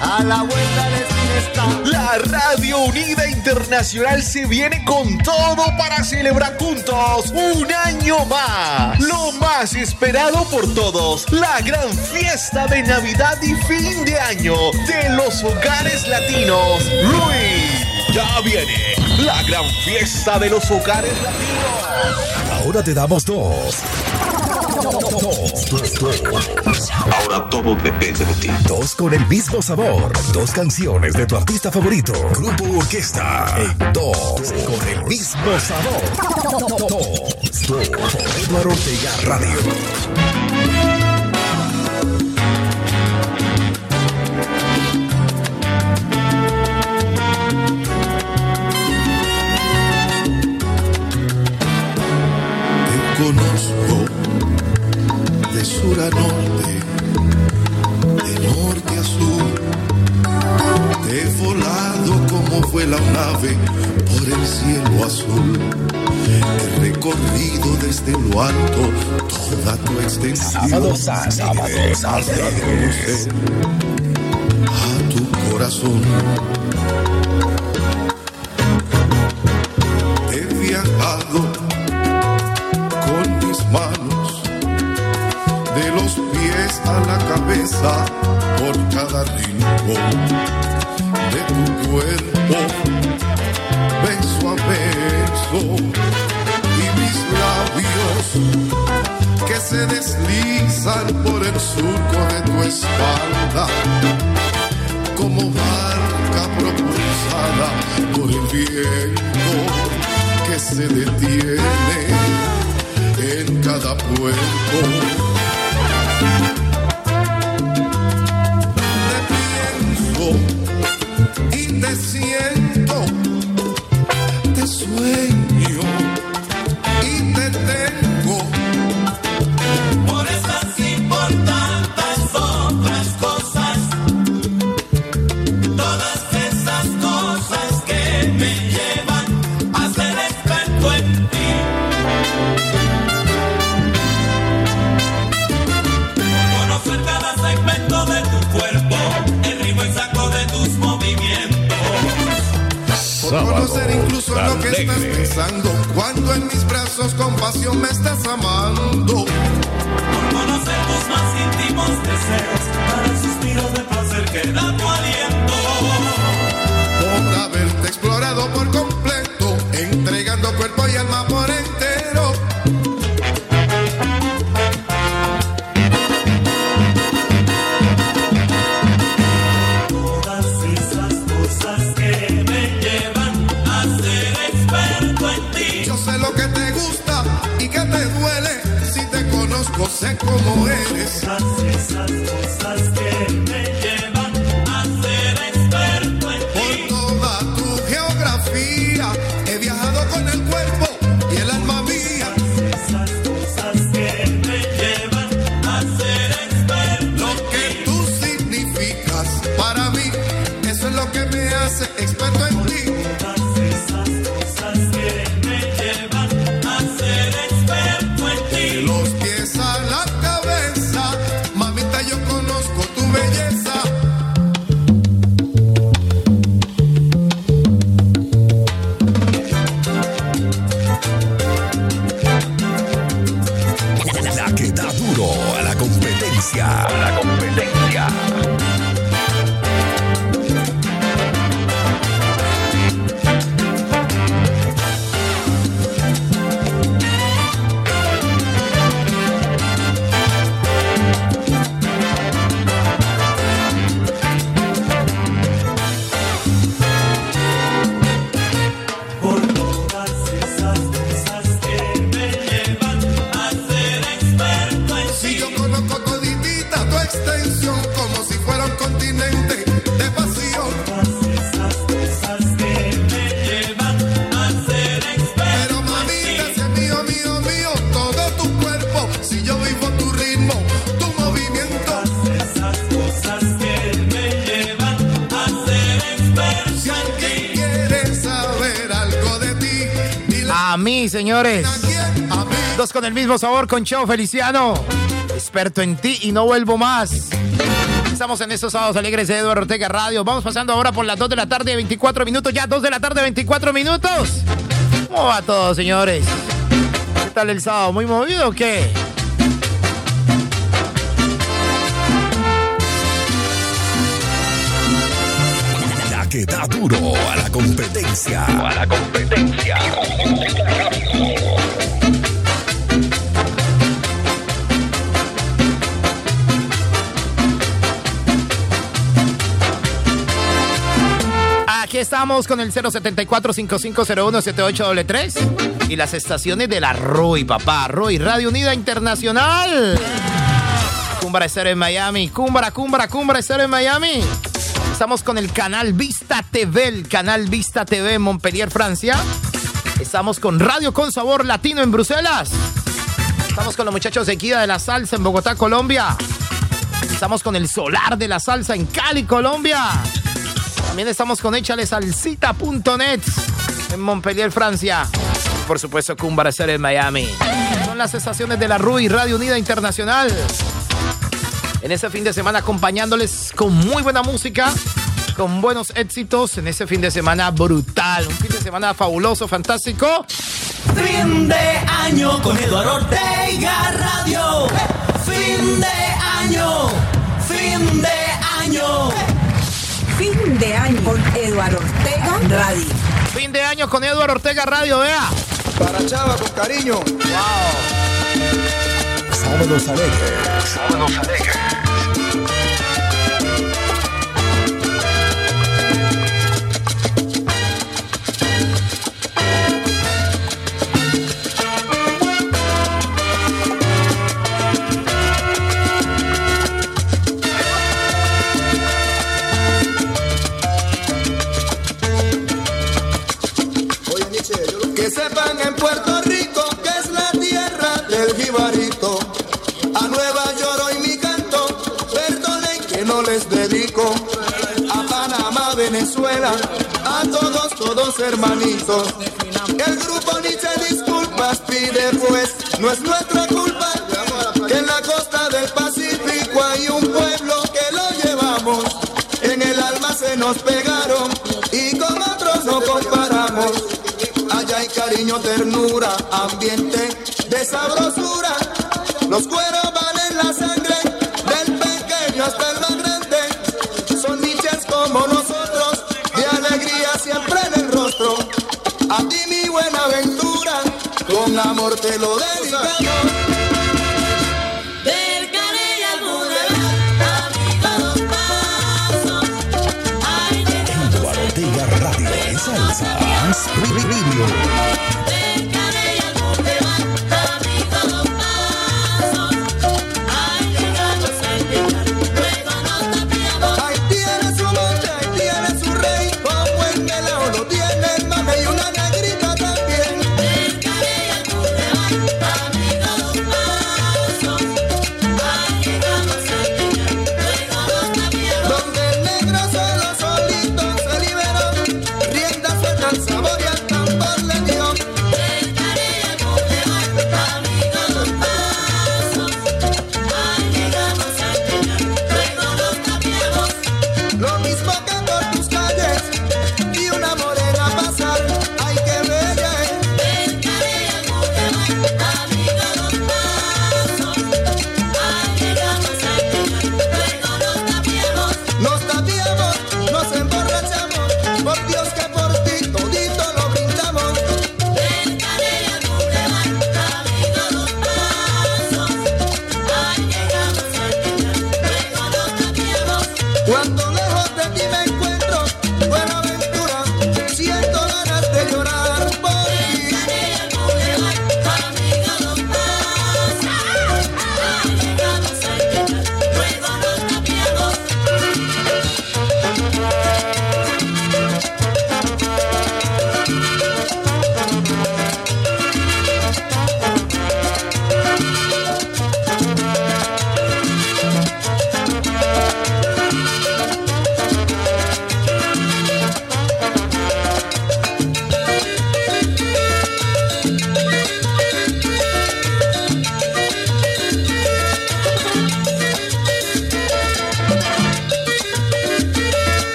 a la vuelta de esquina está. La Radio Unida Internacional se viene con todo para celebrar juntos un año más. Lo más esperado por todos, la gran fiesta de Navidad y fin de año de los hogares latinos. Luis, ya viene la gran fiesta de los hogares latinos. Ahora te damos dos. Ahora todo depende de ti. Dos con el mismo sabor. Dos canciones de tu artista favorito. Grupo Orquesta. En dos con el mismo sabor. Dos. Dos. Eduardo Ortega Radio. Conozco de sur a norte, de norte a sur. Te suave por el cielo azul. He recorrido desde lo alto toda tu extensión. Sábados a sábados, a tu corazón. Por cada rincón de tu cuerpo, beso a beso, y mis labios que se deslizan por el surco de tu espalda, como barca propulsada por el viento que se detiene en cada puerto. Te señores. Dos con el mismo sabor con Cheo Feliciano. Experto en ti y no vuelvo más. Estamos en estos sábados alegres de Eduardo Ortega Radio. Vamos pasando ahora por las 2 de la tarde, 24 minutos. Ya 2 de la tarde, 24 minutos. ¿Cómo va todo, señores? ¿Qué tal el sábado? ¿Muy movido o qué? La que da duro a la competencia. A la competencia. Aquí estamos con el 074-5501-7833 y las estaciones de la RUI, papá. RUI, Radio Unida Internacional. Cumbra Estero en Miami. Cumbra, Cumbra, Cumbra Estero en Miami. Estamos con el canal Vista TV, el canal Vista TV en Montpellier, Francia. Estamos con Radio con Sabor Latino en Bruselas. Estamos con los muchachos de Equida de la Salsa en Bogotá, Colombia. Estamos con el Solar de la Salsa en Cali, Colombia. También estamos con échalesalcita.net en Montpellier, Francia. Por supuesto, Cumbracer en Miami. Son las estaciones de la RUI Radio Unida Internacional. En ese fin de semana acompañándoles con muy buena música, con buenos éxitos en ese fin de semana brutal. Un fin de semana fabuloso, fantástico. Fin de año con Eduardo Ortega Radio. Fin de año. Fin de año. Fin de año con Eduardo Ortega Radio. Fin de año con Eduardo Ortega Radio, vea. Para Chava, con cariño. Wow. Sábados alegres. Sábados alegres. Venezuela, a todos, todos hermanitos. El grupo Nietzsche disculpas pide pues, no es nuestra culpa. En la costa del Pacífico hay un pueblo que lo llevamos. En el alma se nos pegaron y con otros no comparamos. Allá hay cariño, ternura, ambiente de sabrosura. Los cueros Ortega Radio en salsa. Radio.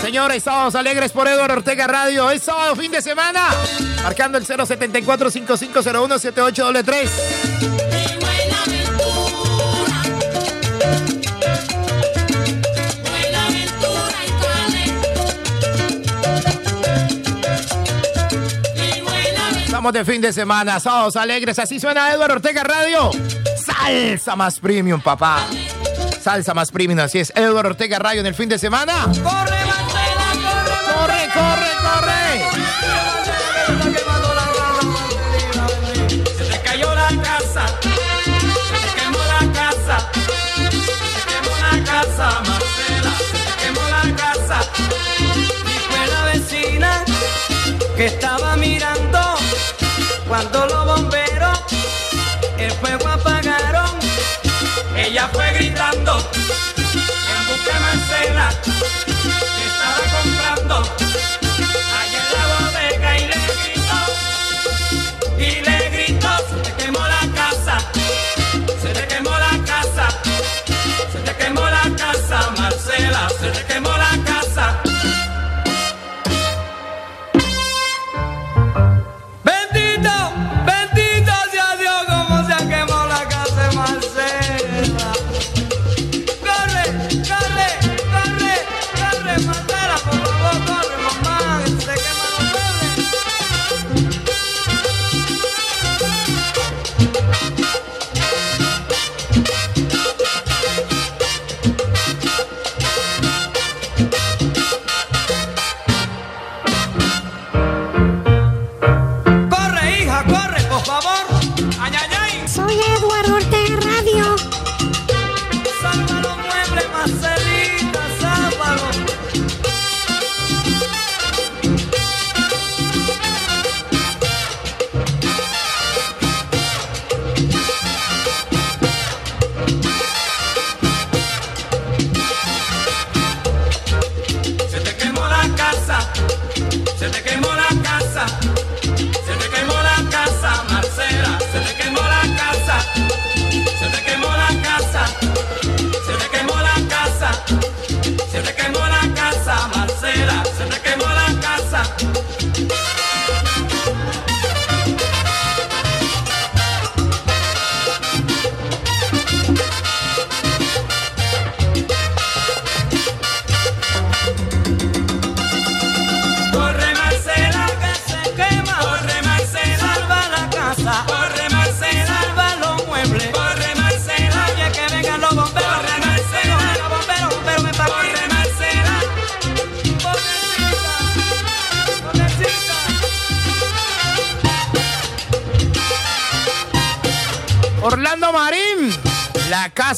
Señores, sábados alegres por Eduardo Ortega Radio. Es sábado, fin de semana. Marcando el 074 5501 7833 Estamos de fin de semana, sábados alegres. Así suena Eduardo Ortega Radio. Salsa más premium, papá. Salsa más premium, así es. Eduardo Ortega Radio en el fin de semana.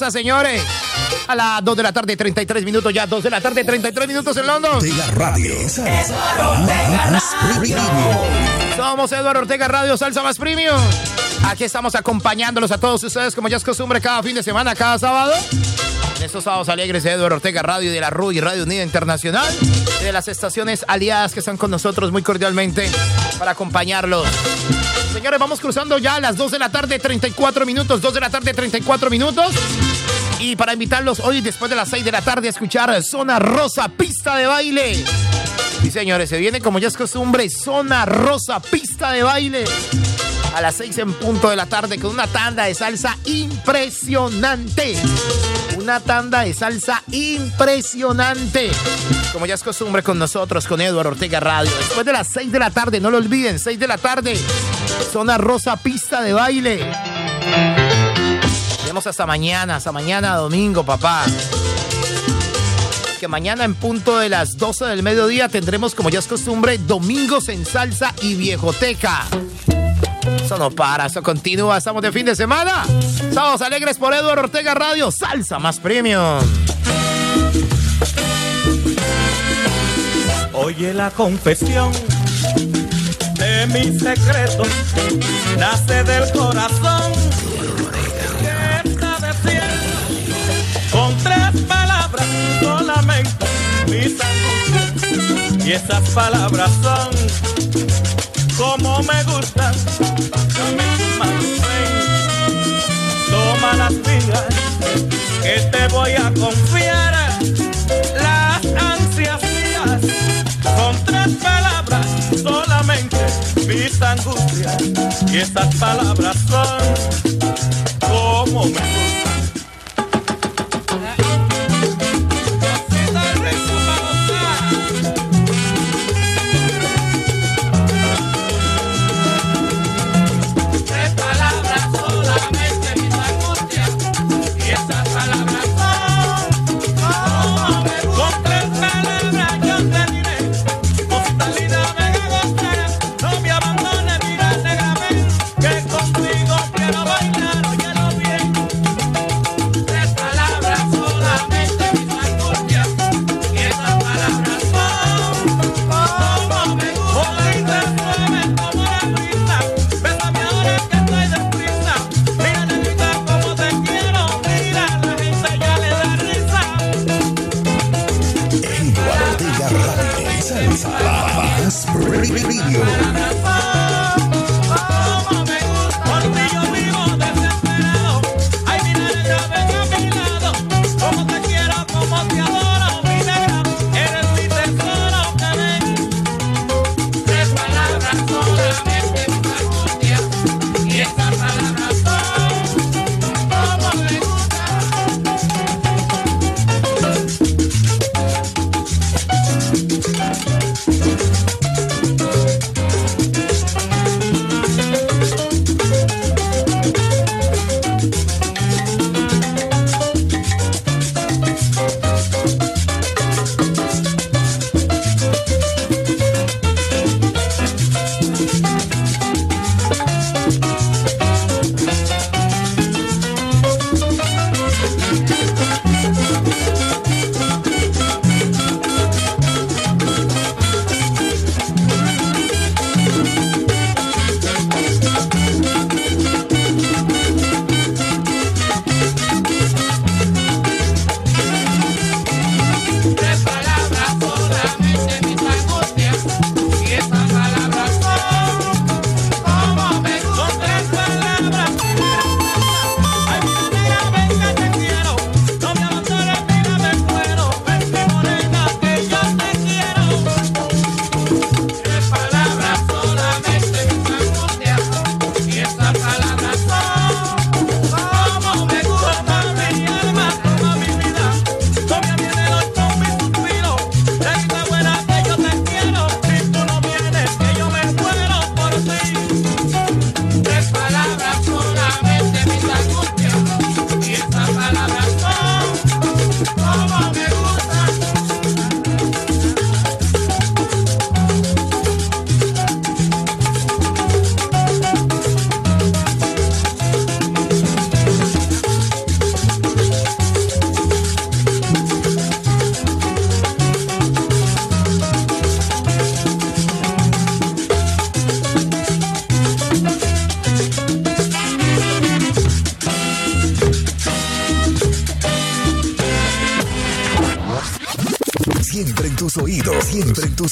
Casa, señores. A las 2 de la tarde, 33 minutos ya. 2 de la tarde, 33 minutos en London. Ortega Radio. Más premium. Somos Eduardo Ortega Radio Salsa Más Premium. Aquí estamos acompañándolos a todos ustedes, como ya es costumbre, cada fin de semana, cada sábado. En estos sábados alegres de Eduardo Ortega Radio y de la RUI Radio Unida Internacional. y De las estaciones aliadas que están con nosotros muy cordialmente para acompañarlos. Señores, vamos cruzando ya a las 2 de la tarde, 34 minutos. 2 de la tarde, 34 minutos. Y para invitarlos hoy, después de las 6 de la tarde, a escuchar Zona Rosa, pista de baile. Sí, señores, se viene como ya es costumbre, Zona Rosa, pista de baile. A las 6 en punto de la tarde con una tanda de salsa impresionante. Una tanda de salsa impresionante. Como ya es costumbre con nosotros, con Eduardo Ortega Radio. Después de las 6 de la tarde, no lo olviden, 6 de la tarde, Zona Rosa, pista de baile. Hasta mañana, hasta mañana domingo, papá. Que mañana en punto de las 12 del mediodía tendremos, como ya es costumbre, domingos en salsa y viejoteca. Eso no para, eso continúa. Estamos de fin de semana. Sábados alegres por Eduardo Ortega Radio. Salsa más premium. Oye la confesión de mi secreto nace del corazón y esas palabras son como me gustan. Toma las vidas que te voy a confiar. Las ansias mías son tres palabras solamente mis angustias y esas palabras son como me gustan.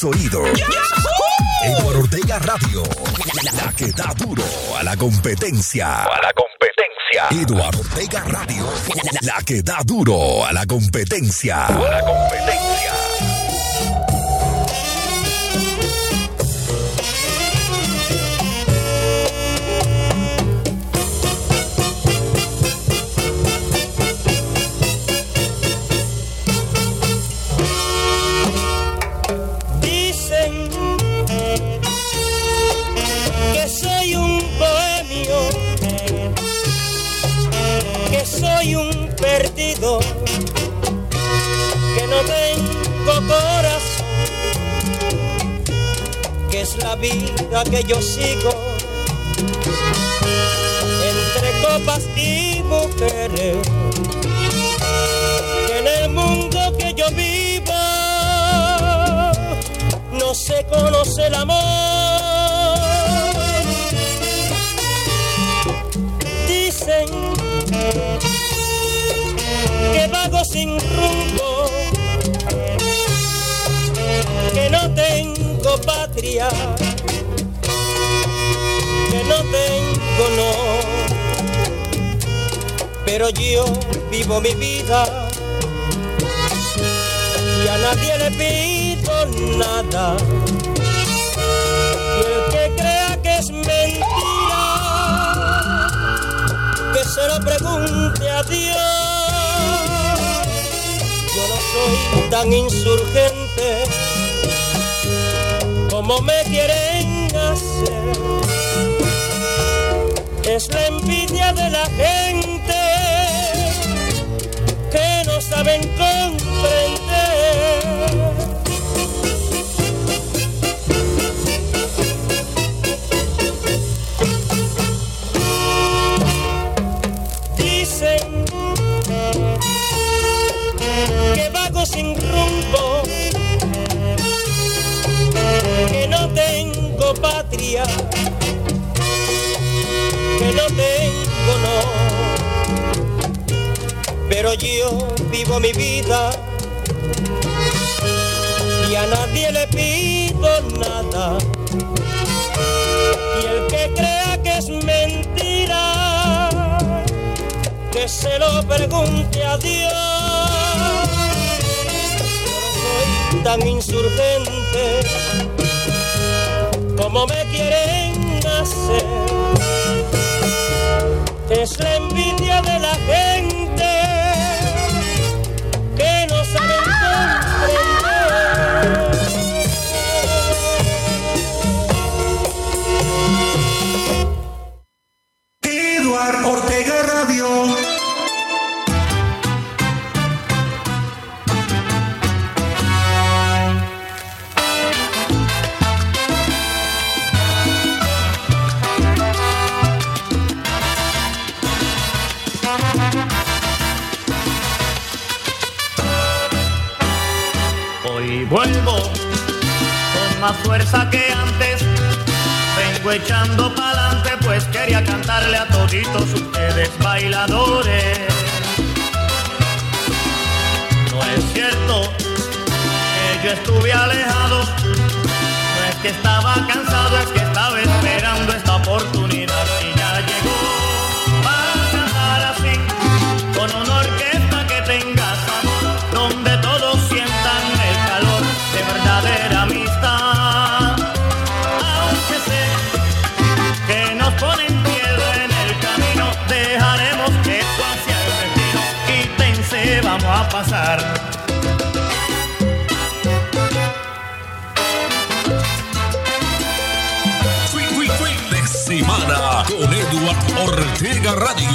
tus oídos. Eduardo Ortega Radio, la que da duro a la competencia. A la competencia. Eduardo Ortega Radio, la que da duro a la competencia. A la competencia. yo sigo entre copas y mujeres. Que en el mundo que yo vivo no se conoce el amor. Dicen que vago sin rumbo, que no tengo patria tengo no, pero yo vivo mi vida y a nadie le pido nada. Y el que crea que es mentira, que se lo pregunte a Dios. Yo no soy tan insurgente como me quieren hacer es la envidia de la gente que no saben comprender. Dicen que vago sin rumbo, que no tengo patria pero yo vivo mi vida y a nadie le pido nada. Y el que crea que es mentira, que se lo pregunte a Dios. Yo soy tan insurgente como me quieren hacer. Es la envidia de la gente radio.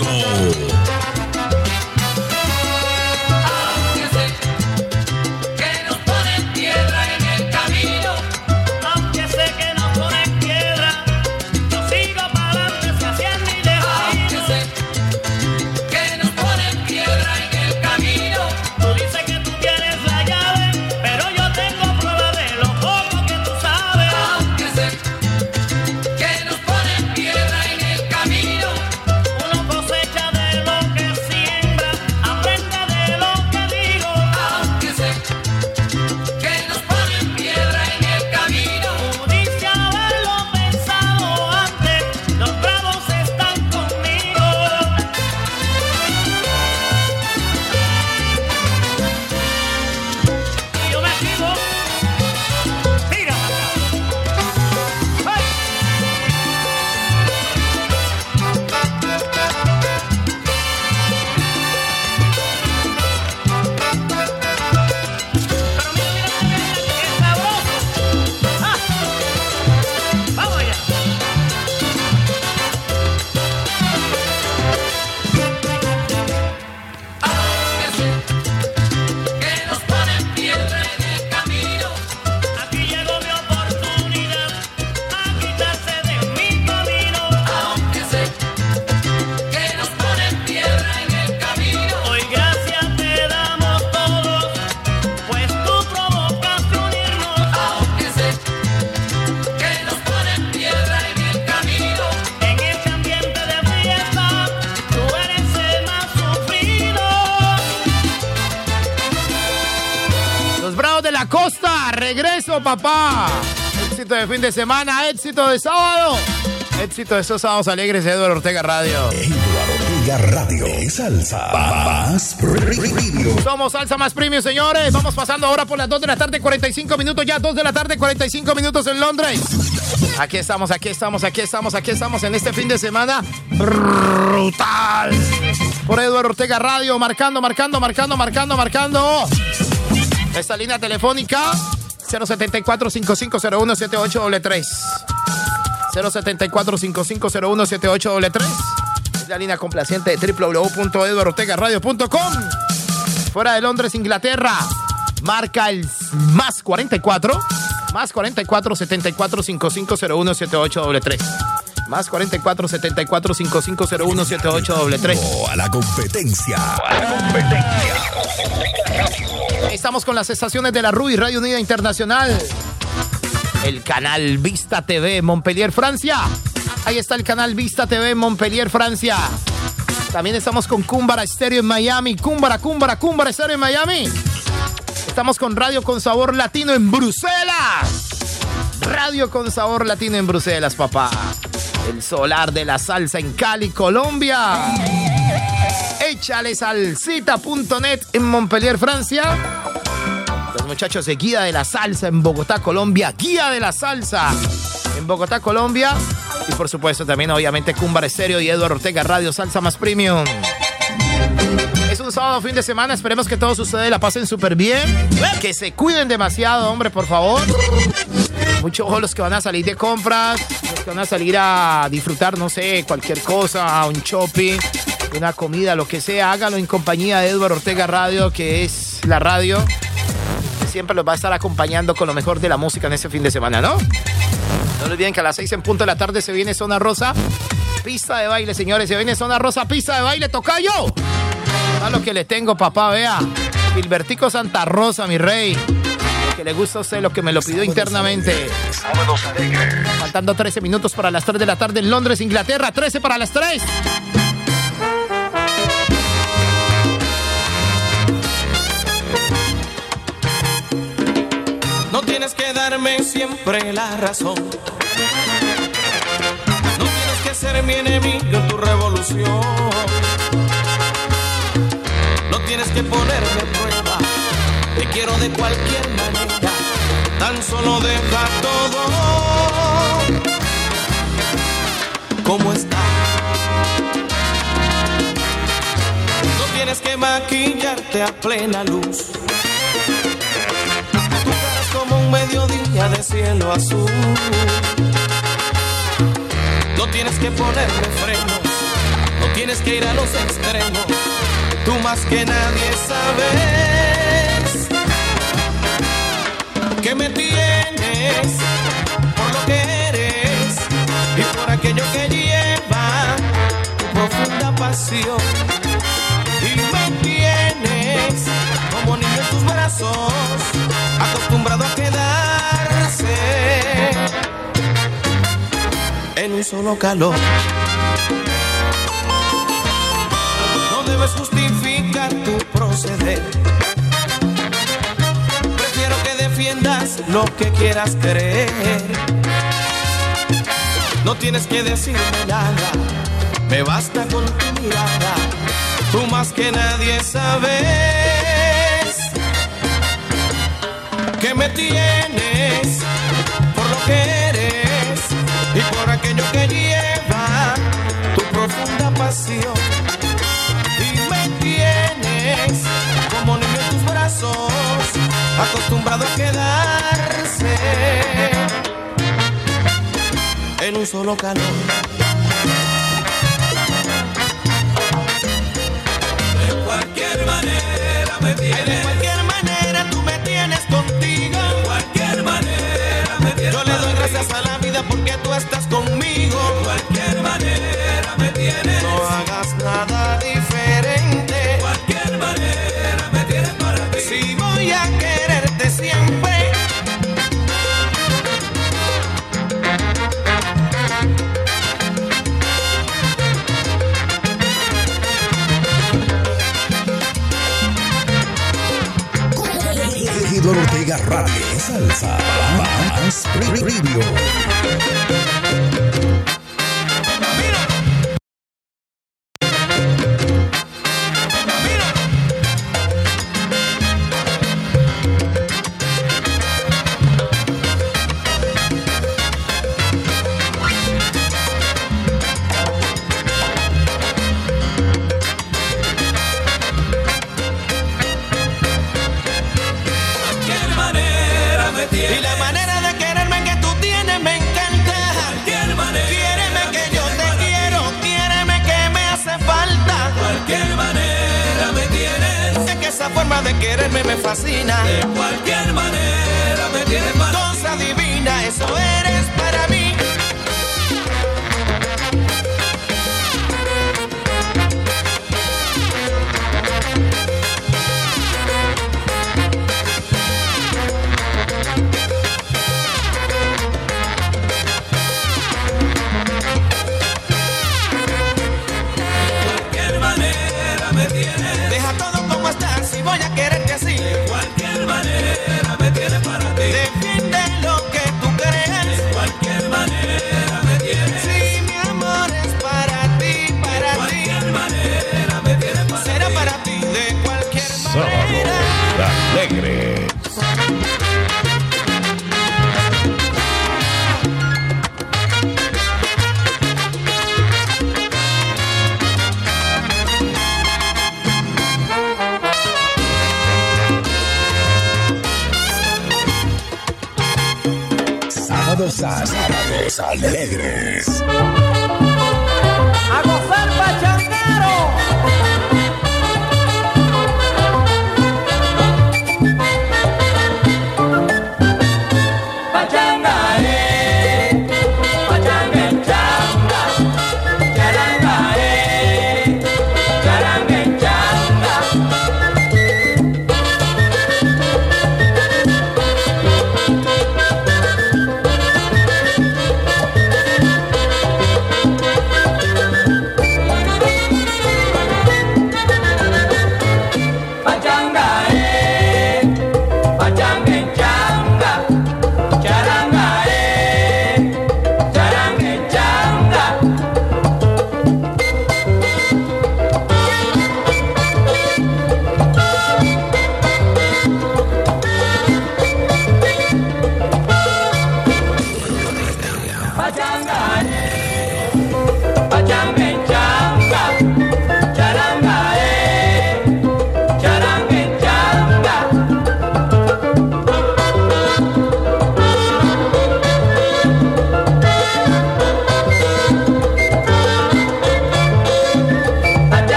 Papá. Éxito de fin de semana, éxito de sábado. Éxito de esos sábados alegres de Eduardo Ortega Radio. Eduardo Ortega Radio es salsa más premium. Somos salsa más premium, señores. Vamos pasando ahora por las 2 de la tarde, 45 minutos ya, 2 de la tarde, 45 minutos en Londres. Aquí estamos, aquí estamos, aquí estamos, aquí estamos en este fin de semana brutal. Por Eduardo Ortega Radio, marcando, marcando, marcando, marcando, marcando. Esta línea telefónica 074-5501-7833. 074-5501-7833. Es la línea complaciente de www.eduardortegaradio.com. Fuera de Londres, Inglaterra. Marca el más 44. Más 44 74 5501 7833. Más 44 74 5501 7833. A la competencia. A la competencia. Estamos con las estaciones de la RUI, Radio Unida Internacional. El canal Vista TV Montpellier, Francia. Ahí está el canal Vista TV Montpellier, Francia. También estamos con Cúmbara Estéreo en Miami. Cúmbara, Cúmbara, Cúmbara Estéreo en Miami. Estamos con Radio con Sabor Latino en Bruselas. Radio con Sabor Latino en Bruselas, papá. El solar de la salsa en Cali, Colombia. Échale salsita.net en Montpellier, Francia. Los muchachos de Guía de la Salsa en Bogotá, Colombia. Guía de la Salsa en Bogotá, Colombia. Y por supuesto también obviamente Cúmbar Estéreo y Eduardo Ortega Radio Salsa Más Premium. Es un sábado fin de semana, esperemos que todos ustedes la pasen súper bien. Que se cuiden demasiado, hombre, por favor. Mucho ojo los que van a salir de compras, los que van a salir a disfrutar, no sé, cualquier cosa, un shopping, una comida, lo que sea, hágalo en compañía de Eduardo Ortega Radio, que es la radio siempre los va a estar acompañando con lo mejor de la música en ese fin de semana, ¿no? No olviden que a las 6 en punto de la tarde se viene Zona Rosa. Pista de baile, señores. Se viene Zona Rosa, pista de baile, toca yo. A lo que le tengo, papá, vea. Gilbertico Santa Rosa, mi rey. Que le gusta a usted, lo que me lo pidió internamente. Faltando 13 minutos para las 3 de la tarde en Londres, Inglaterra. 13 para las 3. No tienes que darme siempre la razón. No tienes que ser mi enemigo en tu revolución. No tienes que ponerme prueba. Te quiero de cualquier manera. Tan solo deja todo como está. No tienes que maquillarte a plena luz. Tu cara como un mediodía de cielo azul. No tienes que ponerme frenos, no tienes que ir a los extremos. Tú más que nadie sabes que me tienes por lo que eres y por aquello que lleva tu profunda pasión. Y me tienes como niño en tus brazos, acostumbrado a quedarse en un solo calor. Debes justificar tu proceder. Prefiero que defiendas lo que quieras creer. No tienes que decirme nada, me basta con tu mirada. Tú más que nadie sabes que me tienes por lo que eres y por aquello que lleva tu profunda pasión. Acostumbrado a quedarse en un solo calor. De cualquier manera me tienes. De cualquier manera tú me tienes contigo. De cualquier manera me tienes. Yo le doy gracias a la vida porque tú estás conmigo. Radio. Salsa más premium.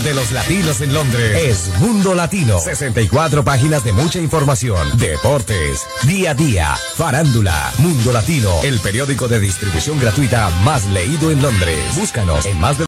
De los latinos en Londres es Mundo Latino. 64 páginas de mucha información, deportes, día a día, farándula. Mundo Latino, el periódico de distribución gratuita más leído en Londres. Búscanos en más de